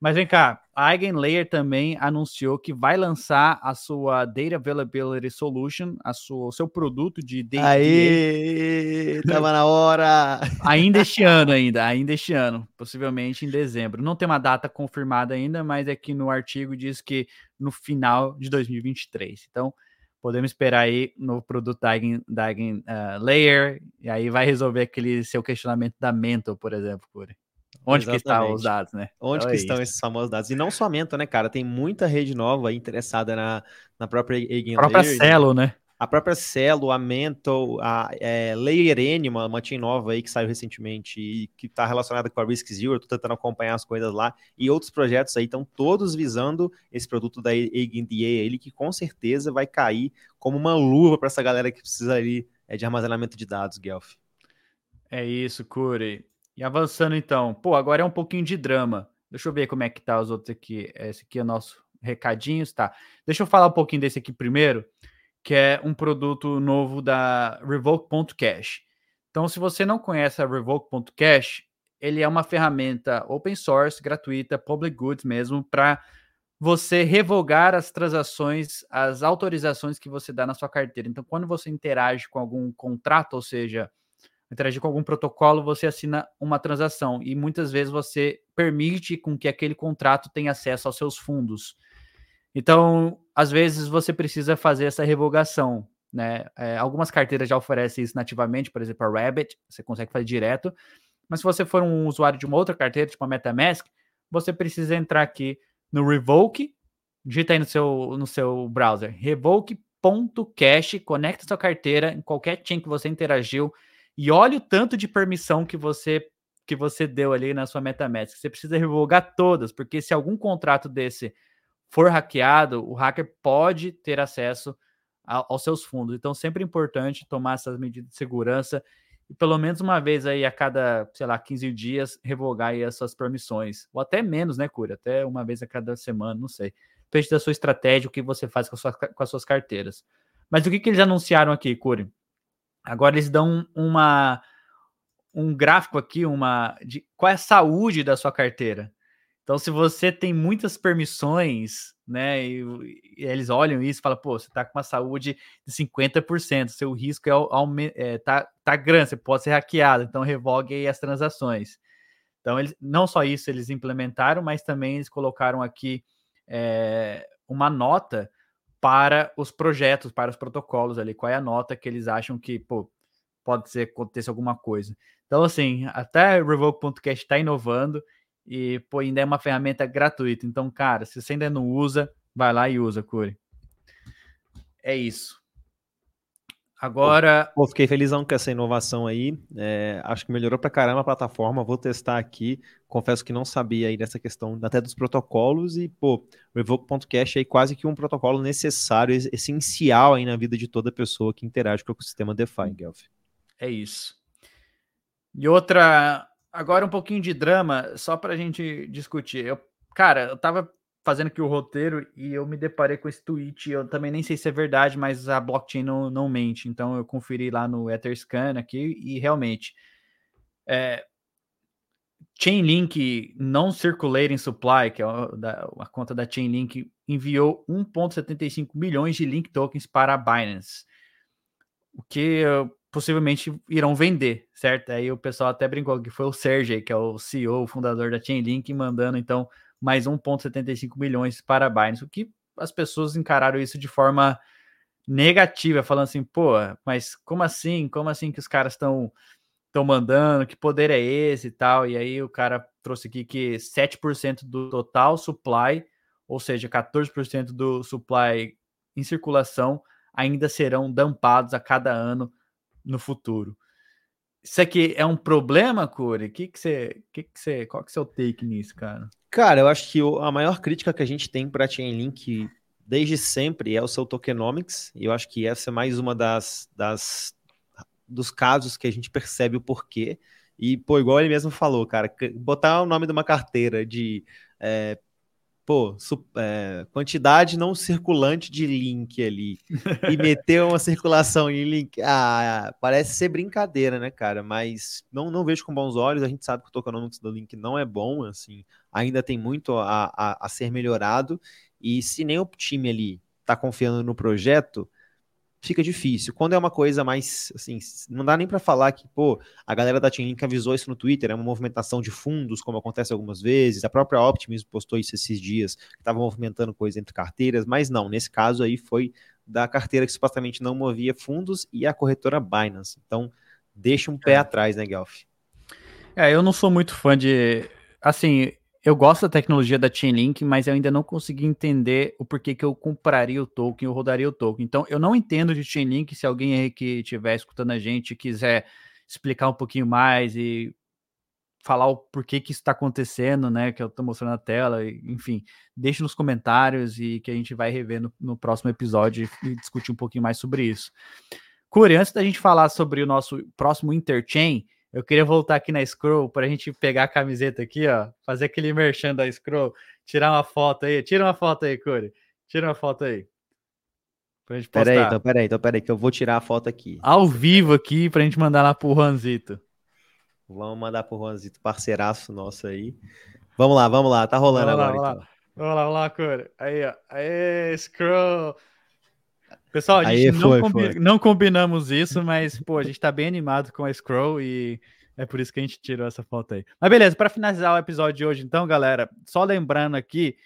Mas vem cá, a Eigenlayer também anunciou que vai lançar a sua Data Availability Solution, a sua, o seu produto de data. Aê, tava na hora! *laughs* ainda este ano, ainda, ainda este ano, possivelmente em dezembro. Não tem uma data confirmada ainda, mas aqui no artigo diz que no final de 2023. Então, podemos esperar aí no produto da Eigen, da Eigen uh, Layer, e aí vai resolver aquele seu questionamento da Mental, por exemplo, Curi. Onde Exatamente. que estão os dados, né? Onde então que é estão isso. esses famosos dados? E não somente, né, cara? Tem muita rede nova interessada na, na própria Eigen A própria Layer, Celo, né? A própria Celo, a Mental, a é, Layer N, uma, uma team nova aí que saiu recentemente e que está relacionada com a Risk Zero, tô tentando acompanhar as coisas lá, e outros projetos aí estão todos visando esse produto da EigenDA, ele que com certeza vai cair como uma luva para essa galera que precisa ali é, de armazenamento de dados, Guelph. É isso, Curi. E avançando então, pô, agora é um pouquinho de drama. Deixa eu ver como é que tá os outros aqui. Esse aqui é o nosso recadinhos, tá? Deixa eu falar um pouquinho desse aqui primeiro, que é um produto novo da Revoke.cash. Então, se você não conhece a Revoke.cash, ele é uma ferramenta open source, gratuita, public goods mesmo, para você revogar as transações, as autorizações que você dá na sua carteira. Então, quando você interage com algum contrato, ou seja, interagir com algum protocolo, você assina uma transação e muitas vezes você permite com que aquele contrato tenha acesso aos seus fundos. Então, às vezes você precisa fazer essa revogação, né? É, algumas carteiras já oferecem isso nativamente, por exemplo, a Rabbit, você consegue fazer direto. Mas se você for um usuário de uma outra carteira, tipo a MetaMask, você precisa entrar aqui no Revoke, digita aí no seu, no seu browser, revoke.cash, conecta sua carteira em qualquer chain que você interagiu, e olha o tanto de permissão que você que você deu ali na sua MetaMask. Você precisa revogar todas, porque se algum contrato desse for hackeado, o hacker pode ter acesso a, aos seus fundos. Então, sempre é importante tomar essas medidas de segurança e pelo menos uma vez aí a cada, sei lá, 15 dias, revogar aí as suas permissões. Ou até menos, né, Cura? Até uma vez a cada semana, não sei. Depende da sua estratégia, o que você faz com, sua, com as suas carteiras. Mas o que, que eles anunciaram aqui, Curi? Agora eles dão uma um gráfico aqui, uma de qual é a saúde da sua carteira. Então, se você tem muitas permissões, né, e, e eles olham isso e falam, pô, você está com uma saúde de 50%, seu risco é, é, tá, tá grande, você pode ser hackeado, então revogue aí as transações. Então, eles, não só isso eles implementaram, mas também eles colocaram aqui é, uma nota para os projetos, para os protocolos ali, qual é a nota que eles acham que, pô, pode ser acontecer alguma coisa. Então, assim, até Revoke.cast está inovando e, pô, ainda é uma ferramenta gratuita. Então, cara, se você ainda não usa, vai lá e usa, Curi. É isso. Agora. Pô, fiquei felizão com essa inovação aí. É, acho que melhorou pra caramba a plataforma. Vou testar aqui. Confesso que não sabia aí dessa questão até dos protocolos. E, pô, o Evoke.cash é quase que um protocolo necessário, essencial aí na vida de toda pessoa que interage com o ecossistema DeFi, Guelph. É isso. E outra. Agora um pouquinho de drama, só pra gente discutir. Eu, cara, eu tava fazendo aqui o roteiro e eu me deparei com esse tweet. Eu também nem sei se é verdade, mas a blockchain não, não mente. Então eu conferi lá no Etherscan aqui e realmente é, Chainlink não circulating supply, que é a, conta da Chainlink, enviou 1,75 milhões de link tokens para a Binance, o que uh, possivelmente irão vender, certo? Aí o pessoal até brincou que foi o Sergey, que é o CEO, o fundador da Chainlink, mandando então mais 1,75 milhões para a Binance, o que as pessoas encararam isso de forma negativa, falando assim, pô, mas como assim? Como assim que os caras estão estão mandando? Que poder é esse e tal? E aí o cara trouxe aqui que 7% do total supply, ou seja, 14% do supply em circulação, ainda serão dampados a cada ano no futuro. Isso aqui é um problema, Corey? Que que você, que que você, qual que é o seu take nisso, cara? Cara, eu acho que a maior crítica que a gente tem para a Chainlink desde sempre é o seu tokenomics, e eu acho que essa é mais uma das, das dos casos que a gente percebe o porquê. E, pô, igual ele mesmo falou, cara, botar o nome de uma carteira de é, pô, é, quantidade não circulante de link ali e meter uma circulação em link, ah, parece ser brincadeira, né, cara? Mas não, não vejo com bons olhos. A gente sabe que o tokenomics do link não é bom, assim, ainda tem muito a, a, a ser melhorado. E se nem o time ali tá confiando no projeto, fica difícil. Quando é uma coisa mais, assim, não dá nem para falar que, pô, a galera da Chainlink avisou isso no Twitter, é uma movimentação de fundos, como acontece algumas vezes, a própria Optimism postou isso esses dias, que estava movimentando coisa entre carteiras, mas não, nesse caso aí foi da carteira que supostamente não movia fundos e a corretora Binance. Então, deixa um pé é. atrás, né, Guelph? É, eu não sou muito fã de, assim, eu gosto da tecnologia da Chainlink, mas eu ainda não consegui entender o porquê que eu compraria o token, eu rodaria o token. Então, eu não entendo de Chainlink. Se alguém aí que estiver escutando a gente quiser explicar um pouquinho mais e falar o porquê que isso está acontecendo, né? Que eu estou mostrando na tela, enfim, deixe nos comentários e que a gente vai rever no, no próximo episódio e discutir um pouquinho mais sobre isso. Curi, antes da gente falar sobre o nosso próximo Interchain, eu queria voltar aqui na Scroll para a gente pegar a camiseta aqui, ó, fazer aquele merchan da Scroll, tirar uma foto aí. Tira uma foto aí, Curi. Tira uma foto aí. Pra gente postar. Peraí, então, peraí, então, peraí, que eu vou tirar a foto aqui. Ao vivo aqui pra gente mandar lá pro Juanzito. Vamos mandar pro Juanzito, parceiraço nosso aí. Vamos lá, vamos lá, tá rolando vamos lá, agora. Vamos, então. lá. vamos lá, vamos lá, Curi. Aí, ó. Aí, Scroll. Pessoal, a gente Aí, não, foi, combi foi. não, combinamos isso, mas, pô, a gente tá bem animado com a Scroll e é por isso que a gente tirou essa foto aí. Mas beleza, para finalizar o episódio de hoje, então, galera, só lembrando aqui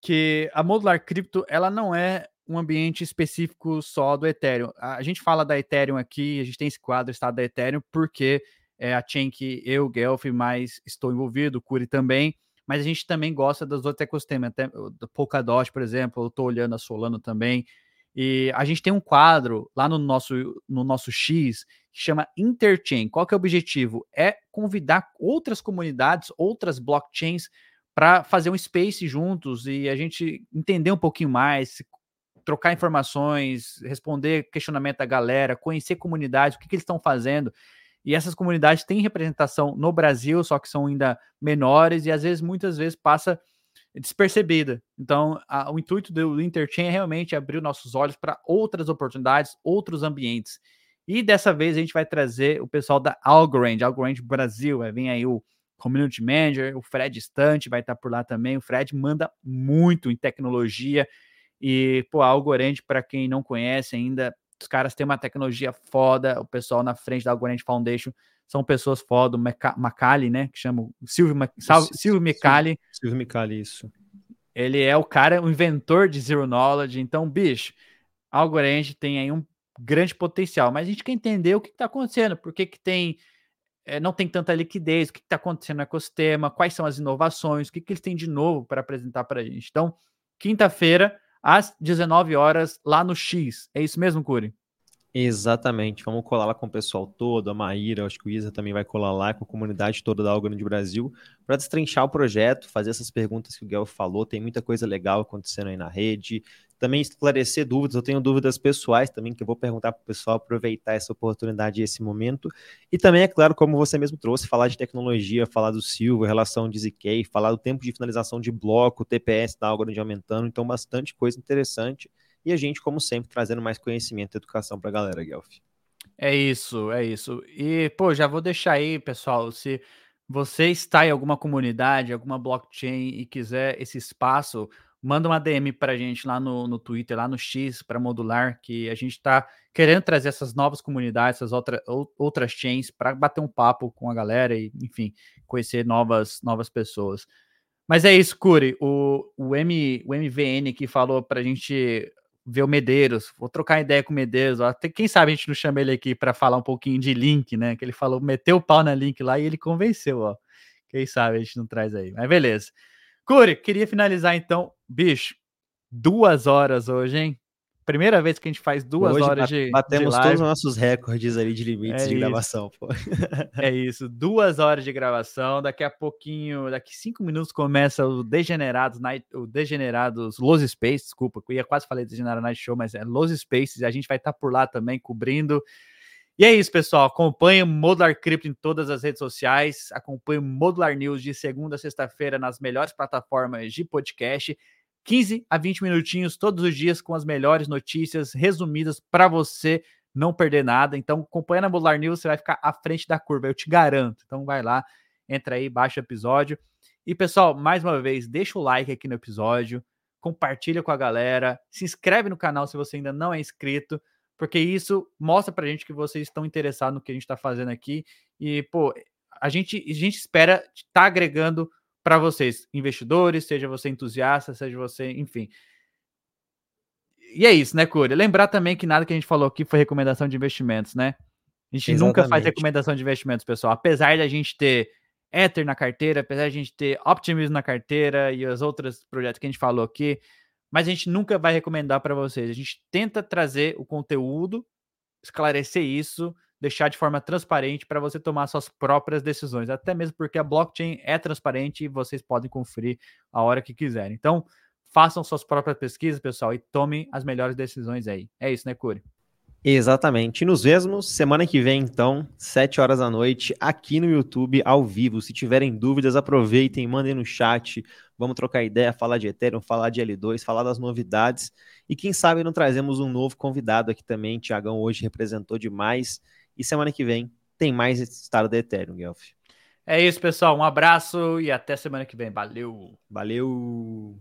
que a Modular Crypto, ela não é um ambiente específico só do Ethereum. A gente fala da Ethereum aqui, a gente tem esse quadro estado da Ethereum, porque é a chain que eu, Guelph, mais estou envolvido, o Curi também, mas a gente também gosta dos outros ecossistemas, até do Polkadot, por exemplo, eu estou olhando a Solano também, e a gente tem um quadro lá no nosso, no nosso X que chama Interchain. Qual que é o objetivo? É convidar outras comunidades, outras blockchains para fazer um space juntos e a gente entender um pouquinho mais, trocar informações, responder questionamento da galera, conhecer comunidades, o que, que eles estão fazendo. E essas comunidades têm representação no Brasil, só que são ainda menores e às vezes, muitas vezes, passa despercebida. Então, a, o intuito do Interchain é realmente abrir nossos olhos para outras oportunidades, outros ambientes. E dessa vez a gente vai trazer o pessoal da Algorand, Algorand Brasil, vai vir aí o Community Manager, o Fred Stante vai estar por lá também. O Fred manda muito em tecnologia e, pô, a Algorand, para quem não conhece ainda, os caras têm uma tecnologia foda, o pessoal na frente da Algorand Foundation são pessoas foda, o Macali, né, que chama Silvio, Mac... Silvio Micali. Silvio Micali, isso. Ele é o cara, o inventor de Zero Knowledge, então, bicho, Algorand tem aí um grande potencial, mas a gente quer entender o que está acontecendo, por que, que tem é, não tem tanta liquidez, o que está acontecendo no ecossistema, quais são as inovações, o que, que eles têm de novo para apresentar para a gente. Então, quinta-feira, às 19 horas, lá no X. É isso mesmo, Curi? Exatamente, vamos colar lá com o pessoal todo, a Maíra, acho que o Isa também vai colar lá com a comunidade toda da Algorand Brasil, para destrinchar o projeto, fazer essas perguntas que o Guel falou, tem muita coisa legal acontecendo aí na rede, também esclarecer dúvidas, eu tenho dúvidas pessoais também que eu vou perguntar para o pessoal, aproveitar essa oportunidade e esse momento, e também, é claro, como você mesmo trouxe, falar de tecnologia, falar do Silva, relação de ZK, falar do tempo de finalização de bloco, TPS da Algorand aumentando, então bastante coisa interessante, e a gente, como sempre, trazendo mais conhecimento e educação para a galera, Guelph. É isso, é isso. E, pô, já vou deixar aí, pessoal, se você está em alguma comunidade, alguma blockchain e quiser esse espaço, manda uma DM para a gente lá no, no Twitter, lá no X, para modular, que a gente está querendo trazer essas novas comunidades, essas outra, outras chains, para bater um papo com a galera e, enfim, conhecer novas, novas pessoas. Mas é isso, Curi. O, o, M, o MVN que falou para a gente ver o Medeiros, vou trocar ideia com o Medeiros, até quem sabe a gente não chama ele aqui para falar um pouquinho de Link, né? Que ele falou, meteu o pau na Link lá e ele convenceu, ó. Quem sabe a gente não traz aí, mas beleza. Curi, queria finalizar então, bicho, duas horas hoje, hein? Primeira vez que a gente faz duas Hoje horas de. Batemos de todos os nossos recordes ali de limites É de isso. gravação, pô. *laughs* É isso, duas horas de gravação. Daqui a pouquinho, daqui cinco minutos começa o Degenerados Night, o Degenerados Los Spaces, desculpa, eu ia quase falei Degenerado Night Show, mas é Los Spaces. A gente vai estar por lá também cobrindo. E é isso, pessoal. Acompanhe o Modular Crypto em todas as redes sociais. Acompanhe o Modular News de segunda a sexta-feira nas melhores plataformas de podcast. 15 a 20 minutinhos todos os dias com as melhores notícias resumidas para você não perder nada. Então, acompanhando a Modular News, você vai ficar à frente da curva, eu te garanto. Então, vai lá, entra aí, baixa o episódio. E, pessoal, mais uma vez, deixa o like aqui no episódio, compartilha com a galera, se inscreve no canal se você ainda não é inscrito, porque isso mostra pra gente que vocês estão interessados no que a gente está fazendo aqui. E, pô, a gente, a gente espera estar tá agregando para vocês, investidores, seja você entusiasta, seja você, enfim. E é isso, né, Curi? Lembrar também que nada que a gente falou aqui foi recomendação de investimentos, né? A gente nunca faz Exatamente. recomendação de investimentos, pessoal. Apesar da gente ter Ether na carteira, apesar de a gente ter Optimism na carteira e os outros projetos que a gente falou aqui, mas a gente nunca vai recomendar para vocês. A gente tenta trazer o conteúdo, esclarecer isso, deixar de forma transparente para você tomar suas próprias decisões, até mesmo porque a blockchain é transparente e vocês podem conferir a hora que quiserem. Então, façam suas próprias pesquisas, pessoal, e tomem as melhores decisões aí. É isso, né, Curi? Exatamente. E nos vemos semana que vem, então, 7 horas da noite, aqui no YouTube, ao vivo. Se tiverem dúvidas, aproveitem, mandem no chat. Vamos trocar ideia, falar de Ethereum, falar de L2, falar das novidades. E quem sabe não trazemos um novo convidado aqui também. Tiagão hoje representou demais. E semana que vem tem mais estado da Ethereum, Guelph. É isso, pessoal. Um abraço e até semana que vem. Valeu! Valeu!